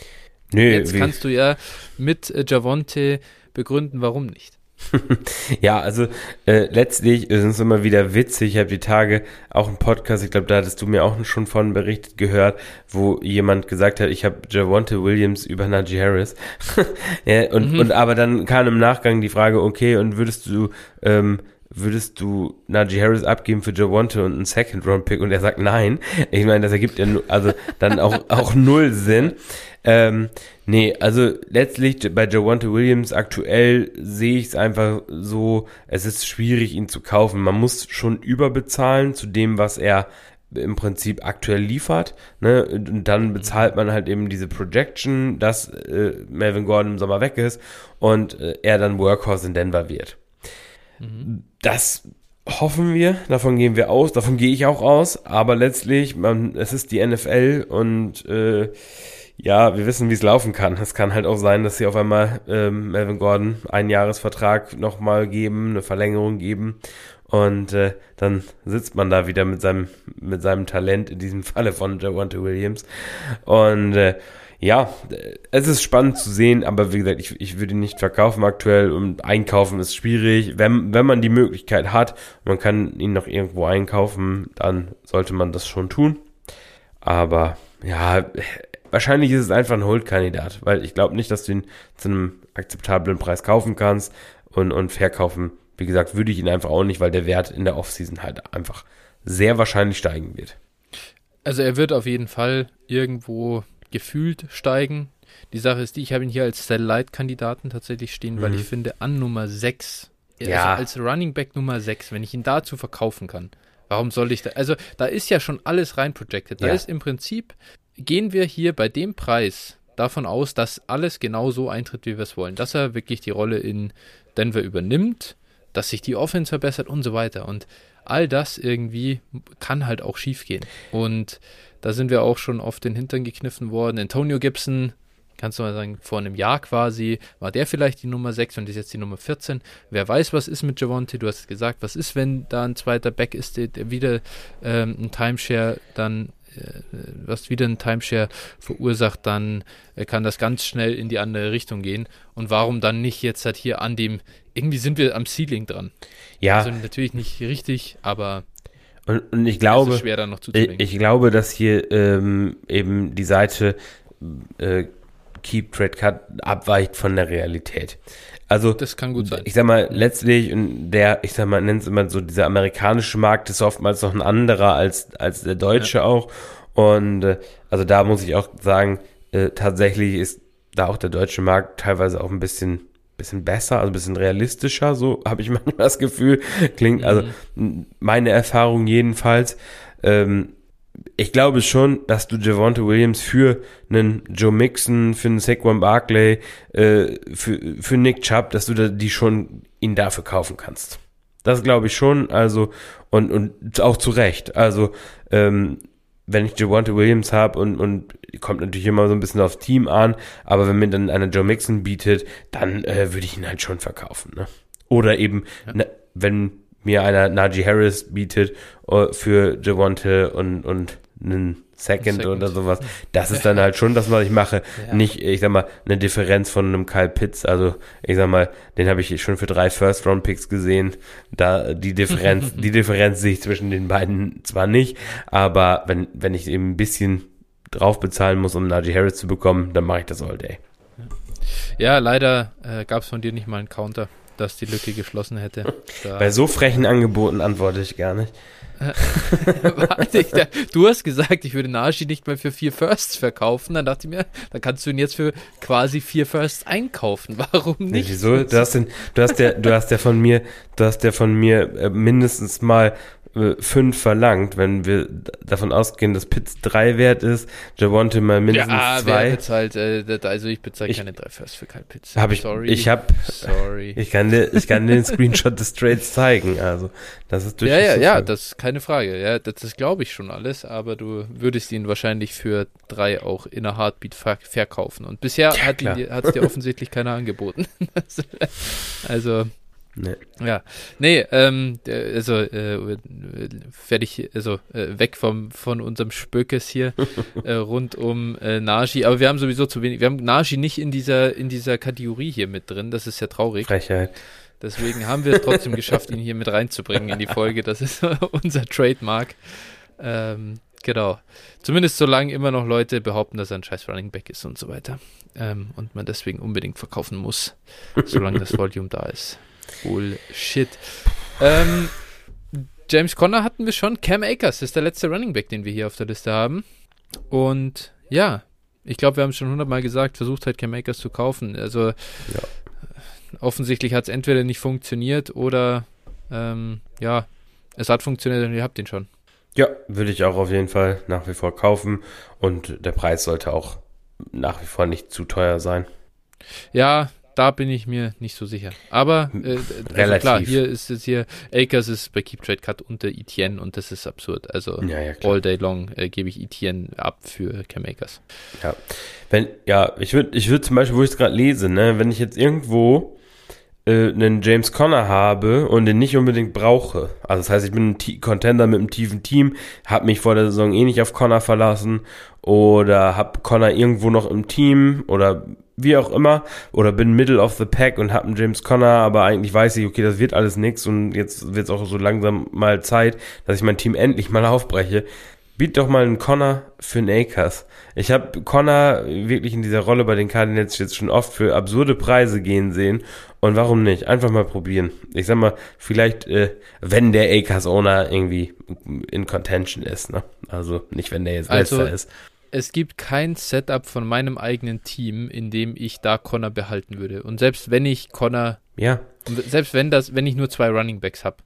Speaker 1: Nee, Jetzt kannst du ja mit äh, Javonte begründen, warum nicht.
Speaker 2: ja, also äh, letztlich ist es immer wieder witzig. Ich habe die Tage auch einen Podcast, ich glaube, da hattest du mir auch schon von berichtet gehört, wo jemand gesagt hat, ich habe Javonte Williams über Najee Harris. ja, und, mhm. und aber dann kam im Nachgang die Frage, okay, und würdest du ähm, würdest du Najee Harris abgeben für Javonte und einen Second-Round-Pick? Und er sagt nein. Ich meine, das ergibt ja also dann auch, auch null Sinn. Ähm, nee, also letztlich bei Javonte Williams aktuell sehe ich es einfach so, es ist schwierig, ihn zu kaufen. Man muss schon überbezahlen zu dem, was er im Prinzip aktuell liefert. Ne? Und dann bezahlt man halt eben diese Projection, dass äh, Melvin Gordon im Sommer weg ist und äh, er dann Workhorse in Denver wird. Mhm. Das hoffen wir, davon gehen wir aus, davon gehe ich auch aus, aber letztlich, man, es ist die NFL und äh, ja, wir wissen, wie es laufen kann. Es kann halt auch sein, dass sie auf einmal ähm, Melvin Gordon einen Jahresvertrag nochmal geben, eine Verlängerung geben und äh, dann sitzt man da wieder mit seinem mit seinem Talent in diesem Falle von Javante Williams und äh, ja, es ist spannend zu sehen, aber wie gesagt, ich, ich würde ihn nicht verkaufen aktuell und einkaufen ist schwierig. Wenn, wenn man die Möglichkeit hat, man kann ihn noch irgendwo einkaufen, dann sollte man das schon tun. Aber ja, wahrscheinlich ist es einfach ein Hold-Kandidat, weil ich glaube nicht, dass du ihn zu einem akzeptablen Preis kaufen kannst und, und verkaufen. Wie gesagt, würde ich ihn einfach auch nicht, weil der Wert in der Offseason halt einfach sehr wahrscheinlich steigen wird.
Speaker 1: Also er wird auf jeden Fall irgendwo gefühlt steigen. Die Sache ist die, ich habe ihn hier als Sell-Light-Kandidaten tatsächlich stehen, mhm. weil ich finde, an Nummer 6, also ja. als Running Back Nummer 6, wenn ich ihn dazu verkaufen kann, warum soll ich da, also da ist ja schon alles rein projected. Da ja. ist im Prinzip, gehen wir hier bei dem Preis davon aus, dass alles genau so eintritt, wie wir es wollen. Dass er wirklich die Rolle in Denver übernimmt, dass sich die Offense verbessert und so weiter. Und all das irgendwie kann halt auch schief gehen. Und da sind wir auch schon auf den Hintern gekniffen worden. Antonio Gibson, kannst du mal sagen, vor einem Jahr quasi, war der vielleicht die Nummer 6 und ist jetzt die Nummer 14. Wer weiß, was ist mit Javonte? Du hast gesagt, was ist, wenn da ein zweiter Back ist, der, der wieder ähm, ein Timeshare dann was wieder ein Timeshare verursacht, dann äh, kann das ganz schnell in die andere Richtung gehen. Und warum dann nicht jetzt halt hier an dem, irgendwie sind wir am Ceiling dran.
Speaker 2: Ja.
Speaker 1: Also natürlich nicht richtig, aber
Speaker 2: und, und ich glaube, ich, ich, glaube, dass hier ähm, eben die Seite äh, Keep Trade Cut abweicht von der Realität. Also,
Speaker 1: das kann gut sein.
Speaker 2: Ich sag mal, letztlich, und der, ich sag mal, nennt es immer so, dieser amerikanische Markt ist oftmals noch ein anderer als, als der deutsche ja. auch. Und äh, also da muss ich auch sagen, äh, tatsächlich ist da auch der deutsche Markt teilweise auch ein bisschen bisschen besser, also ein bisschen realistischer, so habe ich manchmal das Gefühl. Klingt, also mhm. meine Erfahrung jedenfalls. Ähm, ich glaube schon, dass du Javonte Williams für einen Joe Mixon, für einen Saquon Barkley, äh, für, für Nick Chubb, dass du da, die schon ihn dafür kaufen kannst. Das glaube ich schon, also und, und auch zu Recht. Also ähm, wenn ich Javonte Williams habe und, und kommt natürlich immer so ein bisschen aufs Team an, aber wenn mir dann einer Joe Mixon bietet, dann äh, würde ich ihn halt schon verkaufen. Ne? Oder eben, ja. ne, wenn mir einer Najee Harris bietet uh, für Javonte und, und einen Second, Second, oder sowas. Das ist dann halt schon das, was ich mache. Ja. Nicht, ich sag mal, eine Differenz von einem Kyle Pitts. Also, ich sag mal, den habe ich schon für drei First-Round-Picks gesehen. Da die Differenz, die Differenz sehe ich zwischen den beiden zwar nicht, aber wenn, wenn ich eben ein bisschen drauf bezahlen muss, um Najee Harris zu bekommen, dann mache ich das all day.
Speaker 1: Ja, leider äh, gab es von dir nicht mal einen Counter, dass die Lücke geschlossen hätte.
Speaker 2: Da Bei so frechen Angeboten antworte ich gar nicht.
Speaker 1: Warte, du hast gesagt, ich würde Naji nicht mehr für vier Firsts verkaufen. Dann dachte ich mir, dann kannst du ihn jetzt für quasi vier Firsts einkaufen. Warum nicht? Nee,
Speaker 2: wieso? Du hast, den, du hast ja, du hast ja von mir, du hast ja von mir äh, mindestens mal äh, fünf verlangt, wenn wir davon ausgehen, dass Pitts drei wert ist, Javonte mal mindestens ja, zwei.
Speaker 1: Bezahlt, äh, also ich bezahle keine drei First für Kyle Pitts.
Speaker 2: Hab ich, Sorry. Ich hab, Sorry. Ich kann dir, ich kann dir den Screenshot des Trades zeigen, also das ist
Speaker 1: durchaus Ja, ja, ja, das ist keine Frage, ja, das, das glaube ich schon alles, aber du würdest ihn wahrscheinlich für drei auch in einer Heartbeat ver verkaufen und bisher ja, hat es dir offensichtlich keiner angeboten. also,
Speaker 2: Nee.
Speaker 1: Ja, nee, ähm, äh, also äh, fertig, also äh, weg vom von unserem Spökes hier äh, rund um äh, Naji, aber wir haben sowieso zu wenig, wir haben Naji nicht in dieser in dieser Kategorie hier mit drin, das ist ja traurig.
Speaker 2: Frechheit.
Speaker 1: Deswegen haben wir es trotzdem geschafft, ihn hier mit reinzubringen in die Folge. Das ist unser Trademark. Ähm, genau. Zumindest solange immer noch Leute behaupten, dass er ein scheiß Running Back ist und so weiter. Ähm, und man deswegen unbedingt verkaufen muss, solange das Volume da ist. Bullshit. Ähm, James Conner hatten wir schon. Cam Akers ist der letzte Running Back, den wir hier auf der Liste haben. Und ja, ich glaube, wir haben es schon hundertmal gesagt, versucht halt Cam Akers zu kaufen. Also ja. offensichtlich hat es entweder nicht funktioniert oder ähm, ja, es hat funktioniert und ihr habt ihn schon.
Speaker 2: Ja, würde ich auch auf jeden Fall nach wie vor kaufen und der Preis sollte auch nach wie vor nicht zu teuer sein.
Speaker 1: Ja, da bin ich mir nicht so sicher. Aber äh, also klar, hier ist es hier, Akers ist bei Keep Trade Cut unter Etienne und das ist absurd. Also ja, ja, all day long äh, gebe ich Etienne ab für Cam Akers.
Speaker 2: Ja, wenn, ja, ich würde ich würd zum Beispiel, wo ich es gerade lese, ne, wenn ich jetzt irgendwo äh, einen James Conner habe und den nicht unbedingt brauche. Also das heißt, ich bin ein T Contender mit einem tiefen Team, habe mich vor der Saison eh nicht auf Conner verlassen oder habe Conner irgendwo noch im Team oder wie auch immer oder bin Middle of the Pack und habe einen James Conner, aber eigentlich weiß ich, okay, das wird alles nix und jetzt wird es auch so langsam mal Zeit, dass ich mein Team endlich mal aufbreche. Biet doch mal einen Connor für einen Akers. Ich habe Connor wirklich in dieser Rolle bei den Cardinals jetzt schon oft für absurde Preise gehen sehen. Und warum nicht? Einfach mal probieren. Ich sag mal, vielleicht, äh, wenn der Akers-Owner irgendwie in Contention ist. Ne? Also nicht, wenn der jetzt also, letzter ist
Speaker 1: es gibt kein Setup von meinem eigenen Team, in dem ich da Connor behalten würde. Und selbst wenn ich Connor,
Speaker 2: ja,
Speaker 1: selbst wenn das, wenn ich nur zwei Running Backs habe,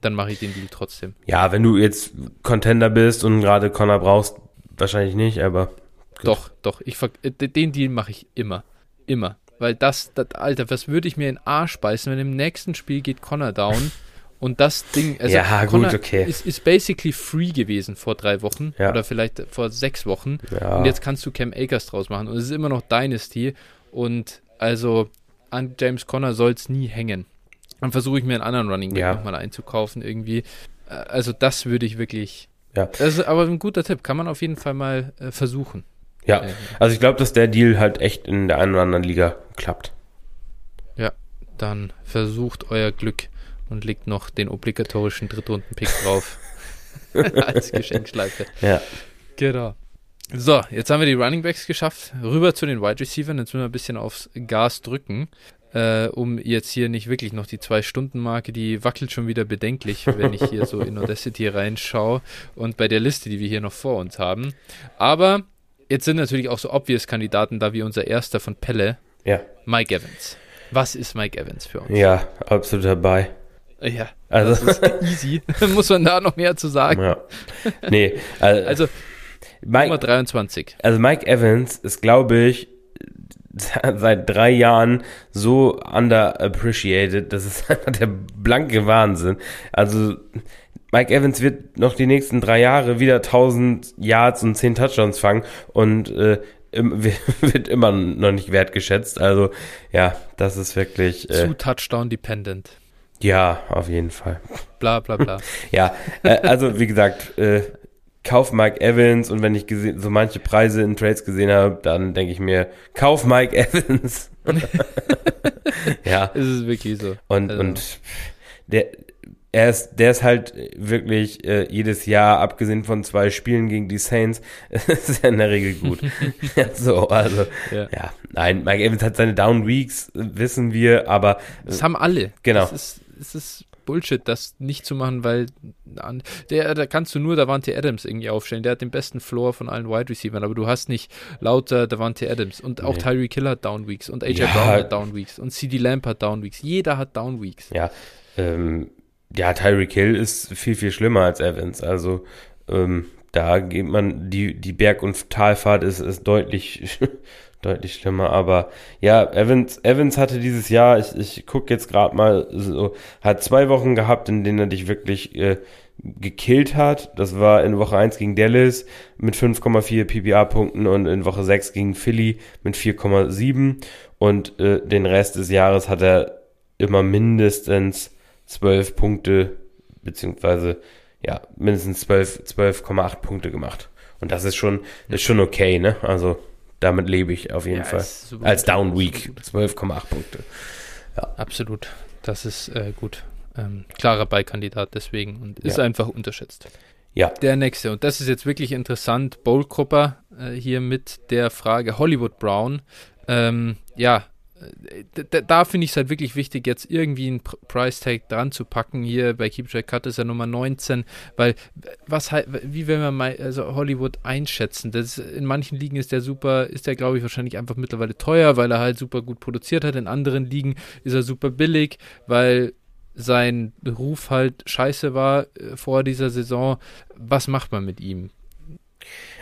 Speaker 1: dann mache ich den Deal trotzdem.
Speaker 2: Ja, wenn du jetzt Contender bist und gerade Connor brauchst, wahrscheinlich nicht, aber gut.
Speaker 1: doch, doch, ich äh, den Deal mache ich immer, immer, weil das, das, Alter, was würde ich mir in den Arsch beißen, wenn im nächsten Spiel geht Connor down Und das Ding,
Speaker 2: also ja, gut, okay.
Speaker 1: ist, ist basically free gewesen vor drei Wochen ja. oder vielleicht vor sechs Wochen. Ja. Und jetzt kannst du Cam Akers draus machen. Und es ist immer noch Dynasty. Und also an James Conner soll es nie hängen. Dann versuche ich mir einen anderen Running Back ja. nochmal einzukaufen irgendwie. Äh, also das würde ich wirklich.
Speaker 2: Ja.
Speaker 1: Das ist aber ein guter Tipp. Kann man auf jeden Fall mal äh, versuchen.
Speaker 2: Ja, also ich glaube, dass der Deal halt echt in der einen oder anderen Liga klappt.
Speaker 1: Ja, dann versucht euer Glück und legt noch den obligatorischen Drittrunden-Pick drauf. Als Geschenkschleife.
Speaker 2: Ja.
Speaker 1: Genau. So, jetzt haben wir die Running Backs geschafft. Rüber zu den Wide Receivers. Jetzt müssen wir ein bisschen aufs Gas drücken, äh, um jetzt hier nicht wirklich noch die Zwei-Stunden-Marke, die wackelt schon wieder bedenklich, wenn ich hier so in Audacity reinschaue und bei der Liste, die wir hier noch vor uns haben. Aber jetzt sind natürlich auch so obvious Kandidaten da wie unser erster von Pelle,
Speaker 2: ja.
Speaker 1: Mike Evans. Was ist Mike Evans für uns?
Speaker 2: Ja, absolut dabei.
Speaker 1: Ja,
Speaker 2: also
Speaker 1: das ist easy. Muss man da noch mehr zu sagen?
Speaker 2: Ja. Nee, also,
Speaker 1: also Mike, Nummer 23.
Speaker 2: Also Mike Evans ist, glaube ich, seit drei Jahren so underappreciated. Das ist einfach der blanke Wahnsinn. Also Mike Evans wird noch die nächsten drei Jahre wieder 1000 Yards und 10 Touchdowns fangen und äh, wird immer noch nicht wertgeschätzt. Also ja, das ist wirklich
Speaker 1: äh, zu Touchdown dependent.
Speaker 2: Ja, auf jeden Fall.
Speaker 1: Bla bla bla.
Speaker 2: ja, äh, also wie gesagt, äh, kauf Mike Evans und wenn ich so manche Preise in Trades gesehen habe, dann denke ich mir, kauf Mike Evans. ja.
Speaker 1: Ist es wirklich so.
Speaker 2: Und, also. und der, er ist, der ist halt wirklich äh, jedes Jahr, abgesehen von zwei Spielen gegen die Saints, ist er in der Regel gut. so, also, ja. ja. nein, Mike Evans hat seine Down Weeks, wissen wir, aber.
Speaker 1: Das haben alle.
Speaker 2: Genau.
Speaker 1: Das ist, es ist Bullshit, das nicht zu machen, weil der, da kannst du nur Davante Adams irgendwie aufstellen. Der hat den besten Floor von allen Wide Receivers, aber du hast nicht lauter Davante Adams und auch nee. Tyreek Hill hat Down Weeks und AJ ja. Brown hat Down Weeks und CD Lamp hat Down Weeks. Jeder hat Down Weeks.
Speaker 2: Ja, ähm, ja, Tyreek Hill ist viel, viel schlimmer als Evans. Also ähm, da geht man, die, die Berg- und Talfahrt ist, ist deutlich deutlich schlimmer. Aber ja, Evans, Evans hatte dieses Jahr, ich, ich gucke jetzt gerade mal, so, hat zwei Wochen gehabt, in denen er dich wirklich äh, gekillt hat. Das war in Woche 1 gegen Dallas mit 5,4 PPA-Punkten und in Woche 6 gegen Philly mit 4,7. Und äh, den Rest des Jahres hat er immer mindestens 12 Punkte, beziehungsweise ja, mindestens 12, 12,8 Punkte gemacht. Und das ist schon, ist schon okay, ne? Also damit lebe ich auf jeden ja, Fall. Als Down Week 12,8 Punkte.
Speaker 1: Ja. Absolut. Das ist äh, gut. Ähm, klarer Beikandidat deswegen und ist ja. einfach unterschätzt. Ja. Der nächste, und das ist jetzt wirklich interessant, Bowl-Grupper äh, hier mit der Frage Hollywood Brown. Ähm, ja, da, da finde ich es halt wirklich wichtig, jetzt irgendwie einen Price Tag dran zu packen. Hier bei Keep Track Cut ist er Nummer 19, weil was halt, wie will man mal also Hollywood einschätzen? Das, in manchen Ligen ist der super, ist der glaube ich wahrscheinlich einfach mittlerweile teuer, weil er halt super gut produziert hat. In anderen Ligen ist er super billig, weil sein Ruf halt scheiße war äh, vor dieser Saison. Was macht man mit ihm?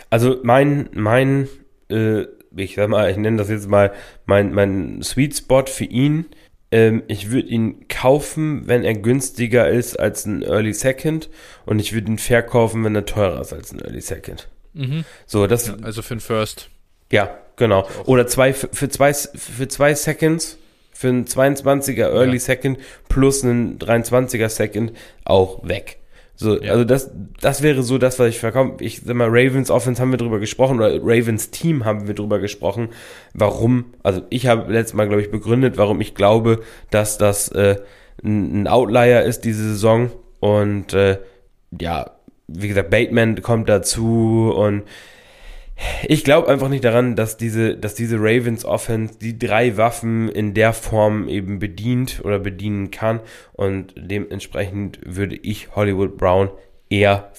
Speaker 2: Also mein, mein äh, ich sag mal, ich nenne das jetzt mal mein, mein Sweet Spot für ihn. Ähm, ich würde ihn kaufen, wenn er günstiger ist als ein Early Second und ich würde ihn verkaufen, wenn er teurer ist als ein Early Second.
Speaker 1: Mhm. So, das. Ja, also für ein First.
Speaker 2: Ja, genau. Oder zwei, für zwei, für zwei Seconds, für einen 22er Early ja. Second plus einen 23er Second auch weg. So, ja. also das, das wäre so das, was ich verkaufe. Ich sag mal, Ravens Offense haben wir drüber gesprochen, oder Ravens Team haben wir drüber gesprochen, warum, also ich habe letztes Mal, glaube ich, begründet, warum ich glaube, dass das äh, ein Outlier ist, diese Saison. Und äh, ja, wie gesagt, Bateman kommt dazu und ich glaube einfach nicht daran, dass diese, dass diese Ravens Offense die drei Waffen in der Form eben bedient oder bedienen kann. Und dementsprechend würde ich Hollywood Brown eher,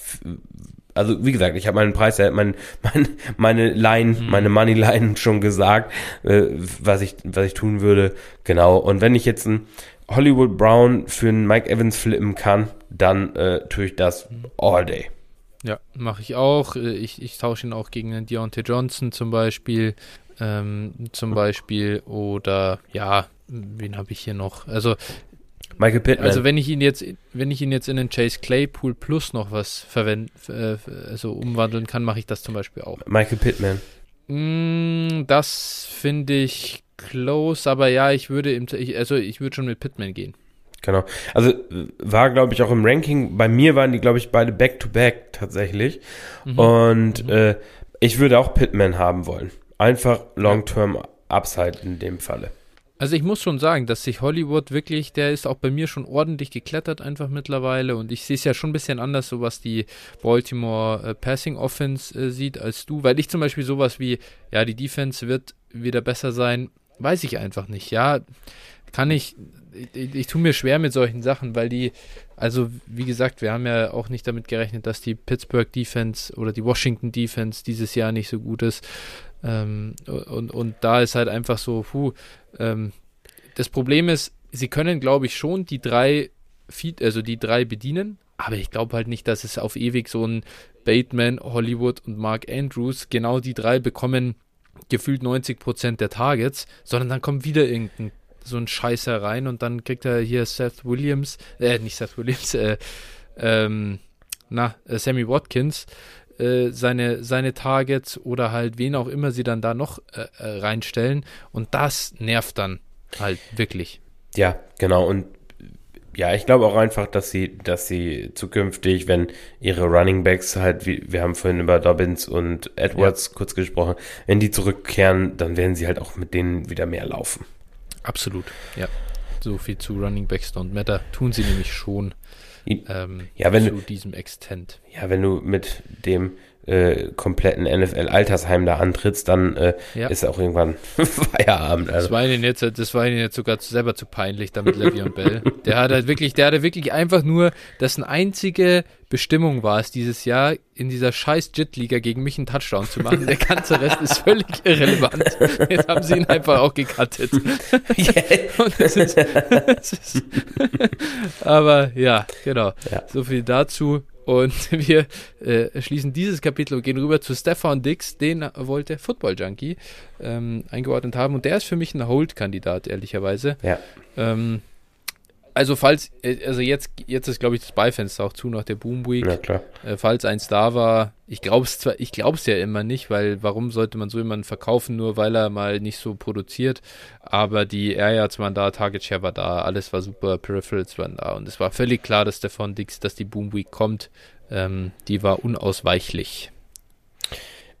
Speaker 2: also wie gesagt, ich habe meinen Preis, mein, mein, meine Line, mhm. meine Money Line schon gesagt, äh, was ich, was ich tun würde. Genau. Und wenn ich jetzt ein Hollywood Brown für einen Mike Evans flippen kann, dann äh, tue ich das all day.
Speaker 1: Ja, mache ich auch. Äh, ich, ich tausche ihn auch gegen den Deontay Johnson zum Beispiel. Ähm, zum Beispiel. Oder ja, wen habe ich hier noch? Also
Speaker 2: Michael Pittman.
Speaker 1: Also wenn ich ihn jetzt, wenn ich ihn jetzt in den Chase Claypool Plus noch was verwenden, äh, also umwandeln kann, mache ich das zum Beispiel auch.
Speaker 2: Michael Pittman.
Speaker 1: Mm, das finde ich close, aber ja, ich würde im, ich, also ich würde schon mit Pittman gehen.
Speaker 2: Genau. Also war, glaube ich, auch im Ranking. Bei mir waren die, glaube ich, beide Back-to-Back -back tatsächlich. Mhm. Und mhm. Äh, ich würde auch Pitman haben wollen. Einfach Long-Term Upside in dem Falle.
Speaker 1: Also ich muss schon sagen, dass sich Hollywood wirklich, der ist auch bei mir schon ordentlich geklettert einfach mittlerweile und ich sehe es ja schon ein bisschen anders, so was die Baltimore äh, Passing Offense äh, sieht als du, weil ich zum Beispiel sowas wie, ja, die Defense wird wieder besser sein, weiß ich einfach nicht, ja, kann ich, ich, ich tue mir schwer mit solchen Sachen, weil die, also wie gesagt, wir haben ja auch nicht damit gerechnet, dass die Pittsburgh Defense oder die Washington Defense dieses Jahr nicht so gut ist. Ähm, und, und da ist halt einfach so, puh, ähm, das Problem ist, sie können, glaube ich, schon die drei also die drei bedienen, aber ich glaube halt nicht, dass es auf ewig so ein Bateman, Hollywood und Mark Andrews genau die drei bekommen gefühlt 90% der Targets, sondern dann kommt wieder irgendein so ein Scheißer rein und dann kriegt er hier Seth Williams, äh, nicht Seth Williams, äh, ähm, na, äh, Sammy Watkins, äh, seine, seine Targets oder halt wen auch immer sie dann da noch äh, äh, reinstellen und das nervt dann halt wirklich.
Speaker 2: Ja, genau und ja, ich glaube auch einfach, dass sie, dass sie zukünftig, wenn ihre Running Backs halt, wie, wir haben vorhin über Dobbins und Edwards ja. kurz gesprochen, wenn die zurückkehren, dann werden sie halt auch mit denen wieder mehr laufen.
Speaker 1: Absolut, ja. So viel zu Running Backs Don't Matter tun sie nämlich schon
Speaker 2: ähm, ja, wenn
Speaker 1: zu
Speaker 2: du,
Speaker 1: diesem Extent.
Speaker 2: Ja, wenn du mit dem äh, kompletten NFL-Altersheim da antrittst, dann äh, ja. ist auch irgendwann Feierabend.
Speaker 1: Also. Das war ihnen jetzt, das war ihnen jetzt sogar selber zu peinlich, damit Le'Veon Bell. Der hat halt wirklich, der hatte wirklich einfach nur, dessen einzige Bestimmung war es dieses Jahr, in dieser scheiß Jit-Liga gegen mich einen Touchdown zu machen. Der ganze Rest ist völlig irrelevant. Jetzt haben sie ihn einfach auch ist, aber ja, genau. Ja. So viel dazu. Und wir äh, schließen dieses Kapitel und gehen rüber zu Stefan Dix, den wollte Football Junkie ähm, eingeordnet haben. Und der ist für mich ein Hold-Kandidat, ehrlicherweise.
Speaker 2: Ja.
Speaker 1: Ähm, Also falls, äh, also jetzt, jetzt ist glaube ich das Beifenster auch zu nach der Boom Week.
Speaker 2: Ja, klar.
Speaker 1: Äh, falls eins da war, ich glaube es zwar, ich glaube es ja immer nicht, weil warum sollte man so jemanden verkaufen, nur weil er mal nicht so produziert. Aber die Air waren da, Target Share war da, alles war super, Peripherals waren da und es war völlig klar, dass der von Dix, dass die Boom Week kommt. Ähm, die war unausweichlich.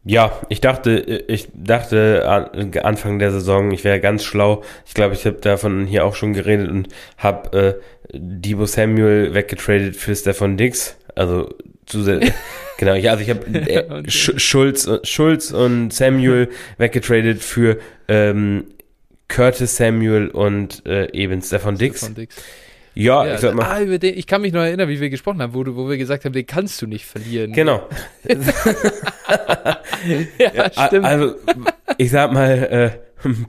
Speaker 2: Ja, ich dachte, ich dachte Anfang der Saison, ich wäre ganz schlau. Ich glaube, ich habe davon hier auch schon geredet und habe äh, Debo Samuel weggetradet für Stefan Dix. Also genau, ja, also ich habe äh, Sch Schulz, Schulz und Samuel weggetradet für ähm, Curtis Samuel und äh, eben Stefan Dix. Stefan Dix.
Speaker 1: Ja, ja, ich sag mal. Ah, über den, ich kann mich noch erinnern, wie wir gesprochen haben, wo, du, wo wir gesagt haben, den kannst du nicht verlieren.
Speaker 2: Genau. ja, ja, stimmt. Also, ich sag mal, äh,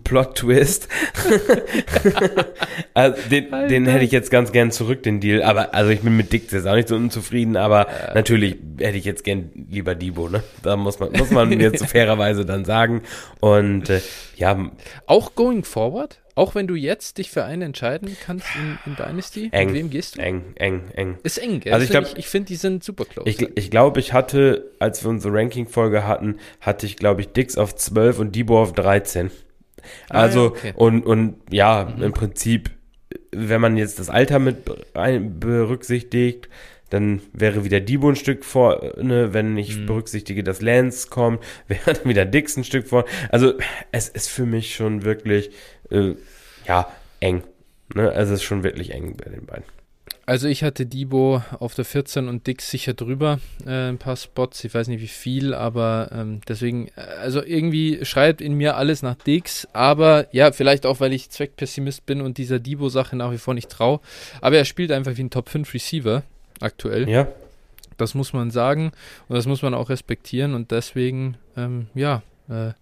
Speaker 2: Plot-Twist. also, den, den hätte ich jetzt ganz gern zurück, den Deal. Aber, also ich bin mit Dick jetzt auch nicht so unzufrieden, aber ja. natürlich hätte ich jetzt gern lieber Debo, ne? Da muss man, muss man mir zu fairerweise dann sagen. Und, äh, ja.
Speaker 1: Auch going forward? Auch wenn du jetzt dich für einen entscheiden kannst in, in Dynasty,
Speaker 2: eng, mit wem gehst du? Eng, eng, eng.
Speaker 1: Ist eng, gell? Also ich glaube, ich, ich finde, die sind super close.
Speaker 2: Ich, ich glaube, ich hatte, als wir unsere Ranking-Folge hatten, hatte ich, glaube ich, Dix auf 12 und Debo auf 13. Also, ah, okay. und, und ja, mhm. im Prinzip, wenn man jetzt das Alter mit berücksichtigt, dann wäre wieder Debo ein Stück vorne, wenn ich mhm. berücksichtige, dass Lance kommt, wäre dann wieder Dix ein Stück vorne. Also es ist für mich schon wirklich, äh, ja, eng. Ne? Also es ist schon wirklich eng bei den beiden.
Speaker 1: Also ich hatte Debo auf der 14 und Dix sicher drüber, äh, ein paar Spots, ich weiß nicht wie viel, aber ähm, deswegen, also irgendwie schreibt in mir alles nach Dix, aber ja, vielleicht auch, weil ich Zweckpessimist bin und dieser Debo-Sache nach wie vor nicht traue, aber er spielt einfach wie ein Top 5 Receiver aktuell.
Speaker 2: Ja.
Speaker 1: Das muss man sagen und das muss man auch respektieren und deswegen, ähm, ja, äh,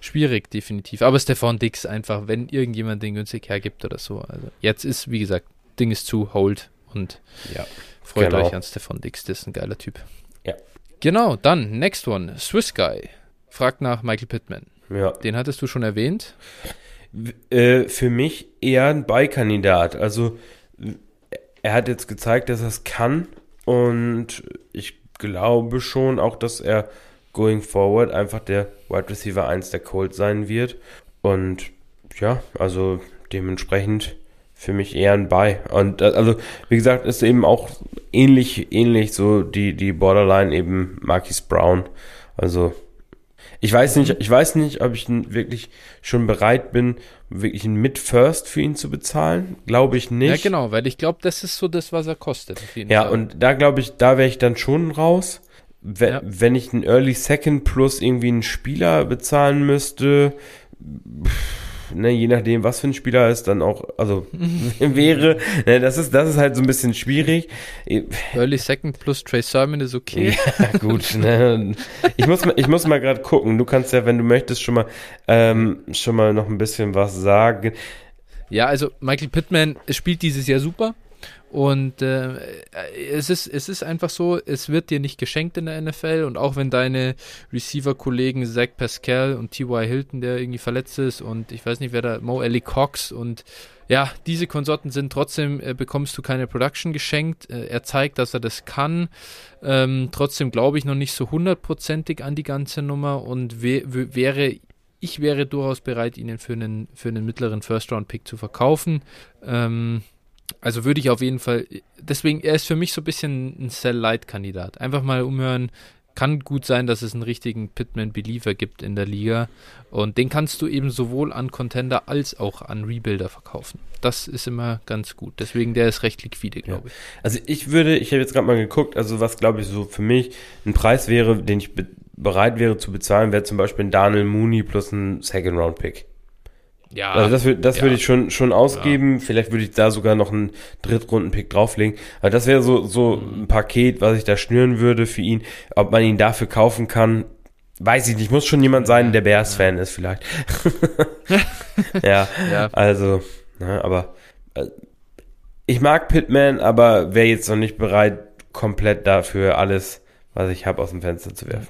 Speaker 1: schwierig definitiv. Aber Stefan Dix einfach, wenn irgendjemand den günstig hergibt oder so. Also jetzt ist, wie gesagt, Ding ist zu, hold und ja, freut genau. euch an Stefan Dix, das ist ein geiler Typ.
Speaker 2: Ja.
Speaker 1: Genau, dann, next one. Swiss Guy fragt nach Michael Pittman.
Speaker 2: Ja.
Speaker 1: Den hattest du schon erwähnt.
Speaker 2: Äh, für mich eher ein Beikandidat. Also, er hat jetzt gezeigt, dass er es kann und ich glaube schon auch, dass er going forward einfach der Wide Receiver 1 der Colts sein wird. Und ja, also dementsprechend für mich eher ein Buy. Und äh, also, wie gesagt, ist eben auch ähnlich, ähnlich so die, die Borderline eben Marquis Brown. Also, ich weiß nicht, ich weiß nicht, ob ich wirklich schon bereit bin, wirklich ein Mid-First für ihn zu bezahlen. Glaube ich nicht. Ja,
Speaker 1: genau, weil ich glaube, das ist so das, was er kostet.
Speaker 2: ja, Fall. und da glaube ich, da wäre ich dann schon raus. Wenn, ja. wenn ich einen Early Second plus irgendwie einen Spieler bezahlen müsste, pff, ne, je nachdem, was für ein Spieler es dann auch, also wäre, ne, das ist, das ist halt so ein bisschen schwierig.
Speaker 1: Early Second plus Trey Sermon ist okay.
Speaker 2: Ja, gut, ne. Ich muss mal, ich muss mal gerade gucken. Du kannst ja, wenn du möchtest, schon mal, ähm, schon mal noch ein bisschen was sagen.
Speaker 1: Ja, also Michael Pittman spielt dieses Jahr super. Und äh, es, ist, es ist einfach so, es wird dir nicht geschenkt in der NFL und auch wenn deine Receiver-Kollegen Zach Pascal und T.Y. Hilton, der irgendwie verletzt ist und ich weiß nicht, wer da, Mo Ellie Cox und ja, diese Konsorten sind trotzdem, äh, bekommst du keine Production geschenkt. Äh, er zeigt, dass er das kann. Ähm, trotzdem glaube ich noch nicht so hundertprozentig an die ganze Nummer und wäre ich wäre durchaus bereit, ihn für einen, für einen mittleren First-Round-Pick zu verkaufen. Ähm, also würde ich auf jeden Fall, deswegen, er ist für mich so ein bisschen ein Sell-Light-Kandidat. Einfach mal umhören. Kann gut sein, dass es einen richtigen Pitman-Believer gibt in der Liga. Und den kannst du eben sowohl an Contender als auch an Rebuilder verkaufen. Das ist immer ganz gut. Deswegen, der ist recht liquide, glaube ich.
Speaker 2: Also ich würde, ich habe jetzt gerade mal geguckt, also was glaube ich so für mich ein Preis wäre, den ich bereit wäre zu bezahlen, wäre zum Beispiel ein Daniel Mooney plus ein Second-Round-Pick. Ja. Also das, das ja. würde ich schon, schon ausgeben. Ja. Vielleicht würde ich da sogar noch einen Drittrunden-Pick drauflegen. Aber das wäre so, so mhm. ein Paket, was ich da schnüren würde für ihn. Ob man ihn dafür kaufen kann, weiß ich nicht. Muss schon jemand sein, der Bears-Fan ist vielleicht. ja, ja, also, na, ne, aber äh, ich mag Pitman, aber wäre jetzt noch nicht bereit, komplett dafür alles, was ich habe, aus dem Fenster zu werfen.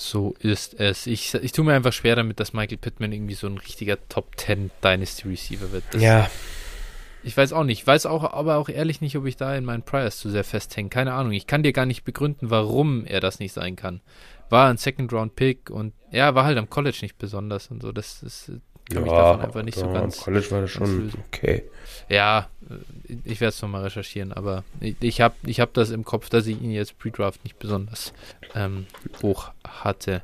Speaker 1: So ist es. Ich, ich tue mir einfach schwer damit, dass Michael Pittman irgendwie so ein richtiger Top 10 Dynasty Receiver wird. Das
Speaker 2: ja.
Speaker 1: ich weiß auch nicht. Ich weiß auch, aber auch ehrlich nicht, ob ich da in meinen Priors zu sehr festhänge. Keine Ahnung. Ich kann dir gar nicht begründen, warum er das nicht sein kann. War ein Second-Round-Pick und ja, war halt am College nicht besonders und so. Das ist,
Speaker 2: kann ja, davon einfach nicht so ganz. College war das schon okay.
Speaker 1: Ja, äh, ich werde es nochmal recherchieren, aber ich, ich habe ich hab das im Kopf, dass ich ihn jetzt Pre-Draft nicht besonders ähm, hoch hatte.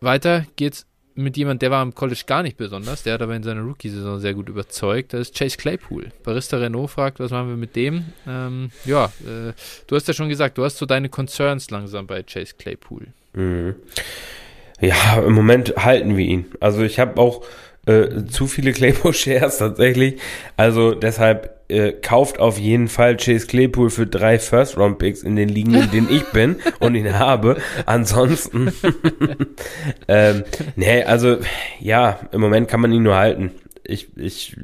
Speaker 1: Weiter geht's mit jemand, der war am College gar nicht besonders, der hat aber in seiner Rookie-Saison sehr gut überzeugt. Das ist Chase Claypool. Barista Renault fragt, was machen wir mit dem? Ähm, ja, äh, du hast ja schon gesagt, du hast so deine Concerns langsam bei Chase Claypool.
Speaker 2: Mhm. Ja, im Moment halten wir ihn. Also ich habe auch äh, zu viele Claypool-Shares tatsächlich. Also deshalb äh, kauft auf jeden Fall Chase Claypool für drei First-Round-Picks in den Ligen, in denen ich bin und ihn habe. Ansonsten, ähm, nee, also ja, im Moment kann man ihn nur halten. Ich, ich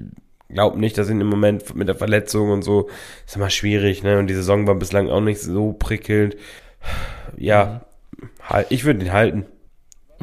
Speaker 2: glaube nicht, dass ihn im Moment mit der Verletzung und so ist immer schwierig, ne? Und die Saison war bislang auch nicht so prickelnd. Ja, mhm. ich würde ihn halten.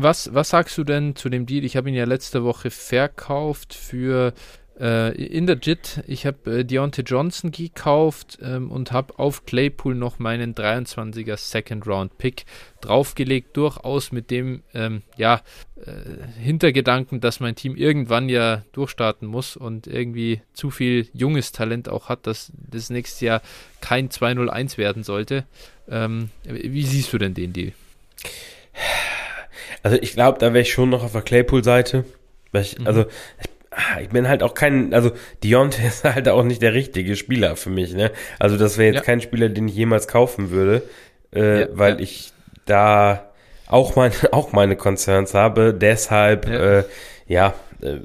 Speaker 1: Was, was sagst du denn zu dem Deal? Ich habe ihn ja letzte Woche verkauft für äh, in der JIT. Ich habe äh, Deontay Johnson gekauft ähm, und habe auf Claypool noch meinen 23er Second Round Pick draufgelegt, durchaus mit dem ähm, ja, äh, Hintergedanken, dass mein Team irgendwann ja durchstarten muss und irgendwie zu viel junges Talent auch hat, dass das nächste Jahr kein 2-0-1 werden sollte. Ähm, wie siehst du denn den Deal?
Speaker 2: Also ich glaube, da wäre ich schon noch auf der Claypool-Seite. Mhm. Also ich, ah, ich, bin halt auch kein, also Deontay ist halt auch nicht der richtige Spieler für mich. Ne? Also das wäre jetzt ja. kein Spieler, den ich jemals kaufen würde, äh, ja, weil ja. ich da auch meine, auch meine Concerns habe. Deshalb, ja, äh, ja äh,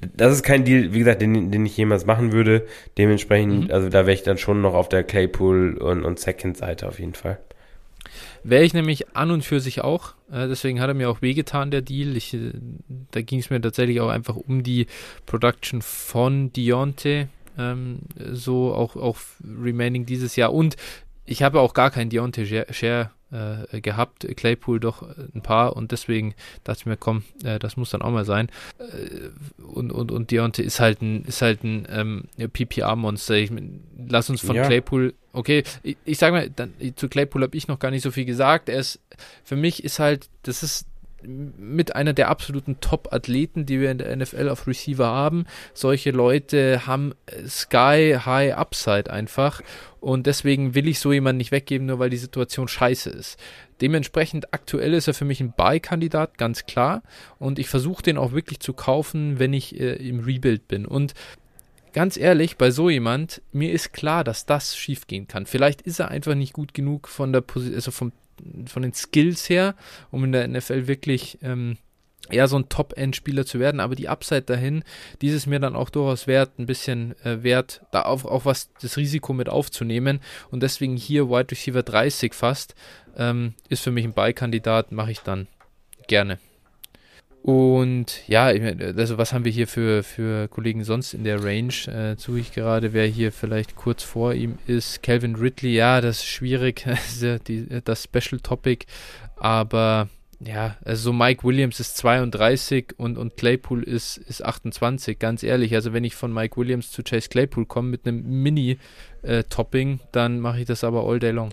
Speaker 2: das ist kein Deal, wie gesagt, den, den ich jemals machen würde. Dementsprechend, mhm. also da wäre ich dann schon noch auf der Claypool und, und Second-Seite auf jeden Fall.
Speaker 1: Wäre ich nämlich an und für sich auch. Äh, deswegen hat er mir auch wehgetan, der Deal. Ich, äh, da ging es mir tatsächlich auch einfach um die Production von Deontay. Ähm, so auch, auch Remaining dieses Jahr. Und ich habe auch gar keinen Deontay Share äh, gehabt, Claypool doch ein paar und deswegen dachte ich mir, komm, äh, das muss dann auch mal sein. Äh, und, und, und Deontay ist halt ein, ist halt ein ähm, PPR-Monster. Lass uns von ja. Claypool, okay, ich, ich sage mal, dann, zu Claypool habe ich noch gar nicht so viel gesagt. Er ist, für mich ist halt, das ist mit einer der absoluten Top-Athleten, die wir in der NFL auf Receiver haben. Solche Leute haben Sky High Upside einfach und deswegen will ich so jemanden nicht weggeben, nur weil die Situation scheiße ist. Dementsprechend aktuell ist er für mich ein Buy-Kandidat, ganz klar und ich versuche den auch wirklich zu kaufen, wenn ich äh, im Rebuild bin und ganz ehrlich, bei so jemand, mir ist klar, dass das schiefgehen kann. Vielleicht ist er einfach nicht gut genug von der Position, also vom von den Skills her, um in der NFL wirklich ähm, eher so ein Top-End-Spieler zu werden, aber die Upside dahin, dieses mir dann auch durchaus wert, ein bisschen äh, wert, da auch, auch was das Risiko mit aufzunehmen und deswegen hier Wide Receiver 30 fast, ähm, ist für mich ein Beikandidat, mache ich dann gerne. Und ja, also was haben wir hier für, für Kollegen sonst in der Range? Äh, suche ich gerade, wer hier vielleicht kurz vor ihm ist. Calvin Ridley, ja, das ist schwierig, das Special Topic. Aber ja, also Mike Williams ist 32 und, und Claypool ist, ist 28, ganz ehrlich. Also wenn ich von Mike Williams zu Chase Claypool komme mit einem Mini-Topping, äh, dann mache ich das aber all day long.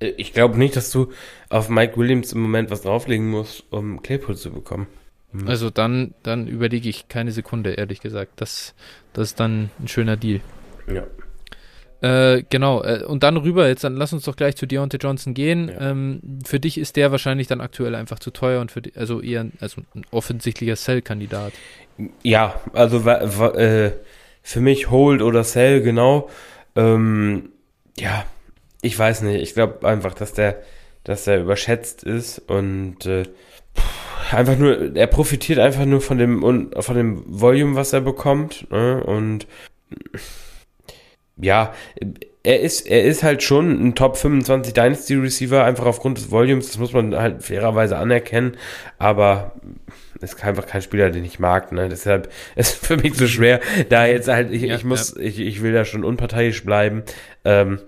Speaker 2: Äh, ich glaube nicht, dass du auf Mike Williams im Moment was drauflegen musst, um Claypool zu bekommen.
Speaker 1: Mhm. Also dann, dann überlege ich keine Sekunde, ehrlich gesagt. Das, das ist dann ein schöner Deal.
Speaker 2: Ja.
Speaker 1: Äh, genau, äh, und dann rüber, jetzt dann lass uns doch gleich zu Deontay Johnson gehen. Ja. Ähm, für dich ist der wahrscheinlich dann aktuell einfach zu teuer und für die, also eher also ein offensichtlicher Sell-Kandidat.
Speaker 2: Ja, also äh, für mich Hold oder Sell, genau. Ähm, ja, ich weiß nicht. Ich glaube einfach, dass der, dass der überschätzt ist und äh, einfach nur, er profitiert einfach nur von dem von dem Volume, was er bekommt. Ne? Und ja, er ist, er ist halt schon ein Top 25 Dynasty Receiver, einfach aufgrund des Volumes, das muss man halt fairerweise anerkennen, aber ist einfach kein Spieler, den ich mag, ne? Deshalb ist es für mich so schwer, da jetzt halt, ich, ja, ich muss, ja. ich, ich will da schon unparteiisch bleiben. Ähm,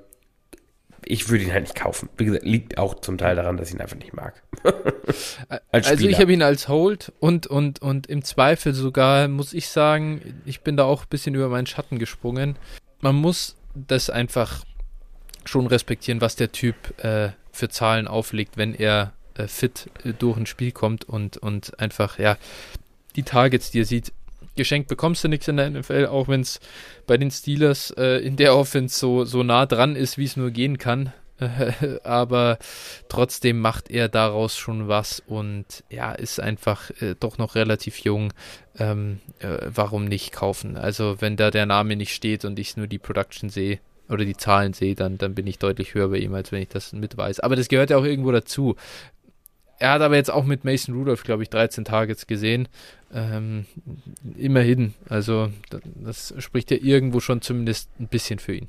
Speaker 2: ich würde ihn halt nicht kaufen. Wie gesagt, liegt auch zum Teil daran, dass ich ihn einfach nicht mag.
Speaker 1: also ich habe ihn als Hold und, und, und im Zweifel sogar, muss ich sagen, ich bin da auch ein bisschen über meinen Schatten gesprungen. Man muss das einfach schon respektieren, was der Typ äh, für Zahlen auflegt, wenn er äh, fit äh, durch ein Spiel kommt und, und einfach, ja, die Targets, die er sieht, geschenkt bekommst du nichts in der NFL, auch wenn es bei den Steelers äh, in der Offense so, so nah dran ist, wie es nur gehen kann. aber trotzdem macht er daraus schon was und ja, ist einfach äh, doch noch relativ jung. Ähm, äh, warum nicht kaufen? Also, wenn da der Name nicht steht und ich nur die Production sehe oder die Zahlen sehe, dann, dann bin ich deutlich höher bei ihm, als wenn ich das mit weiß. Aber das gehört ja auch irgendwo dazu. Er hat aber jetzt auch mit Mason Rudolph, glaube ich, 13 Targets gesehen. Ähm, immerhin. Also, das spricht ja irgendwo schon zumindest ein bisschen für ihn.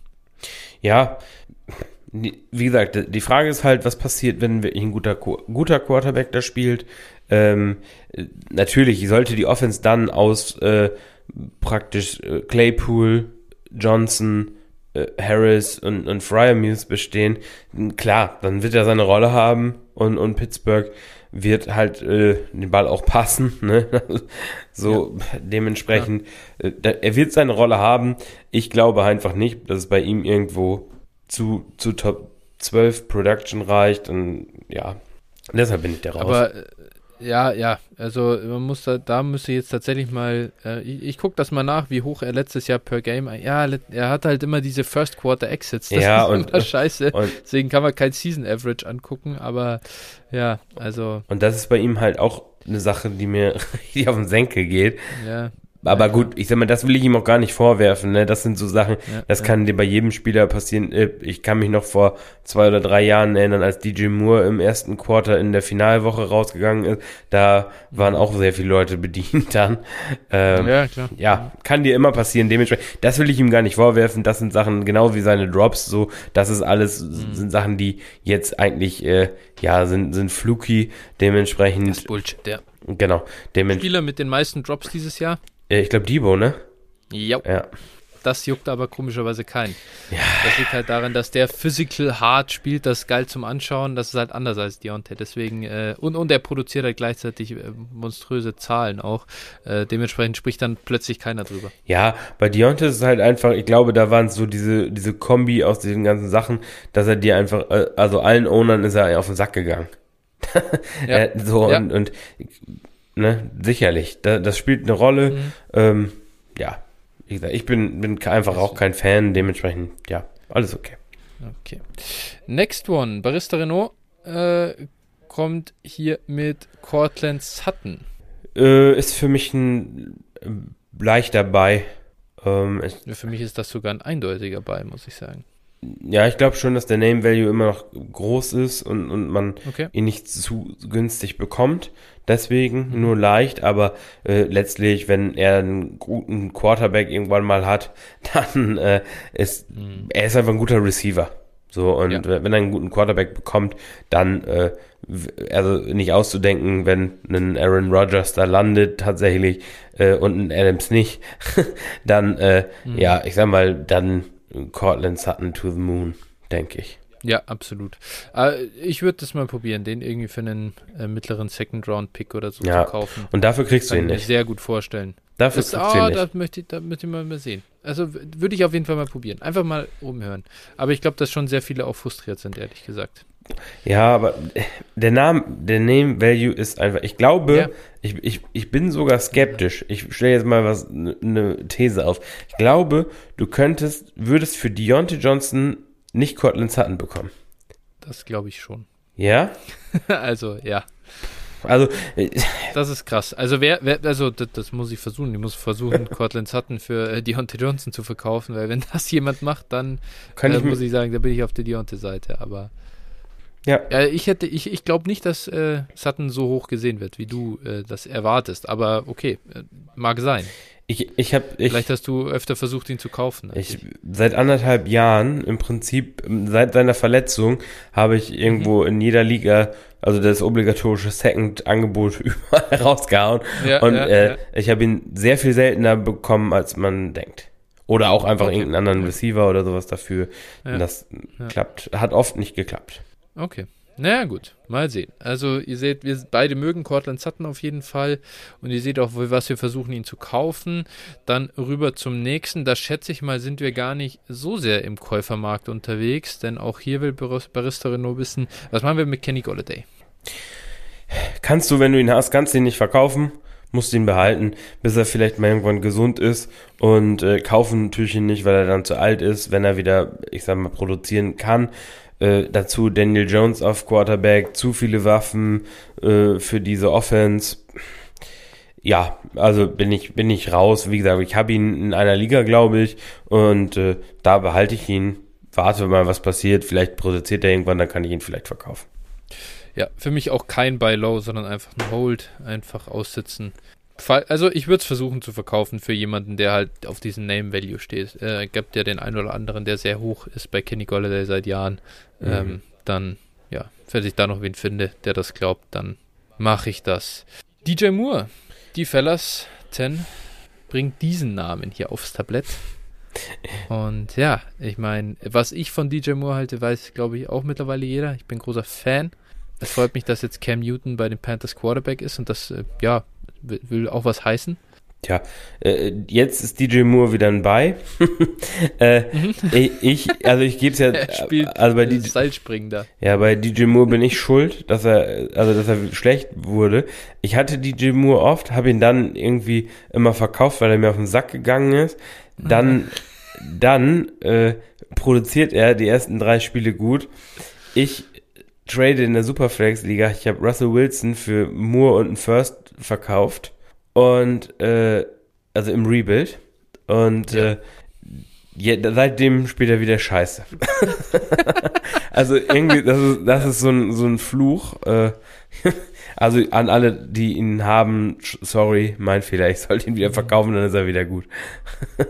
Speaker 2: Ja, wie gesagt, die Frage ist halt, was passiert, wenn wirklich ein guter, guter Quarterback da spielt. Ähm, natürlich sollte die Offense dann aus äh, praktisch äh, Claypool, Johnson, äh, Harris und, und Fryermuth bestehen. Klar, dann wird er seine Rolle haben und, und Pittsburgh wird halt äh, den Ball auch passen. Ne? so ja. dementsprechend, ja. Äh, er wird seine Rolle haben. Ich glaube einfach nicht, dass es bei ihm irgendwo zu, zu Top 12 Production reicht. Und ja, deshalb bin ich da raus.
Speaker 1: Aber äh, ja, ja, also man muss da, da müsste jetzt tatsächlich mal, äh, ich, ich gucke das mal nach, wie hoch er letztes Jahr per Game, ja, er hat halt immer diese First Quarter Exits,
Speaker 2: das ja, ist und,
Speaker 1: immer scheiße, und, deswegen kann man kein Season Average angucken, aber ja, also.
Speaker 2: Und das ist bei ihm halt auch eine Sache, die mir richtig auf den Senkel geht.
Speaker 1: Ja.
Speaker 2: Aber ja, gut, ich sag mal, das will ich ihm auch gar nicht vorwerfen. Ne? Das sind so Sachen, ja, das kann dir bei jedem Spieler passieren. Äh, ich kann mich noch vor zwei oder drei Jahren erinnern, als DJ Moore im ersten Quarter in der Finalwoche rausgegangen ist. Da waren auch sehr viele Leute bedient dann. Ähm, ja, klar. Ja, kann dir immer passieren. Dementsprechend, das will ich ihm gar nicht vorwerfen. Das sind Sachen, genau wie seine Drops, so, das ist alles, mhm. sind Sachen, die jetzt eigentlich, äh, ja, sind, sind fluky. Dementsprechend. Das
Speaker 1: ist Bullshit, ja.
Speaker 2: Genau.
Speaker 1: Spieler mit den meisten Drops dieses Jahr?
Speaker 2: Ich glaube Debo, ne?
Speaker 1: Jo.
Speaker 2: Ja.
Speaker 1: Das juckt aber komischerweise keinen. Ja. Das liegt halt daran, dass der physical hard spielt, das ist geil zum Anschauen, das ist halt anders als Deontay. Deswegen, äh, und, und er produziert halt gleichzeitig äh, monströse Zahlen auch. Äh, dementsprechend spricht dann plötzlich keiner drüber.
Speaker 2: Ja, bei Deontay ist es halt einfach, ich glaube, da waren es so diese, diese Kombi aus diesen ganzen Sachen, dass er dir einfach, äh, also allen Ownern ist er auf den Sack gegangen. ja. Äh, so, ja. und, und ne, sicherlich. Da, das spielt eine Rolle. Mhm. Ähm, ja, wie gesagt, ich bin, bin einfach auch kein Fan, dementsprechend, ja, alles okay.
Speaker 1: Okay. Next one, Barista Renault äh, kommt hier mit Cortland Sutton.
Speaker 2: Äh, ist für mich ein äh, leichter Buy. Ähm,
Speaker 1: für mich ist das sogar ein eindeutiger Buy, muss ich sagen.
Speaker 2: Ja, ich glaube schon, dass der Name Value immer noch groß ist und, und man okay. ihn nicht zu günstig bekommt. Deswegen nur leicht, aber äh, letztlich, wenn er einen guten Quarterback irgendwann mal hat, dann äh, ist mhm. er ist einfach ein guter Receiver. So, und ja. wenn er einen guten Quarterback bekommt, dann äh, also nicht auszudenken, wenn ein Aaron Rodgers da landet tatsächlich äh, und ein Adams nicht, dann äh, mhm. ja, ich sag mal, dann Cortland Sutton to the Moon, denke ich.
Speaker 1: Ja, absolut. Äh, ich würde das mal probieren, den irgendwie für einen äh, mittleren Second-Round-Pick oder so
Speaker 2: ja.
Speaker 1: zu kaufen.
Speaker 2: Und dafür kriegst
Speaker 1: Kann
Speaker 2: du ihn
Speaker 1: nicht. sehr gut vorstellen.
Speaker 2: Dafür das, kriegst du ihn
Speaker 1: nicht. Das möchte, ich, das möchte ich mal, sehen. Also würde ich auf jeden Fall mal probieren. Einfach mal umhören. Aber ich glaube, dass schon sehr viele auch frustriert sind, ehrlich gesagt.
Speaker 2: Ja, aber der Name, der Name Value ist einfach, ich glaube, ja. ich, ich, ich bin sogar skeptisch. Ich stelle jetzt mal was, eine ne These auf. Ich glaube, du könntest, würdest für Deontay Johnson nicht Cortland Sutton bekommen.
Speaker 1: Das glaube ich schon.
Speaker 2: Ja?
Speaker 1: also, ja.
Speaker 2: Also,
Speaker 1: das ist krass. Also, wer, wer also, das, das, muss ich versuchen. Ich muss versuchen, Cortland Sutton für äh, Deontay Johnson zu verkaufen, weil wenn das jemand macht, dann
Speaker 2: Kann äh, ich
Speaker 1: muss ich sagen, da bin ich auf der Deontay-Seite. Aber
Speaker 2: ja.
Speaker 1: ja. ich hätte, ich, ich glaube nicht, dass äh, Sutton so hoch gesehen wird, wie du äh, das erwartest. Aber okay, äh, mag sein.
Speaker 2: Ich, ich hab, ich,
Speaker 1: Vielleicht hast du öfter versucht, ihn zu kaufen.
Speaker 2: Ich, seit anderthalb Jahren, im Prinzip, seit seiner Verletzung, habe ich irgendwo mhm. in jeder Liga, also das obligatorische Second-Angebot überall rausgehauen. Ja, und ja, äh, ja. ich habe ihn sehr viel seltener bekommen, als man denkt. Oder auch einfach
Speaker 1: Okay.
Speaker 2: irgendeinen anderen. Receiver oder sowas dafür. Das klappt, hat oft nicht geklappt.
Speaker 1: Okay. Naja, gut. Mal sehen. Also, ihr seht, wir beide mögen Cortland Sutton auf jeden Fall. Und ihr seht auch, was wir versuchen, ihn zu kaufen. Dann rüber zum nächsten. Da schätze ich mal, sind wir gar nicht so sehr im Käufermarkt unterwegs. Denn auch hier will Baris- Barista Renault wissen, was machen wir mit Kenny Golladay?
Speaker 2: Kannst du, wenn du ihn hast, kannst du ihn nicht verkaufen, musst ihn behalten, bis er vielleicht mal irgendwann gesund ist und äh, kaufen natürlich ihn nicht, weil er dann zu alt ist, wenn er wieder, ich sag mal, produzieren kann. Äh, dazu Daniel Jones auf Quarterback, zu viele Waffen äh, für diese Offense. Ja, also bin ich bin ich raus. Wie gesagt, ich habe ihn in einer Liga, glaube ich, und äh, da behalte ich ihn. Warte mal, was passiert. Vielleicht produziert er irgendwann, dann kann ich ihn vielleicht verkaufen.
Speaker 1: Ja, für mich auch kein Buy Low, sondern einfach ein Hold, einfach aussitzen. Also ich würde es versuchen zu verkaufen für jemanden, der halt auf diesen Name Value steht. Äh, gibt ja den einen oder anderen, der sehr hoch ist bei Kenny Golladay seit Jahren.
Speaker 2: Mhm.
Speaker 1: Ähm, dann, ja, falls ich da noch wen finde, der das glaubt, dann mache ich das. DJ Moore, die Fellas 10, bringt diesen Namen hier aufs Tablett. Und ja, ich meine, was ich von DJ Moore halte, weiß, glaube ich, auch mittlerweile jeder. Ich bin großer Fan. Es freut mich, dass jetzt Cam Newton bei den Panthers Quarterback ist und das, äh, ja, will, auch was heißen.
Speaker 2: Tja, äh, jetzt ist DJ Moore wieder ein Bei. äh, ich- ich, also ich gebe es ja,
Speaker 1: Er spielt
Speaker 2: also bei, DJ,
Speaker 1: Seilspringen da.
Speaker 2: ja, bei DJ Moore bin ich schuld, dass er, also dass er schlecht wurde. Ich hatte DJ Moore oft, habe ihn dann irgendwie immer verkauft, weil er mir auf den Sack gegangen ist. Dann, dann äh, produziert er die ersten drei Spiele gut. Ich trade in der Superflex-Liga. Ich habe Russell Wilson für Moore und einen First verkauft. Und, äh, also im Rebuild. Und,
Speaker 1: Ja.
Speaker 2: äh, ja, seitdem spielt er wieder scheiße. also irgendwie, das ist, das ist so ein, so ein Fluch. Äh, also an alle, die ihn haben, sorry, mein Fehler, ich sollte ihn wieder verkaufen, dann ist er wieder gut.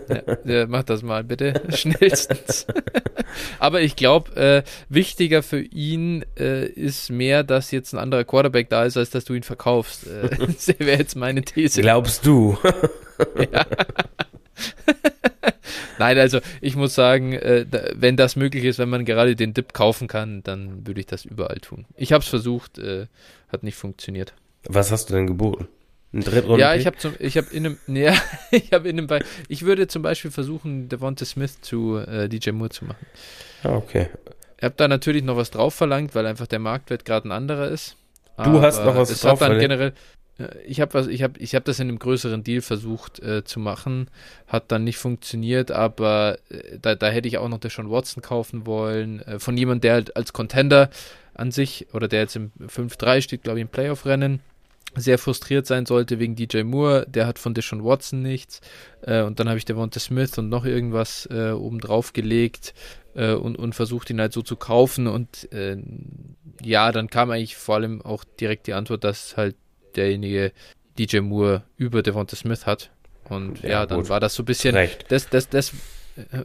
Speaker 1: Ja, ja, mach das mal bitte schnellstens. Aber ich glaube, äh, wichtiger für ihn äh, ist mehr, dass jetzt ein anderer Quarterback da ist, als dass du ihn verkaufst. Äh, das wäre jetzt meine These.
Speaker 2: Glaubst du?
Speaker 1: Nein, also ich muss sagen, äh, wenn das möglich ist, wenn man gerade den Dip kaufen kann, dann würde ich das überall tun. Ich habe es versucht, äh, hat nicht funktioniert.
Speaker 2: Was hast du denn geboten? Ein Drittrunden?
Speaker 1: ja, ich habe zum, ich habe in einem, nee, ich habe in einem, Be ich würde zum Beispiel versuchen, Devonta Smith zu äh, DJ Moore zu machen.
Speaker 2: Ah, okay.
Speaker 1: Ich habe da natürlich noch was drauf verlangt, weil einfach der Marktwert gerade ein anderer ist.
Speaker 2: Du hast noch was
Speaker 1: es
Speaker 2: drauf
Speaker 1: hat dann
Speaker 2: verlangt?
Speaker 1: generell. Äh, Ich habe ich habe, ich habe das in einem größeren Deal versucht äh, zu machen, hat dann nicht funktioniert, aber äh, da, da hätte ich auch noch Deshaun Watson kaufen wollen, äh, von jemand, der halt als Contender an sich oder der jetzt im 5-3 steht, glaube ich, im Playoff-Rennen, sehr frustriert sein sollte wegen DJ Moore, der hat von Deshaun Watson nichts. Äh, und dann habe ich Devonta Smith und noch irgendwas äh, oben drauf gelegt und, und versucht ihn halt so zu kaufen. Und ja, dann kam eigentlich vor allem auch direkt die Antwort, dass halt derjenige DJ Moore über Devonta Smith hat und
Speaker 2: Ja,
Speaker 1: ja, dann war das so ein bisschen
Speaker 2: Recht.
Speaker 1: das, das, das,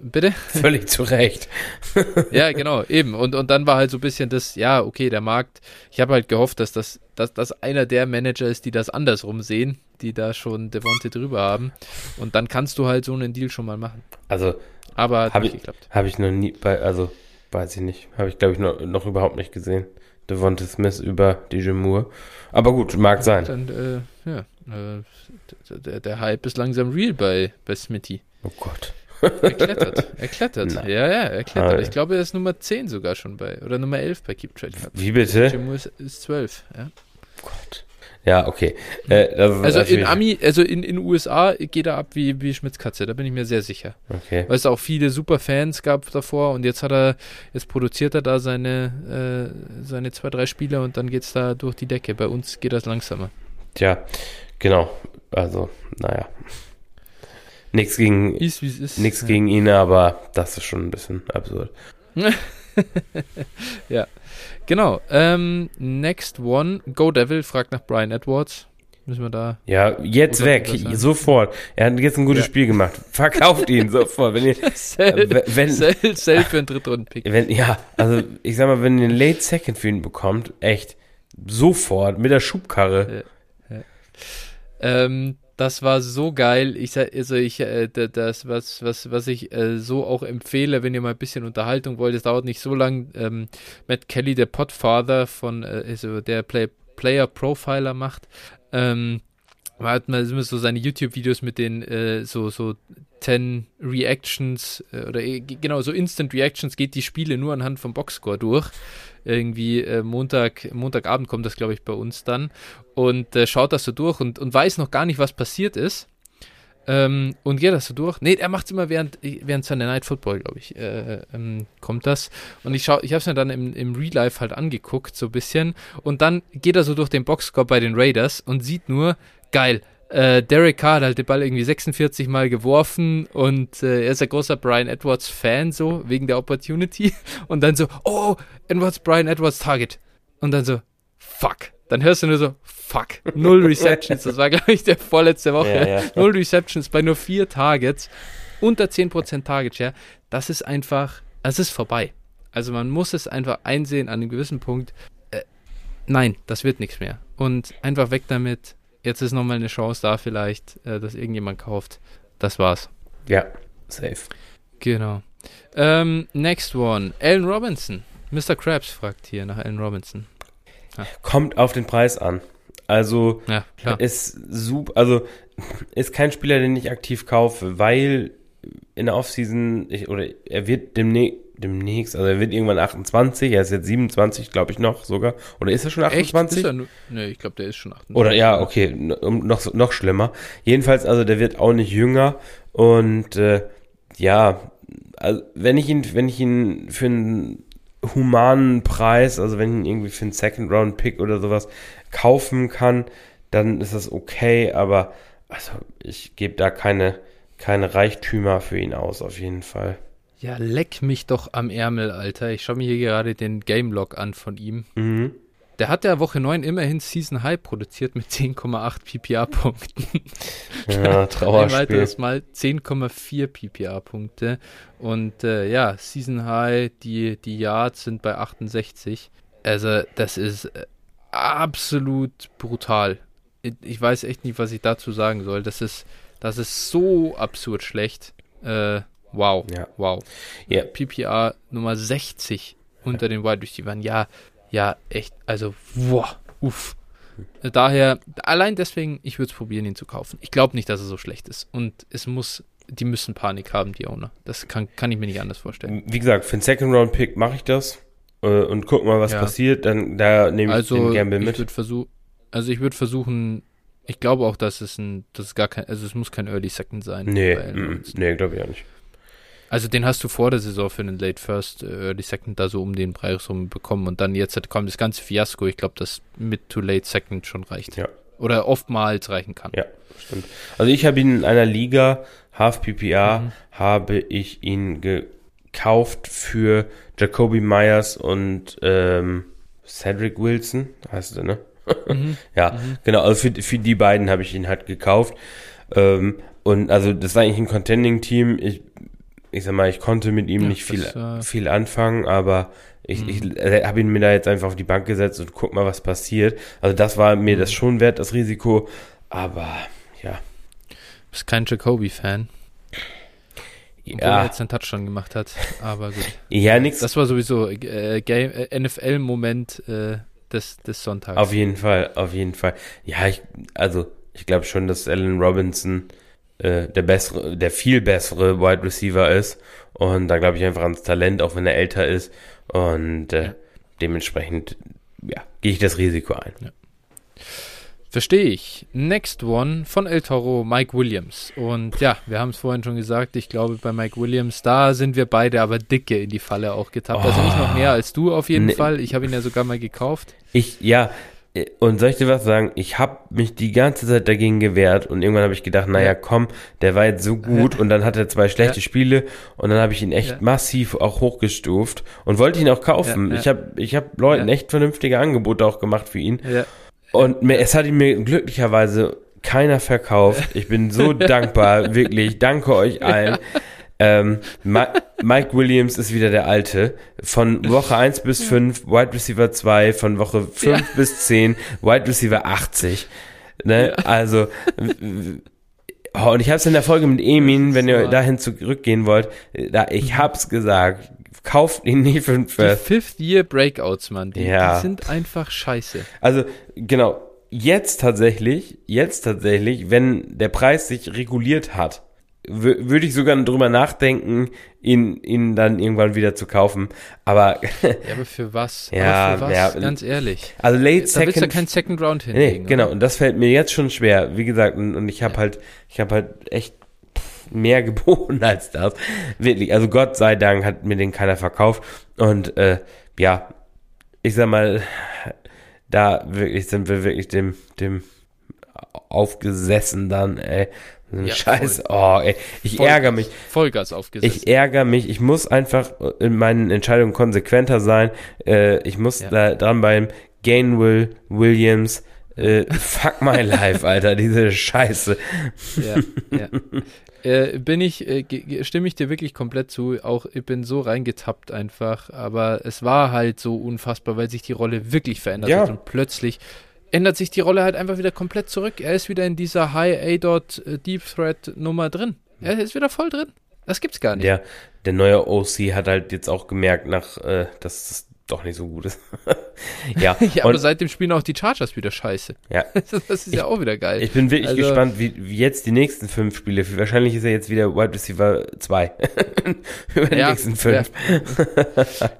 Speaker 1: bitte?
Speaker 2: Völlig zu Recht.
Speaker 1: Ja, genau, eben. Und, und dann war halt so ein bisschen das, ja, okay, der Markt. Ich habe halt gehofft, dass das dass, dass einer der Manager ist, die das andersrum sehen, die da schon Devonte drüber haben. Und dann kannst du halt so einen Deal schon mal machen.
Speaker 2: Also
Speaker 1: Aber
Speaker 2: Hab
Speaker 1: nicht
Speaker 2: ich- habe ich noch nie, bei, also weiß ich nicht, habe ich glaube ich noch, noch überhaupt nicht gesehen. Devonta Smith über DJ Moore. Aber gut, mag sein.
Speaker 1: Dann, äh, ja, äh, der, der Hype ist langsam real bei, bei Smitty.
Speaker 2: Oh Gott.
Speaker 1: Er klettert. Er klettert.
Speaker 2: Nein.
Speaker 1: Ja, ja, er klettert.
Speaker 2: Ah,
Speaker 1: Ich glaube, er ist Nummer 10 sogar schon bei, oder Nummer 11 bei Keep Trade Cup.
Speaker 2: Wie bitte?
Speaker 1: Jim Moore ist, ist 12, ja.
Speaker 2: Gott. Ja, okay. Äh,
Speaker 1: Also in Ami, also in in USA geht er ab wie, wie Schmitz Katze, da bin ich mir sehr sicher.
Speaker 2: Okay.
Speaker 1: Weil es auch viele super Fans gab davor und jetzt hat er, jetzt produziert er da seine, äh, seine zwei, drei Spiele und dann geht's da durch die Decke. Bei uns geht das langsamer.
Speaker 2: Tja, genau. Also, naja. Nichts gegen,
Speaker 1: Ist es ist.
Speaker 2: nix
Speaker 1: Ja.
Speaker 2: gegen ihn, aber das ist schon ein bisschen absurd.
Speaker 1: Genau. Ähm, next one. Go Devil fragt nach Brian Edwards. Müssen wir da.
Speaker 2: Ja, jetzt weg, sofort. Er hat jetzt ein gutes
Speaker 1: Ja.
Speaker 2: Spiel gemacht. Verkauft ihn sofort. Wenn ihr,
Speaker 1: Sell,
Speaker 2: wenn-
Speaker 1: sell, sell für einen Drittrunden-Pick.
Speaker 2: wenn, ja, also ich sag mal, wenn ihr einen Late Second für ihn bekommt, echt sofort mit der Schubkarre.
Speaker 1: Ähm, das war so geil. Ich sag, also ich, äh, das, was, was, was ich äh, so auch empfehle, wenn ihr mal ein bisschen Unterhaltung wollt, es dauert nicht so lang. Ähm, Matt Kelly, der Podfather von, äh, also der Play, Player Profiler macht, ähm, hat man immer so seine YouTube-Videos mit den äh, so, so 10 Reactions äh, oder äh, genau so Instant Reactions geht die Spiele nur anhand vom Boxscore durch. Irgendwie äh, Montag, Montagabend kommt das, glaube ich, bei uns dann und äh, schaut das so durch und, und weiß noch gar nicht, was passiert ist. Ähm, und geht das so durch. Nee, er macht es immer während, während seiner Night Football, glaube ich, äh, ähm, kommt das. Und ich ich habe es mir dann im, im Real Life halt angeguckt, so ein bisschen. Und dann geht er so durch den Boxscore bei den Raiders und sieht nur, geil, äh, Derek Carr hat halt den Ball irgendwie 46 Mal geworfen und äh, er ist ein großer Brian Edwards Fan, so, wegen der Opportunity. Und dann so, oh, Edwards, Brian Edwards Target. Und dann so, fuck. Dann hörst du nur so, fuck, null Receptions. Das war, glaube ich, der vorletzte Woche. Ja, ja. Null Receptions bei nur vier Targets. Unter 10% Target Share. Das ist einfach, es ist vorbei. Also man muss es einfach einsehen an einem gewissen Punkt. Äh, nein, das wird nichts mehr. Und einfach weg damit jetzt ist nochmal eine Chance da vielleicht, äh, dass irgendjemand kauft. Das war's.
Speaker 2: Ja, safe.
Speaker 1: Genau. Ähm, next one. Alan Robinson. Mr. Krabs fragt hier nach Alan Robinson.
Speaker 2: Ja. Kommt auf den Preis an. Also
Speaker 1: ja,
Speaker 2: ist super, also ist kein Spieler, den ich aktiv kaufe, weil in der Offseason, ich, oder er wird demnächst, demnächst, also er wird irgendwann 28, er ist jetzt 27, glaube ich noch sogar. Oder ist er schon 28? Echt? Ist er
Speaker 1: nee, ich glaube, der ist schon 28.
Speaker 2: Oder ja, okay, noch, noch schlimmer. Jedenfalls, also der wird auch nicht jünger und äh, ja, also wenn ich ihn, wenn ich ihn für einen humanen Preis, also wenn ich ihn irgendwie für einen Second Round Pick oder sowas kaufen kann, dann ist das okay, aber also ich gebe da keine, keine Reichtümer für ihn aus, auf jeden Fall.
Speaker 1: Ja, leck mich doch am Ärmel, Alter. Ich schaue mir hier gerade den Game Log an von ihm. Mhm. Der hat ja Woche 9 immerhin Season High produziert mit 10,8 PPA-Punkten.
Speaker 2: Ja, Trauerspiel. Ein
Speaker 1: weiteres Mal 10,4 PPA-Punkte. Und äh, ja, Season High, die, die Yards sind bei 68. Also, das ist äh, absolut brutal. Ich weiß echt nicht, was ich dazu sagen soll. Das ist, das ist so absurd schlecht. Äh, Wow. Ja. Wow. Ja. PPR Nummer 60 unter den Wide Receivers. Ja, ja, echt. Also, wow. Uff. Daher, allein deswegen, ich würde es probieren, ihn zu kaufen. Ich glaube nicht, dass er so schlecht ist. Und es muss, die müssen Panik haben, die Owner. Das kann, kann ich mir nicht anders vorstellen.
Speaker 2: Wie gesagt, für einen Second Round Pick mache ich das äh, und guck mal, was ja. passiert. Dann da nehme ich
Speaker 1: also,
Speaker 2: den Gamble mit.
Speaker 1: Ich versuch, also ich würde versuchen, ich glaube auch, dass es ein, das ist gar kein, also es muss kein Early Second sein.
Speaker 2: Nee, mm, nee, glaube ich auch nicht.
Speaker 1: Also den hast du vor der Saison für einen Late First, äh, Early Second da so um den Preis rum bekommen und dann jetzt kommt das ganze Fiasko. Ich glaube, dass Mid to Late Second schon reicht.
Speaker 2: Ja.
Speaker 1: Oder oftmals reichen kann.
Speaker 2: Ja, stimmt. Also ich habe ihn in einer Liga, Half PPA, mhm. habe ich ihn gekauft für Jacoby Myers und ähm, Cedric Wilson, heißt er, ne? Mhm. ja, mhm. genau. Also für, für die beiden habe ich ihn halt gekauft. Ähm, und also das war eigentlich ein Contending-Team. Ich ich sag mal, ich konnte mit ihm ja, nicht viel, äh, viel anfangen, aber ich, mhm. ich äh, habe ihn mir da jetzt einfach auf die Bank gesetzt und guck mal, was passiert. Also das war mir das mhm. schon wert, das Risiko, aber ja.
Speaker 1: Du bist kein Jacoby-Fan. Ja. Obwohl er jetzt einen Touchdown gemacht hat, aber gut.
Speaker 2: ja, nix.
Speaker 1: Das war sowieso äh, äh, NFL-Moment äh, des, des Sonntags.
Speaker 2: Auf jeden Fall, auf jeden Fall. Ja, ich, also ich glaube schon, dass Allen Robinson äh, der bessere, der viel bessere Wide Receiver ist. Und da glaube ich einfach ans Talent, auch wenn er älter ist. Und äh, ja. dementsprechend, ja, gehe ich das Risiko ein. Ja.
Speaker 1: Verstehe ich. Next one von El Toro, Mike Williams. Und ja, wir haben es vorhin schon gesagt, ich glaube bei Mike Williams, da sind wir beide aber dicke in die Falle auch getappt. Oh. Also nicht noch mehr als du auf jeden nee. Fall. Ich habe ihn ja sogar mal gekauft.
Speaker 2: Ich, ja, und soll ich dir was sagen? Ich habe mich die ganze Zeit dagegen gewehrt und irgendwann habe ich gedacht, naja, komm, der war jetzt so gut und dann hat er zwei schlechte ja. Spiele und dann habe ich ihn echt ja. massiv auch hochgestuft und wollte ihn auch kaufen. Ja, ich habe ich hab Leuten echt vernünftige Angebote auch gemacht für ihn. Und mir, es hat ihn mir glücklicherweise keiner verkauft. Ich bin so dankbar, wirklich. Danke euch allen. Ähm, Mike Williams ist wieder der Alte. Von Woche 1 bis 5, Wide Receiver 2, von Woche 5 ja. bis 10, Wide Receiver 80. Ne? Also, oh, und ich habe es in der Folge mit Emin, wenn ihr dahin zurückgehen wollt, da, ich hab's gesagt, kauft ihn nicht für den
Speaker 1: Die
Speaker 2: First.
Speaker 1: Fifth Year Breakouts, Mann, die,
Speaker 2: Ja.
Speaker 1: die sind einfach scheiße.
Speaker 2: Also, genau, jetzt tatsächlich, jetzt tatsächlich, wenn der Preis sich reguliert hat, würde ich sogar drüber nachdenken, ihn, ihn dann irgendwann wieder zu kaufen. Aber,
Speaker 1: Ja, aber für was?
Speaker 2: Ja,
Speaker 1: für was?
Speaker 2: ja.
Speaker 1: Ganz ehrlich.
Speaker 2: also Late
Speaker 1: Da willst du ja
Speaker 2: Second
Speaker 1: keinen Second Round
Speaker 2: Nee,
Speaker 1: hinlegen.
Speaker 2: genau.
Speaker 1: oder?
Speaker 2: Und das fällt mir jetzt schon schwer. Wie gesagt, und, ich habe halt, ich habe halt echt mehr geboten als das. Wirklich. Also Gott sei Dank hat mir den keiner verkauft. Und äh, ja, ich sag mal, da wirklich sind wir wirklich dem, dem aufgesessen dann, ey.
Speaker 1: Ja,
Speaker 2: Scheiß. Oh, ey. Ich
Speaker 1: Vollgas-
Speaker 2: ärgere mich.
Speaker 1: Vollgas aufgesetzt.
Speaker 2: Ich ärgere mich. Ich muss einfach in meinen Entscheidungen konsequenter sein. Äh, ich muss
Speaker 1: Ja.
Speaker 2: da dran beim Gainwell Williams. Äh, fuck my life, Alter, diese Scheiße.
Speaker 1: ja, ja. Äh, bin ich, äh, stimme ich dir wirklich komplett zu. Auch ich bin so reingetappt einfach. Aber es war halt so unfassbar, weil sich die Rolle wirklich verändert
Speaker 2: Ja.
Speaker 1: hat. Und plötzlich ändert sich die Rolle halt einfach wieder komplett zurück. Er ist wieder in dieser High A-Dot äh, Deep Threat Nummer drin. Er ist wieder voll drin. Das gibt's gar nicht.
Speaker 2: Der, der neue OC hat halt jetzt auch gemerkt, nach, äh, dass es doch nicht so gut ist. ja,
Speaker 1: Ja, aber seitdem spielen auch die Chargers wieder scheiße.
Speaker 2: Ja.
Speaker 1: Das ist ja auch wieder geil.
Speaker 2: ich bin wirklich
Speaker 1: Also-
Speaker 2: gespannt, wie, wie jetzt die nächsten fünf Spiele. Wahrscheinlich ist er jetzt wieder Wide Receiver 2. Über die
Speaker 1: Ja,
Speaker 2: nächsten fünf.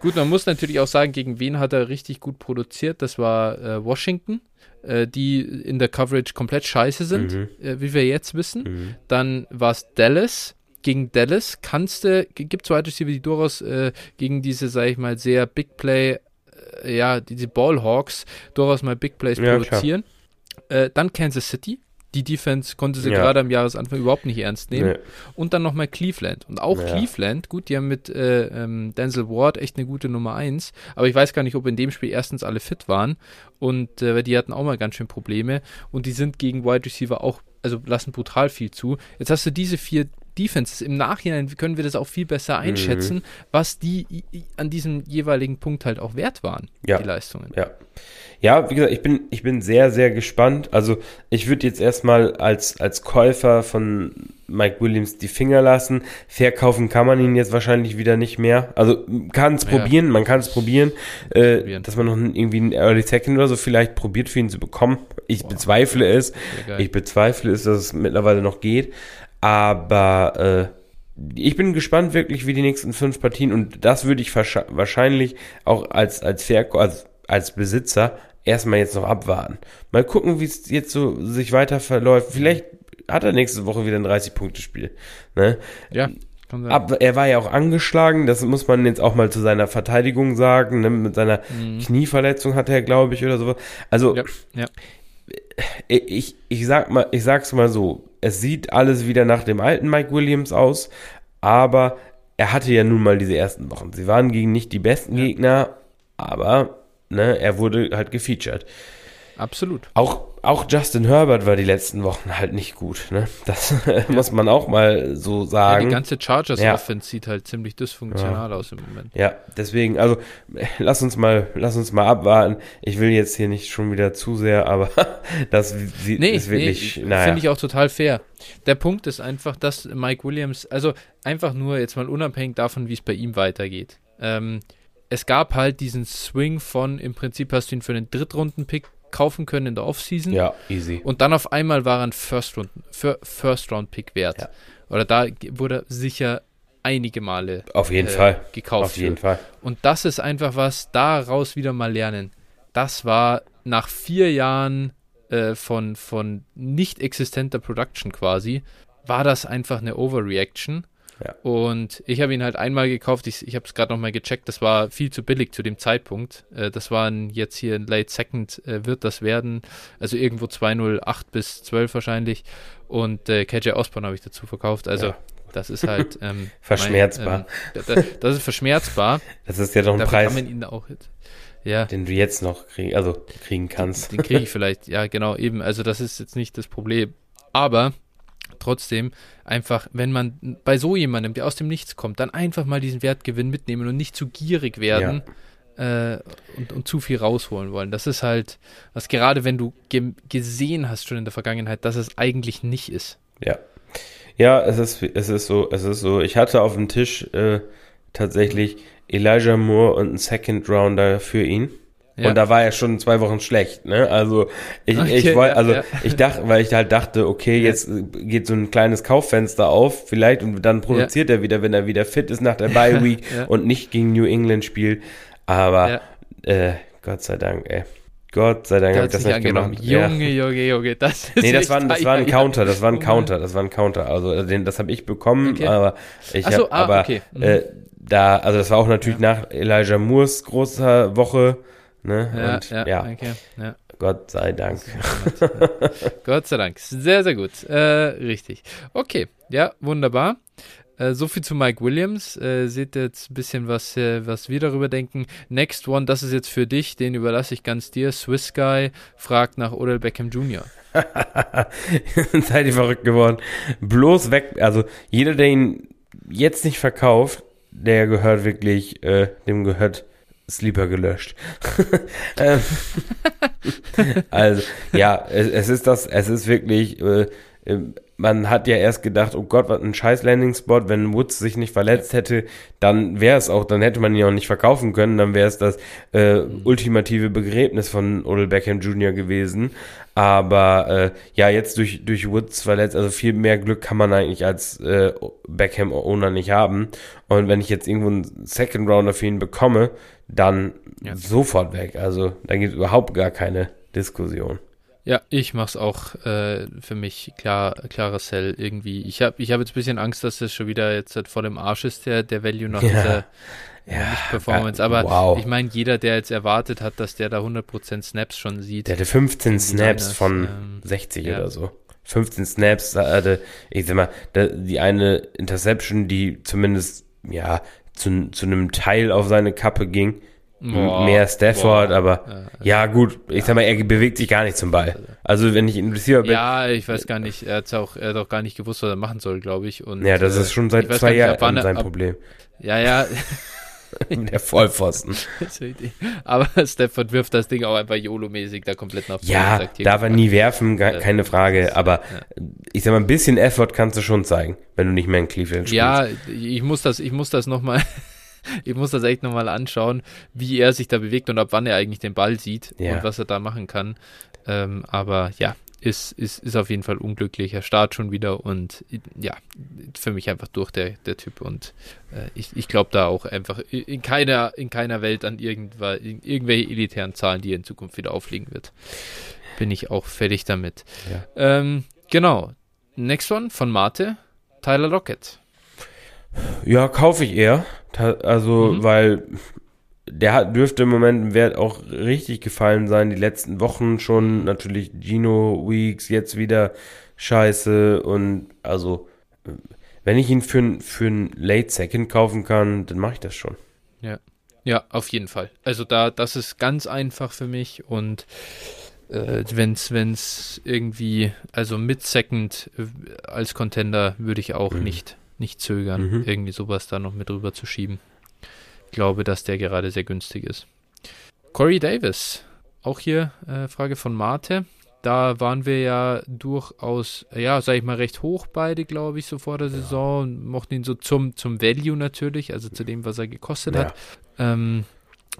Speaker 1: Gut, man muss natürlich auch sagen, gegen wen hat er richtig gut produziert. Das war äh, Washington, äh, die in der Coverage komplett scheiße sind,
Speaker 2: Mhm.
Speaker 1: äh, wie wir jetzt wissen.
Speaker 2: Mhm.
Speaker 1: Dann war es Dallas. Gegen Dallas kannst du, gibt es Wide Receiver, die durchaus äh, gegen diese, sag ich mal, sehr Big Play, äh, ja, diese Ballhawks durchaus mal Big Plays
Speaker 2: Ja,
Speaker 1: produzieren. Äh, dann Kansas City. Die Defense konnte sie
Speaker 2: Ja.
Speaker 1: gerade am Jahresanfang überhaupt nicht ernst nehmen
Speaker 2: Nee.
Speaker 1: und dann nochmal Cleveland. Und auch
Speaker 2: Ja.
Speaker 1: Cleveland, gut, die haben mit äh, ähm, Denzel Ward echt eine gute Nummer 1, aber ich weiß gar nicht, ob in dem Spiel erstens alle fit waren und äh, die hatten auch mal ganz schön Probleme und die sind gegen Wide Receiver auch, also lassen brutal viel zu. Jetzt hast du diese vier Defenses. Im Nachhinein können wir das auch viel besser
Speaker 2: Mhm.
Speaker 1: einschätzen, was die an diesem jeweiligen Punkt halt auch wert waren,
Speaker 2: Ja.
Speaker 1: die Leistungen.
Speaker 2: Ja. Ja, wie gesagt, ich bin, ich bin sehr, sehr gespannt. Also, ich würde jetzt erstmal als, als Käufer von Mike Williams die Finger lassen. Verkaufen kann man ihn jetzt wahrscheinlich wieder nicht mehr. Also, kann es
Speaker 1: Ja.
Speaker 2: probieren, man kann es probieren, äh,
Speaker 1: Probieren.
Speaker 2: dass man noch irgendwie einen Early Second oder so vielleicht probiert für ihn zu bekommen. Ich bezweifle es. Ich bezweifle es, dass es mittlerweile noch geht. Aber äh, ich bin gespannt wirklich, wie die nächsten fünf Partien und das würde ich wahrsch- wahrscheinlich auch als als Verkäufer, als, als Besitzer erstmal jetzt noch abwarten. Mal gucken, wie es jetzt so sich weiter verläuft. Vielleicht hat er nächste Woche wieder ein 30-Punkte-Spiel. Ne?
Speaker 1: ja, kann sein.
Speaker 2: Ab, er war ja auch angeschlagen, das muss man jetzt auch mal zu seiner Verteidigung sagen. Ne? Mit seiner
Speaker 1: Mhm.
Speaker 2: Knieverletzung hat er, glaube ich, oder so. Also
Speaker 1: Ja, ja.
Speaker 2: ich, ich sag mal, ich sag's mal so, es sieht alles wieder nach dem alten Mike Williams aus, aber er hatte ja nun mal diese ersten Wochen. Sie waren gegen nicht die besten. Gegner, aber ne, er wurde halt gefeatured.
Speaker 1: Absolut.
Speaker 2: Auch, auch Justin Herbert war die letzten Wochen halt nicht gut. Ne? Das muss man auch mal so
Speaker 1: Ja,
Speaker 2: sagen.
Speaker 1: die ganze Chargers
Speaker 2: Ja.
Speaker 1: Offense sieht halt ziemlich dysfunktional aus im Moment.
Speaker 2: Ja, deswegen, also lass uns mal, lass uns mal abwarten. Ich will jetzt hier nicht schon wieder zu sehr, aber das sieht
Speaker 1: Nee,
Speaker 2: ist wirklich,
Speaker 1: nee,
Speaker 2: naja.
Speaker 1: finde ich auch total fair. Der Punkt ist einfach, dass Mike Williams, also einfach nur jetzt mal unabhängig davon, wie es bei ihm weitergeht. Ähm, es gab halt diesen Swing von, im Prinzip hast du ihn für einen Drittrunden-Pick kaufen können in der Offseason.
Speaker 2: ja, easy.
Speaker 1: Und dann auf einmal war er ein First-Round- Fir- First-Round-Pick wert.
Speaker 2: Ja.
Speaker 1: Oder da wurde er sicher einige Male
Speaker 2: Auf jeden
Speaker 1: äh,
Speaker 2: Fall.
Speaker 1: gekauft.
Speaker 2: Auf jeden
Speaker 1: für.
Speaker 2: Fall.
Speaker 1: Und das ist einfach was, daraus wieder mal lernen. Das war nach vier Jahren äh, von, von nicht existenter Production quasi, war das einfach eine Overreaction.
Speaker 2: Ja.
Speaker 1: Und ich habe ihn halt einmal gekauft, ich, ich habe es gerade nochmal gecheckt, das war viel zu billig zu dem Zeitpunkt. Äh, das waren jetzt hier ein Late Second, äh, wird das werden, also irgendwo 208 bis 12 wahrscheinlich. Und äh, KJ Osborne habe ich dazu verkauft, also
Speaker 2: Ja.
Speaker 1: das ist halt ähm,
Speaker 2: Verschmerzbar.
Speaker 1: Mein, ähm, da- da- das ist verschmerzbar.
Speaker 2: Das ist ja doch ein
Speaker 1: Dafür
Speaker 2: Preis,
Speaker 1: kann man ihn auch jetzt. Ja,
Speaker 2: den du jetzt noch kriegen, also kriegen kannst.
Speaker 1: den kriege ich vielleicht. Ja, genau, eben. Also das ist jetzt nicht das Problem. Aber trotzdem einfach, wenn man bei so jemandem, der aus dem Nichts kommt, dann einfach mal diesen Wertgewinn mitnehmen und nicht zu gierig werden. äh, und, und zu viel rausholen wollen. Das ist halt, was gerade wenn du ge gesehen hast schon in der Vergangenheit, dass es eigentlich nicht ist.
Speaker 2: Ja. Ja, es ist, es ist so, es ist so. Ich hatte auf dem Tisch äh, tatsächlich Elijah Moore und einen Second Rounder für ihn. Ja. Und da war er schon zwei Wochen schlecht, ne? Also ich, okay, ich wollte, also ja, ja. ich dachte, weil ich halt dachte, okay, jetzt geht so ein kleines Kauffenster auf, vielleicht und dann produziert er wieder, wenn er wieder fit ist nach der Bye Week und nicht gegen New England spielt. Aber äh, Gott sei Dank, ey. Gott sei Dank habe ich das nicht
Speaker 1: angenommen. gemacht. Junge, Junge, Junge,
Speaker 2: das ist Nee, das war, das war ein Counter, das war ein Counter, das war ein Counter. Also den, das habe ich bekommen, okay. aber ich habe, ah, aber okay. mhm. äh, da, also das war auch natürlich ja. nach Elijah Moores großer Woche, ne? Ja, Und, ja, ja. Okay. ja. Gott sei Dank.
Speaker 1: Gott sei Dank. Sehr, sehr gut. Äh, richtig. Okay, ja, wunderbar. Äh, so viel zu Mike Williams. Äh, seht jetzt ein bisschen, was, äh, was wir darüber denken. Next one, das ist jetzt für dich, den überlasse ich ganz dir. Swiss Guy fragt nach Odell Beckham Jr.
Speaker 2: Seid ihr verrückt geworden. Bloß weg, also jeder, der ihn jetzt nicht verkauft, der gehört wirklich, äh, dem gehört Sleeper gelöscht. Ähm, also, ja, es, es, ist das, es ist wirklich, äh, man hat ja erst gedacht, oh Gott, was ein scheiß Landing-Spot, wenn Woods sich nicht verletzt hätte, dann wäre es auch, dann hätte man ihn auch nicht verkaufen können, dann wäre es das äh, ultimative Begräbnis von Odell Beckham Jr. gewesen. Aber äh, ja, jetzt durch, durch Woods verletzt, also viel mehr Glück kann man eigentlich als äh, Beckham-Owner nicht haben. Und wenn ich jetzt irgendwo einen Second Rounder für ihn bekomme, dann ja. sofort weg. Also da gibt es überhaupt gar keine Diskussion.
Speaker 1: Ja, ich mach's auch äh, für mich klar, klares Sell irgendwie. Ich habe ich hab jetzt ein bisschen Angst, dass das schon wieder jetzt halt vor dem Arsch ist, der, der Value nach ja. dieser ja, Nicht-Performance. Aber wow. ich meine, jeder, der jetzt erwartet hat, dass der da 100% Snaps schon sieht.
Speaker 2: Der hatte 15 Snaps von ähm, 60 ja. oder so. 15 Snaps, hatte, ich sag mal, die eine Interception, die zumindest, ja, zu, zu einem Teil auf seine Kappe ging Boah, mehr Stafford, boah. aber ja, ja, gut, ich sag mal, er bewegt sich gar nicht zum Ball. Also wenn ich investiere bin.
Speaker 1: Ja, ich weiß gar nicht, er hat auch, er hat auch gar nicht gewusst, was er machen soll, glaube ich. Und,
Speaker 2: ja, das ist schon seit zwei Jahren sein Problem.
Speaker 1: Ja, ja.
Speaker 2: Der Vollpfosten.
Speaker 1: aber Stafford wirft das Ding auch einfach YOLO-mäßig da komplett nach
Speaker 2: vorne. Ja, sagt, darf er nie werfen, gar, keine Frage. Aber ja. ich sag mal, ein bisschen Effort kannst du schon zeigen, wenn du nicht mehr in Cleveland spielst.
Speaker 1: Ja, ich muss das, ich muss das nochmal ich muss das echt nochmal anschauen, wie er sich da bewegt und ab wann er eigentlich den Ball sieht ja. und was er da machen kann. Ähm, aber ja, ist, ist, ist auf jeden Fall unglücklicher Start schon wieder und ja, für mich einfach durch der, der Typ und äh, ich, ich glaube da auch einfach in keiner, in keiner Welt an irgendwas, irgendwelche elitären Zahlen, die er in Zukunft wieder aufliegen wird. Bin ich auch fertig damit. Ja. Ähm, genau. Next one von Mate, Tyler Lockett.
Speaker 2: Ja, kaufe ich eher. Also, mhm. weil der hat, dürfte im Moment im Wert auch richtig gefallen sein. Die letzten Wochen schon natürlich Gino Weeks, jetzt wieder scheiße. Und also, wenn ich ihn für, für ein Late Second kaufen kann, dann mache ich das schon.
Speaker 1: Ja. Ja, auf jeden Fall. Also da, das ist ganz einfach für mich und äh, wenn's, wenn's irgendwie, also mit Second äh, als Contender würde ich auch mhm. nicht nicht zögern, mhm. irgendwie sowas da noch mit rüber zu schieben. Ich glaube, dass der gerade sehr günstig ist. Corey Davis, auch hier äh, Frage von Mate. Da waren wir ja durchaus, ja, sag ich mal, recht hoch beide, glaube ich, so vor der Saison. Ja. Mochten ihn so zum, zum Value natürlich, also zu dem, was er gekostet ja. hat. Ähm,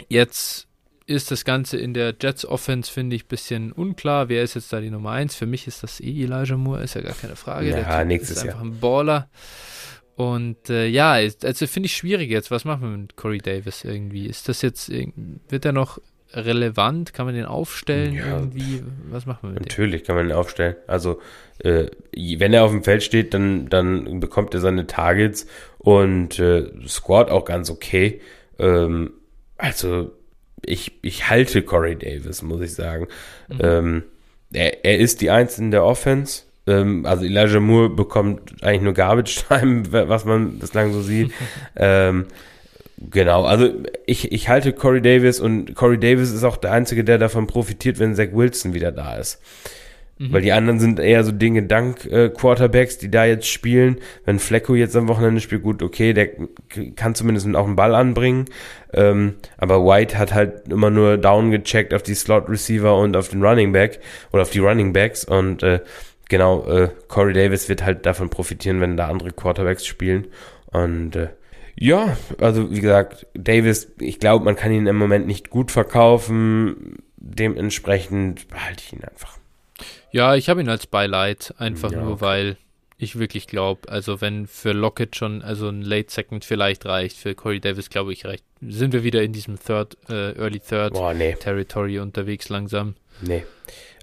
Speaker 1: jetzt ist das Ganze in der Jets Offense, finde ich, ein bisschen unklar. Wer ist jetzt da die Nummer 1? Für mich ist das eh Elijah Moore, ist ja gar keine Frage.
Speaker 2: Ja,
Speaker 1: der
Speaker 2: nächstes
Speaker 1: ist einfach
Speaker 2: Jahr.
Speaker 1: ein Baller. Und äh, ja, also finde ich schwierig jetzt. Was machen wir mit Corey Davis irgendwie? Ist das jetzt, wird er noch relevant? Kann man den aufstellen ja, irgendwie? Was machen wir
Speaker 2: mit Natürlich dem? kann man den aufstellen. Also, äh, wenn er auf dem Feld steht, dann, dann bekommt er seine Targets und äh, scored auch ganz okay. Ähm, also, ich, ich halte Corey Davis, muss ich sagen. Mhm. Ähm, er, er ist die Eins in der Offense. Ähm, also Elijah Moore bekommt eigentlich nur Garbage Time, was man bislang so sieht. ähm, genau, also ich, ich halte Corey Davis und Corey Davis ist auch der Einzige, der davon profitiert, wenn Zach Wilson wieder da ist. Mhm. Weil die anderen sind eher so Dinge dank äh, Quarterbacks, die da jetzt spielen. Wenn Flecko jetzt am Wochenende spielt, gut, okay, der kann zumindest auch einen Ball anbringen. Ähm, aber White hat halt immer nur down gecheckt auf die Slot Receiver und auf den Running Back oder auf die Running Backs und äh, genau, äh, Corey Davis wird halt davon profitieren, wenn da andere Quarterbacks spielen. Und äh, ja, also wie gesagt, Davis, ich glaube, man kann ihn im Moment nicht gut verkaufen. Dementsprechend behalte ich ihn einfach.
Speaker 1: Ja, ich habe ihn als Beileid, einfach ja, nur okay. weil ich wirklich glaube, also wenn für Lockett schon, also ein Late Second vielleicht reicht, für Corey Davis glaube ich reicht. Sind wir wieder in diesem Third, äh, Early Third
Speaker 2: Boah, nee.
Speaker 1: Territory unterwegs langsam?
Speaker 2: Nee.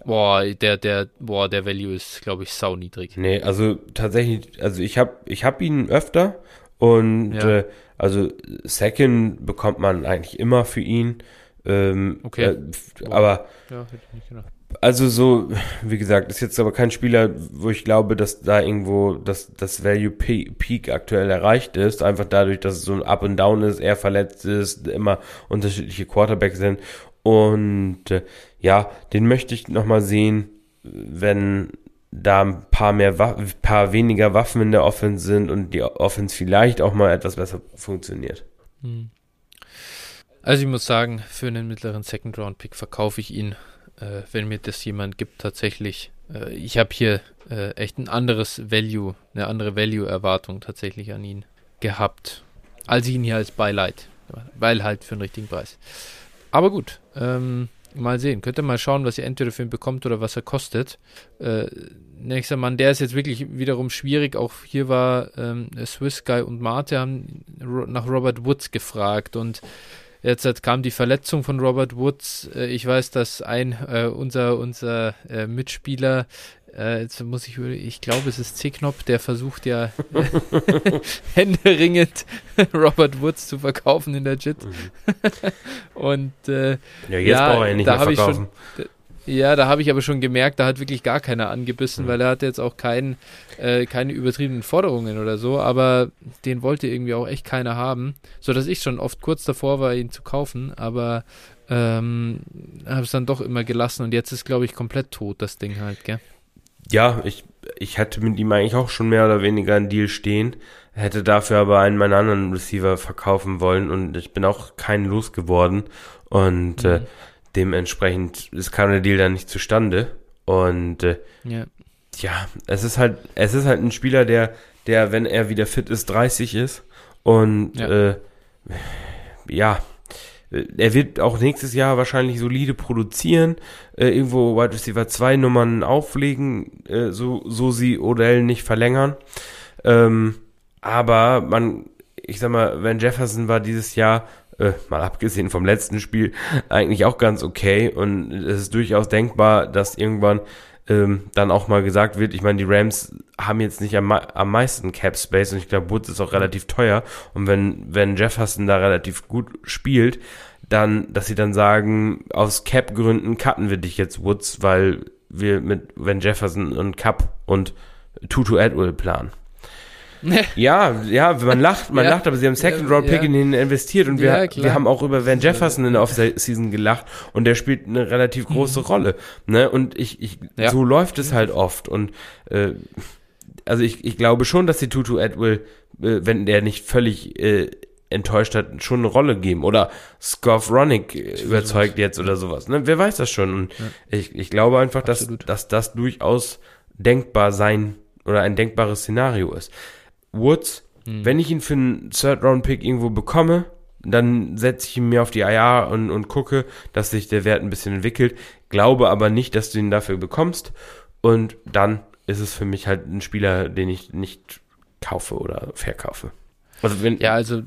Speaker 1: Boah, der, der, boah, der Value ist, glaube ich, sau niedrig.
Speaker 2: Nee, also tatsächlich, also ich habe ich hab ihn öfter und ja. äh, also Second bekommt man eigentlich immer für ihn. Ähm,
Speaker 1: okay.
Speaker 2: Äh, aber ja, hätte ich nicht gedacht also so, wie gesagt, ist jetzt aber kein Spieler, wo ich glaube, dass da irgendwo das, das Value Peak aktuell erreicht ist. Einfach dadurch, dass es so ein Up and Down ist, er verletzt ist, immer unterschiedliche Quarterbacks sind. Und äh, ja, den möchte ich nochmal sehen, wenn da ein paar mehr, paar weniger Waffen in der Offense sind und die Offense vielleicht auch mal etwas besser funktioniert. Hm.
Speaker 1: Also ich muss sagen, für einen mittleren Second Round Pick verkaufe ich ihn äh, wenn mir das jemand gibt, tatsächlich. Äh, ich habe hier äh, echt ein anderes Value, eine andere Value-Erwartung tatsächlich an ihn gehabt, als ihn hier als Beileid. Weil halt für einen richtigen Preis. Aber gut, ähm, mal sehen. Könnt ihr mal schauen, was ihr entweder für ihn bekommt oder was er kostet. Äh, nächster Mann, der ist jetzt wirklich wiederum schwierig. Auch hier war ähm, Swiss Guy und Marte haben nach Robert Woods gefragt und Jetzt kam die Verletzung von Robert Woods. Äh, ich weiß, dass ein äh, unser unser äh, Mitspieler äh, jetzt muss ich, ich glaube, es ist C-Knopf, der versucht ja händeringend Robert Woods zu verkaufen in der JIT. Mhm. Und äh,
Speaker 2: ja, jetzt ja, braucht er ihn nicht
Speaker 1: mehr verkaufen. Schon, ja, da habe ich aber schon gemerkt, da hat wirklich gar keiner angebissen, mhm. weil er hatte jetzt auch kein, äh, keine übertriebenen Forderungen oder so, aber den wollte irgendwie auch echt keiner haben, so dass ich schon oft kurz davor war, ihn zu kaufen, aber ähm, habe es dann doch immer gelassen und jetzt ist, glaube ich, komplett tot, das Ding halt, gell?
Speaker 2: Ja, ich, ich hätte mit ihm eigentlich auch schon mehr oder weniger einen Deal stehen, hätte dafür aber einen meiner anderen Receiver verkaufen wollen und ich bin auch keinen losgeworden und äh, mhm. äh, Dementsprechend ist kam der Deal dann nicht zustande. Und äh, ja. ja, es ist halt, es ist halt ein Spieler, der, der, wenn er wieder fit ist, 30 ist. Und ja, äh, ja er wird auch nächstes Jahr wahrscheinlich solide produzieren, äh, irgendwo Wide Receiver 2 Nummern auflegen, äh, so, so sie Odell nicht verlängern. Ähm, aber man, ich sag mal, wenn Jefferson war dieses Jahr äh, mal abgesehen vom letzten Spiel, eigentlich auch ganz okay. Und es ist durchaus denkbar, dass irgendwann ähm, dann auch mal gesagt wird, ich meine, die Rams haben jetzt nicht am, am meisten Cap Space und ich glaube, Woods ist auch relativ teuer. Und wenn, wenn Jefferson da relativ gut spielt, dann, dass sie dann sagen, aus Cap-Gründen cutten wir dich jetzt, Woods, weil wir mit, wenn Jefferson und Cup und Tutu Atwell planen. ja, ja, man lacht, man ja. lacht, aber sie haben Second Round Pick ja. in ihn investiert und wir, wir haben auch über Van Jefferson in der Offseason gelacht und der spielt eine relativ große mhm. Rolle. Ne? Und ich, ich so läuft es halt oft. Und äh, also ich, ich glaube schon, dass die Tutu Atwill, äh, wenn der nicht völlig äh, enttäuscht hat, schon eine Rolle geben. Oder Scoff Ronick überzeugt jetzt oder sowas. Ne? Wer weiß das schon. Und ja. ich, ich glaube einfach, dass, dass das durchaus denkbar sein oder ein denkbares Szenario ist. Woods, mhm. wenn ich ihn für einen Third-Round-Pick irgendwo bekomme, dann setze ich ihn mir auf die IR und, und gucke, dass sich der Wert ein bisschen entwickelt. Glaube aber nicht, dass du ihn dafür bekommst. Und dann ist es für mich halt ein Spieler, den ich nicht kaufe oder verkaufe.
Speaker 1: Also wenn, ja, also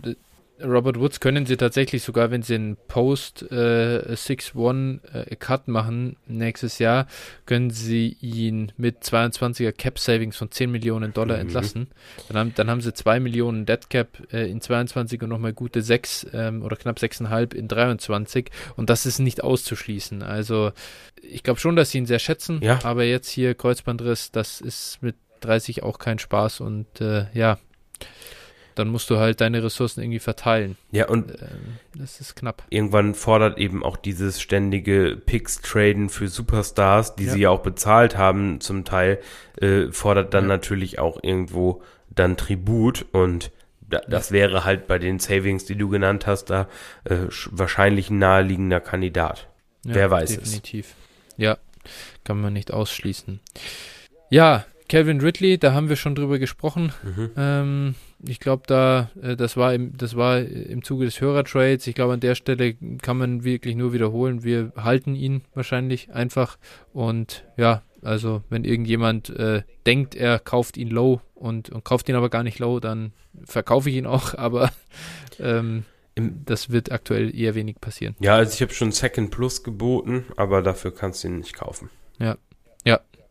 Speaker 1: Robert Woods können sie tatsächlich sogar, wenn sie einen Post äh, 6-1 äh, Cut machen nächstes Jahr, können sie ihn mit 22er Cap Savings von 10 Millionen Dollar mhm. entlassen. Dann haben, dann haben sie 2 Millionen Dead Cap äh, in 22 und nochmal gute 6 ähm, oder knapp 6,5 in 23 und das ist nicht auszuschließen. Also ich glaube schon, dass sie ihn sehr schätzen, ja. aber jetzt hier Kreuzbandriss, das ist mit 30 auch kein Spaß und äh, ja, dann musst du halt deine Ressourcen irgendwie verteilen.
Speaker 2: Ja, und
Speaker 1: Ähm, das ist knapp.
Speaker 2: irgendwann fordert eben auch dieses ständige Picks-Traden für Superstars, die
Speaker 1: Ja.
Speaker 2: sie ja auch bezahlt haben zum Teil, äh, fordert dann
Speaker 1: Ja.
Speaker 2: natürlich auch irgendwo dann Tribut und da, das wäre halt bei den Savings, die du genannt hast, da äh, sch- wahrscheinlich ein naheliegender Kandidat. Wer weiß es.
Speaker 1: definitiv. Ja, kann man nicht ausschließen. Ja, Calvin Ridley, da haben wir schon drüber gesprochen.
Speaker 2: Mhm.
Speaker 1: Ähm, ich glaube, da, äh, das war im, das war im Zuge des Hörertrades. Ich glaube, an der Stelle kann man wirklich nur wiederholen. Wir halten ihn wahrscheinlich einfach. Und ja, also wenn irgendjemand äh, denkt, er kauft ihn low und, und kauft ihn aber gar nicht low, dann verkaufe ich ihn auch. Aber ähm, das wird aktuell eher wenig passieren.
Speaker 2: Ja, also ich habe schon Second Plus geboten, aber dafür kannst du ihn nicht kaufen.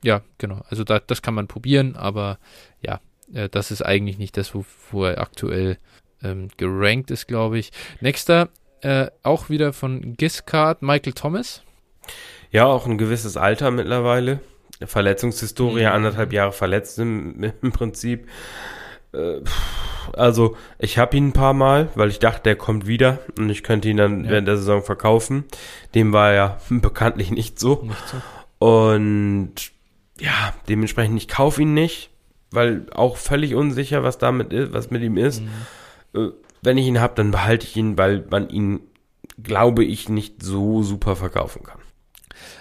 Speaker 1: Ja, genau. Also da, das kann man probieren, aber ja, äh, das ist eigentlich nicht das, wo, wo er aktuell ähm, gerankt ist, glaube ich. Nächster, äh, auch wieder von Giscard, Michael Thomas.
Speaker 2: Ja, auch ein gewisses Alter mittlerweile. Verletzungshistorie,
Speaker 1: Mhm.
Speaker 2: anderthalb Jahre verletzt im, im Prinzip. Äh, Also, ich habe ihn ein paar Mal, weil ich dachte, der kommt wieder und ich könnte ihn dann
Speaker 1: Ja.
Speaker 2: während der Saison verkaufen. Dem war ja bekanntlich nicht so.
Speaker 1: Nicht so.
Speaker 2: Und ja, dementsprechend, ich kaufe ihn nicht, weil auch völlig unsicher, was damit ist, was mit ihm ist.
Speaker 1: Mhm.
Speaker 2: Äh, Wenn ich ihn habe, dann behalte ich ihn, weil man ihn, glaube ich, nicht so super verkaufen kann.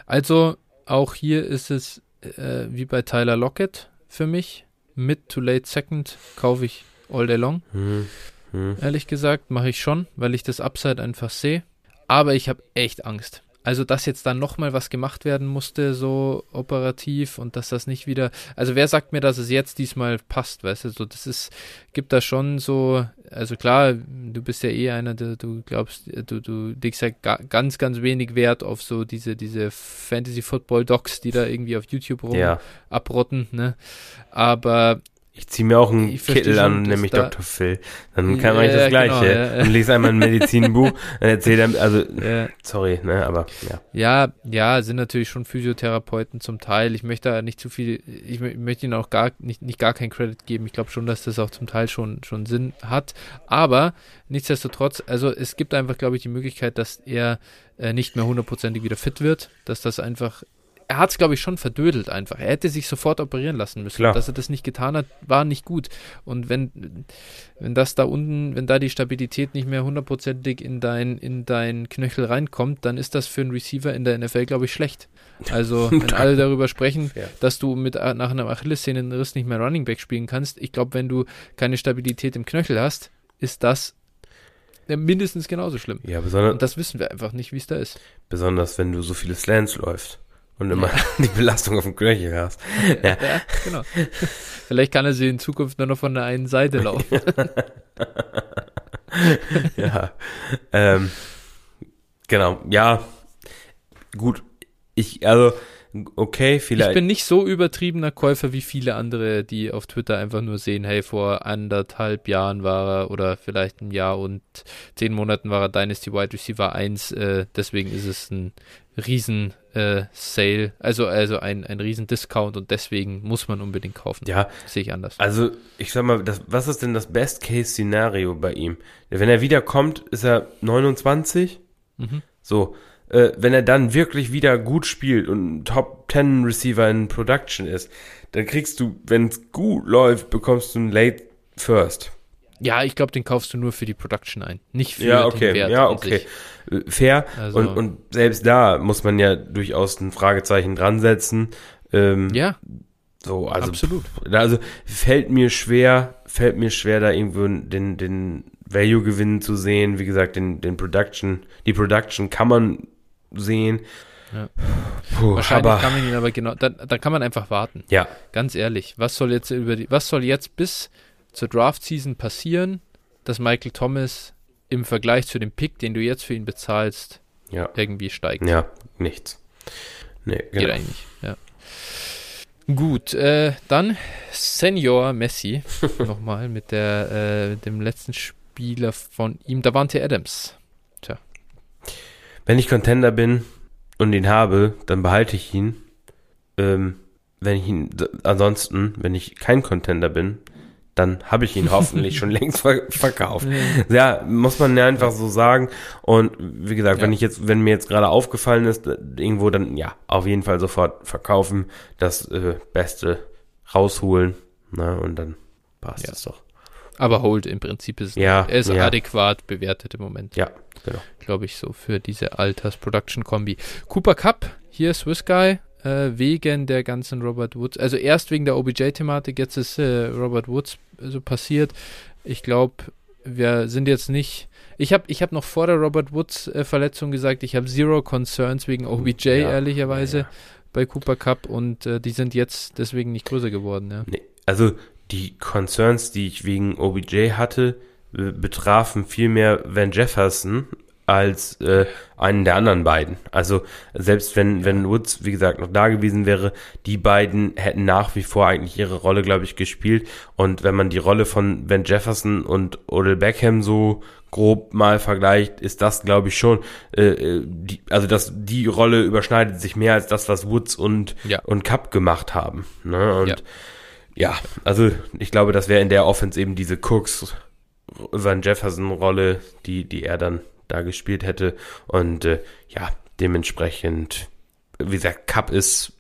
Speaker 1: Also auch hier ist es äh, wie bei Tyler Lockett für mich. Mid to late second kaufe ich all day long.
Speaker 2: Hm. Hm.
Speaker 1: Ehrlich gesagt, mache ich schon, weil ich das Upside einfach sehe. Aber ich habe echt Angst. Also, dass jetzt dann nochmal was gemacht werden musste, so operativ und dass das nicht wieder. Also, wer sagt mir, dass es jetzt diesmal passt, weißt du? So, das ist, gibt da schon so. Also, klar, du bist ja eh einer, der du glaubst, du, du legst ja ga, ganz, ganz wenig Wert auf so diese, diese Fantasy-Football-Docs, die da irgendwie auf YouTube rum
Speaker 2: Ja,
Speaker 1: abrotten, ne? Aber
Speaker 2: ich ziehe mir auch einen Kittel an, nämlich
Speaker 1: da-
Speaker 2: Dr. Phil. Dann kann man
Speaker 1: Ja,
Speaker 2: nicht das
Speaker 1: genau,
Speaker 2: Gleiche.
Speaker 1: ja, ja.
Speaker 2: Und lese einmal ein Medizinbuch, dann erzählt er, also, sorry, ne, aber, ja.
Speaker 1: Ja, ja, sind natürlich schon Physiotherapeuten zum Teil. Ich möchte da nicht zu viel, ich mö- möchte ihnen auch gar nicht, nicht gar keinen Credit geben. Ich glaube schon, dass das auch zum Teil schon, schon Sinn hat. Aber nichtsdestotrotz, also es gibt einfach, glaube ich, die Möglichkeit, dass er äh, nicht mehr hundertprozentig wieder fit wird, dass das einfach. Er hat es, glaube ich, schon verdödelt einfach. Er hätte sich sofort operieren lassen müssen.
Speaker 2: Klar.
Speaker 1: Dass er das nicht getan hat, war nicht gut. Und wenn, wenn das da unten, wenn da die Stabilität nicht mehr hundertprozentig in dein, in dein Knöchel reinkommt, dann ist das für einen Receiver in der NFL, glaube ich, schlecht. Also, wenn alle darüber sprechen,
Speaker 2: Ja.
Speaker 1: dass du mit äh, nach einem Achillessehnenriss nicht mehr Running Back spielen kannst, ich glaube, wenn du keine Stabilität im Knöchel hast, ist das äh, mindestens genauso schlimm.
Speaker 2: Ja, besonders,
Speaker 1: Und das wissen wir einfach nicht, wie es da ist.
Speaker 2: besonders wenn du so viele Slants läufst und immer die Belastung auf dem Knöchel hast. Ja.
Speaker 1: Ja, genau. Vielleicht kann er sie in Zukunft nur noch von der einen Seite laufen.
Speaker 2: ja. Ähm, genau, ja. Gut. Ich, also, okay,
Speaker 1: Ich
Speaker 2: vielleicht.
Speaker 1: bin nicht so übertriebener Käufer wie viele andere, die auf Twitter einfach nur sehen, hey, vor anderthalb Jahren war er oder vielleicht ein Jahr und zehn Monaten war er Dynasty Wide Receiver 1, äh, deswegen ist es ein riesen äh, Sale, also, also ein, ein riesen Discount und deswegen muss man unbedingt kaufen.
Speaker 2: ja,
Speaker 1: Sehe ich anders.
Speaker 2: also, ich sag mal, das, was ist denn das Best-Case-Szenario bei ihm? Wenn er wiederkommt, ist er 29.
Speaker 1: Mhm.
Speaker 2: So, äh, wenn er dann wirklich wieder gut spielt und ein Top 10 Receiver in Production ist, dann kriegst du, wenn es gut läuft, bekommst du einen Late First.
Speaker 1: Ja, ich glaube, den kaufst du nur für die Production ein, nicht für
Speaker 2: Ja,
Speaker 1: den
Speaker 2: okay,
Speaker 1: Wert
Speaker 2: ja, okay. Äh, Fair.
Speaker 1: Also-
Speaker 2: und, und selbst da muss man ja durchaus ein Fragezeichen dran setzen. Ähm,
Speaker 1: Ja,
Speaker 2: so, also,
Speaker 1: absolut.
Speaker 2: also fällt mir schwer, fällt mir schwer, da irgendwo den, den Value-Gewinn zu sehen. Wie gesagt, den, den Production, die Production kann man sehen.
Speaker 1: Ja.
Speaker 2: Puh,
Speaker 1: Wahrscheinlich
Speaker 2: aber,
Speaker 1: kann man ihn aber genau, da, da kann man einfach warten.
Speaker 2: ja,
Speaker 1: Ganz ehrlich, was soll jetzt über die, was soll jetzt bis zur Draft-Season passieren, dass Michael Thomas im Vergleich zu dem Pick, den du jetzt für ihn bezahlst,
Speaker 2: ja,
Speaker 1: irgendwie steigt?
Speaker 2: ja, nichts. Nee,
Speaker 1: Geht
Speaker 2: genau.
Speaker 1: eigentlich nicht, ja. Gut, äh, dann Senior Messi, nochmal mit der, äh, mit dem letzten Spieler von ihm, Davante Adams.
Speaker 2: Wenn ich Contender bin und ihn habe, dann behalte ich ihn. Ähm, wenn ich ihn, ansonsten, wenn ich kein Contender bin, dann habe ich ihn hoffentlich schon längst ver verkauft. Ja, muss man ja einfach so sagen. Und wie gesagt, ja. wenn ich jetzt, wenn mir jetzt gerade aufgefallen ist, äh, irgendwo, dann ja, auf jeden Fall sofort verkaufen, das äh, Beste rausholen, ne, und dann passt es doch.
Speaker 1: Aber Hold im Prinzip ist,
Speaker 2: ja,
Speaker 1: er ist
Speaker 2: ja.
Speaker 1: adäquat bewertet im Moment.
Speaker 2: Ja, genau.
Speaker 1: Glaube ich so für diese Alters-Production-Kombi. Cooper Cup, hier Swiss Guy, äh, wegen der ganzen Robert Woods, also erst wegen der OBJ-Thematik, jetzt ist äh, Robert Woods so also passiert. Ich glaube, wir sind jetzt nicht. Ich habe ich hab noch vor der Robert Woods äh, gesagt, ich habe zero Concerns wegen OBJ, ja, ehrlicherweise, ja, ja. bei Cooper Cup und äh, die sind jetzt deswegen nicht größer geworden. Ja.
Speaker 2: Nee, also die Concerns, die ich wegen OBJ hatte, betrafen vielmehr Van Jefferson als äh, einen der anderen beiden. Also selbst wenn, wenn Woods, wie gesagt, noch da gewesen wäre, die beiden hätten nach wie vor eigentlich ihre Rolle, glaube ich, gespielt. Und wenn man die Rolle von Van Jefferson und Odell Beckham so grob mal vergleicht, ist das, glaube ich, schon, äh, äh die, also das, die Rolle überschneidet sich mehr als das, was Woods und, ja. und Cup gemacht haben. Ne? Und ja. ja, also ich glaube, das wäre in der Offense eben diese Cooks Van Jefferson Rolle, die, die er dann da gespielt hätte. Und äh, ja, dementsprechend, wie gesagt, Cup ist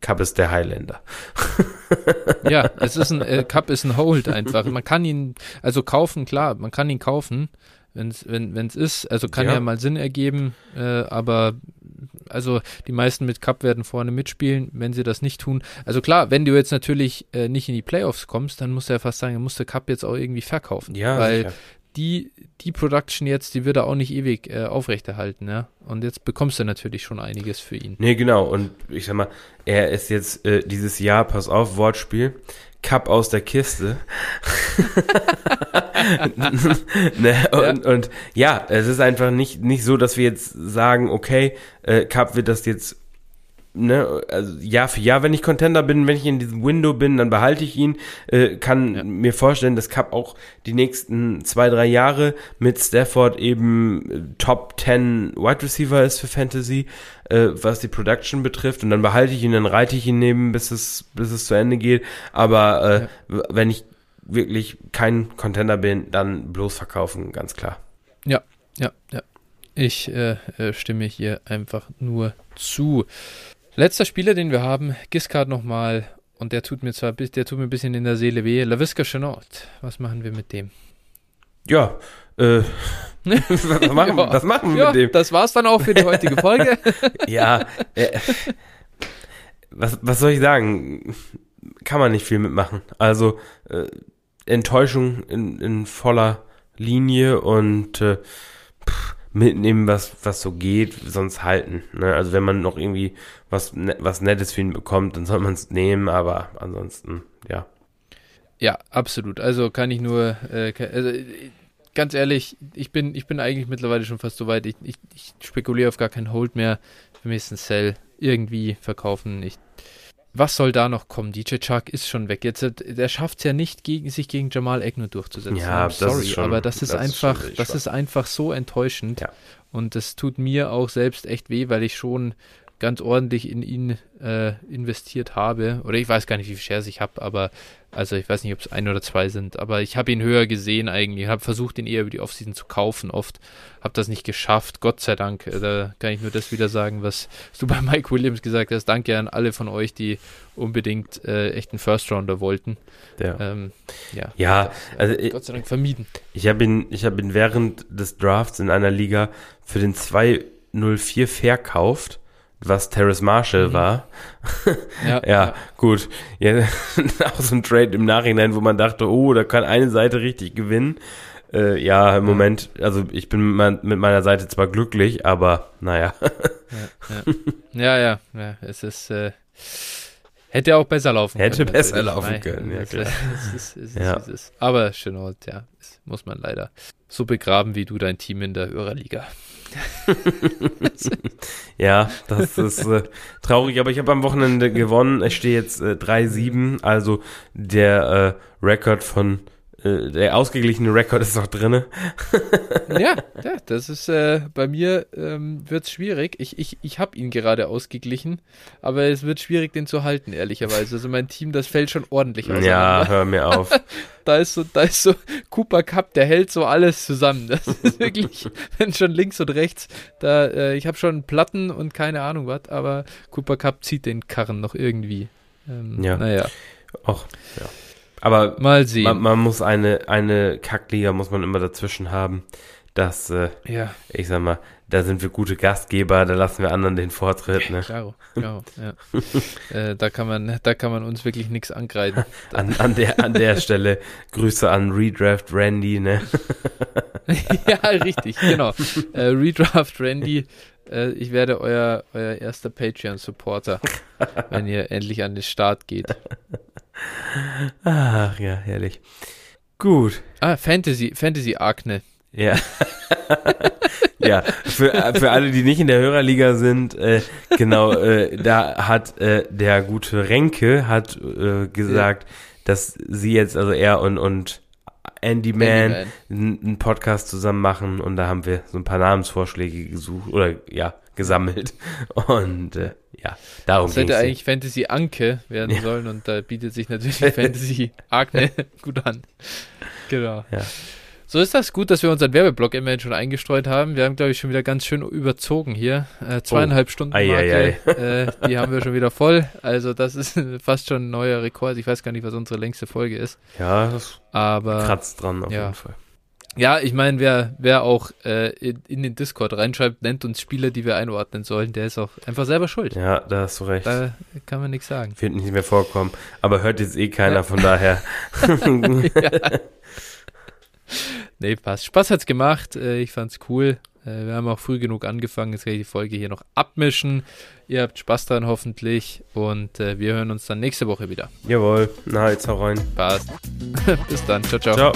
Speaker 2: Cup ist der Highlander.
Speaker 1: ja, es ist ein äh, Cup ist ein Hold einfach. Man kann ihn also kaufen, klar, man kann ihn kaufen, wenn's, wenn es ist. Also kann ja. ja mal Sinn ergeben, äh, aber also die meisten mit Cup werden vorne mitspielen, wenn sie das nicht tun. Also klar, wenn du jetzt natürlich äh, nicht in die Playoffs kommst, dann musst du ja fast sagen, dann musst du Cup jetzt auch irgendwie verkaufen.
Speaker 2: Ja,
Speaker 1: weil sicher die, die Production jetzt, die wird er auch nicht ewig äh, aufrechterhalten, ja. Und jetzt bekommst du natürlich schon einiges für ihn.
Speaker 2: Nee, genau. Und ich sag mal, er ist jetzt äh, dieses Jahr, pass auf, Wortspiel, Cup aus der Kiste. ne? und, ja. und ja, es ist einfach nicht, nicht so, dass wir jetzt sagen, okay, äh, Cup wird das jetzt ne, also Jahr für Jahr, wenn ich Contender bin, wenn ich in diesem Window bin, dann behalte ich ihn. Äh, kann ja. mir vorstellen, dass Cup auch die nächsten zwei, drei Jahre mit Stafford eben äh, Top 10 Wide Receiver ist für Fantasy, äh, was die Production betrifft. Und dann behalte ich ihn, dann reite ich ihn neben, bis es, bis es zu Ende geht. Aber äh, ja. wenn ich wirklich kein Contender bin, dann bloß verkaufen, ganz klar.
Speaker 1: Ja, ja, ja. Ich äh, äh stimme hier einfach nur zu. Letzter Spieler, den wir haben, Giscard nochmal. Und der tut mir zwar der tut mir ein bisschen in der Seele weh. LaVisca Chenault. Was machen wir mit dem?
Speaker 2: Ja, äh, was machen, ja. was machen wir ja, mit dem?
Speaker 1: Das war's dann auch für die heutige Folge.
Speaker 2: ja, äh, was, was soll ich sagen? Kann man nicht viel mitmachen. Also, äh, Enttäuschung in, in voller Linie und äh, pff, mitnehmen, was, was so geht, sonst halten. Ne? Also wenn man noch irgendwie was, ne, was Nettes für ihn bekommt, dann soll man es nehmen, aber ansonsten, ja.
Speaker 1: Ja, absolut. Also kann ich nur, äh, also, ganz ehrlich, ich bin, ich bin eigentlich mittlerweile schon fast so weit, ich, ich, ich spekuliere auf gar keinen Hold mehr. Für mich ist ein Sell irgendwie verkaufen. Ich was soll da noch kommen? DJ Chuck ist schon weg. Jetzt, der schafft es ja nicht, gegen, sich gegen Jamal Egner durchzusetzen.
Speaker 2: Ja, sorry, das schon,
Speaker 1: aber das ist das einfach, ist das ist einfach so enttäuschend.
Speaker 2: Ja.
Speaker 1: Und das tut mir auch selbst echt weh, weil ich schon ganz ordentlich in ihn äh, investiert habe. Oder ich weiß gar nicht, wie viel Shares ich habe, aber also ich weiß nicht, ob es ein oder zwei sind, aber ich habe ihn höher gesehen eigentlich. Ich habe versucht, ihn eher über die Offseason zu kaufen. Oft habe das nicht geschafft. Gott sei Dank. Äh, da kann ich nur das wieder sagen, was du bei Mike Williams gesagt hast. Danke an alle von euch, die unbedingt äh, echt einen First Rounder wollten.
Speaker 2: Ja, ähm, ja, ja das, also
Speaker 1: Gott sei Dank vermieden.
Speaker 2: Ich habe ihn, ich habe ihn während des Drafts in einer Liga für den 204 verkauft was Terrace Marshall mhm. war. ja, ja, ja, gut. Ja, auch so ein Trade im Nachhinein, wo man dachte, oh, da kann eine Seite richtig gewinnen. Äh, ja, im ja. Moment, also ich bin mit meiner Seite zwar glücklich, aber naja.
Speaker 1: ja, ja, ja, ja, es ist, äh, hätte auch besser laufen
Speaker 2: hätte können. Hätte besser laufen Nein, können,
Speaker 1: ja klar. Es ist, es ist, ja. Es ist. Aber Chenault, ja, muss man leider so begraben wie du dein Team in der Hörerliga.
Speaker 2: ja, das ist äh, traurig, aber ich habe am Wochenende gewonnen. Ich stehe jetzt äh, 3-7, also der äh, Rekord von äh, der ausgeglichene Rekord ist noch drinne.
Speaker 1: ja, ja, das ist äh, bei mir ähm, wird es schwierig. Ich, ich, ich habe ihn gerade ausgeglichen, aber es wird schwierig, den zu halten, ehrlicherweise. Also mein Team, das fällt schon ordentlich auseinander.
Speaker 2: Ja, hör mir auf.
Speaker 1: da ist so, da ist so Cooper Cup, der hält so alles zusammen. Das ist wirklich, wenn schon links und rechts, da, äh, ich habe schon Platten und keine Ahnung was, aber Cooper Cup zieht den Karren noch irgendwie. Ähm,
Speaker 2: ja.
Speaker 1: Naja.
Speaker 2: Och, ja. Aber
Speaker 1: mal sehen.
Speaker 2: Man, man, muss eine, eine Kackliga muss man immer dazwischen haben. Das, äh,
Speaker 1: ja.
Speaker 2: ich sag mal, da sind wir gute Gastgeber, da lassen wir anderen den Vortritt. Ne?
Speaker 1: Klaro, klaro, ja. äh, da, kann man, da kann man uns wirklich nichts angreifen.
Speaker 2: An, an, der, an der Stelle Grüße an Redraft Randy, ne?
Speaker 1: ja, richtig, genau. Äh, Redraft Randy, äh, ich werde euer, euer erster Patreon-Supporter, wenn ihr endlich an den Start geht.
Speaker 2: Ach ja, herrlich. Gut.
Speaker 1: Ah, Fantasy, Fantasy Akne.
Speaker 2: Ja. ja, für, für alle, die nicht in der Hörerliga sind, äh, genau, äh, da hat äh, der gute Renke hat äh, gesagt, ja. dass sie jetzt, also er und, und Andy Man, einen Podcast zusammen machen und da haben wir so ein paar Namensvorschläge gesucht oder ja, gesammelt. Und äh, ja, darum
Speaker 1: Das hätte eigentlich Fantasy Anke werden ja. sollen und da bietet sich natürlich Fantasy Agne gut an. Genau.
Speaker 2: Ja.
Speaker 1: So ist das gut, dass wir unseren Werbeblock immerhin schon eingestreut haben. Wir haben, glaube ich, schon wieder ganz schön überzogen hier. Äh, zweieinhalb oh. Stunden Marke, äh, die haben wir schon wieder voll. Also das ist fast schon ein neuer Rekord. Ich weiß gar nicht, was unsere längste Folge ist.
Speaker 2: Ja, das
Speaker 1: Aber,
Speaker 2: kratzt dran auf
Speaker 1: ja.
Speaker 2: jeden Fall.
Speaker 1: Ja, ich meine, wer, wer auch äh, in, in, den Discord reinschreibt, nennt uns Spieler, die wir einordnen sollen, der ist auch einfach selber schuld.
Speaker 2: Ja, da hast du recht.
Speaker 1: Da kann man nichts sagen.
Speaker 2: Wird nicht mehr vorkommen. Aber hört jetzt eh keiner, ja. von daher. ja.
Speaker 1: Nee, passt. Spaß hat's gemacht. Äh, ich fand's cool. Äh, wir haben auch früh genug angefangen. Jetzt kann ich die Folge hier noch abmischen. Ihr habt Spaß dran hoffentlich. Und äh, wir hören uns dann nächste Woche wieder.
Speaker 2: Jawohl. Na, jetzt hau rein.
Speaker 1: Passt. Bis dann. Ciao, ciao.
Speaker 2: Ciao.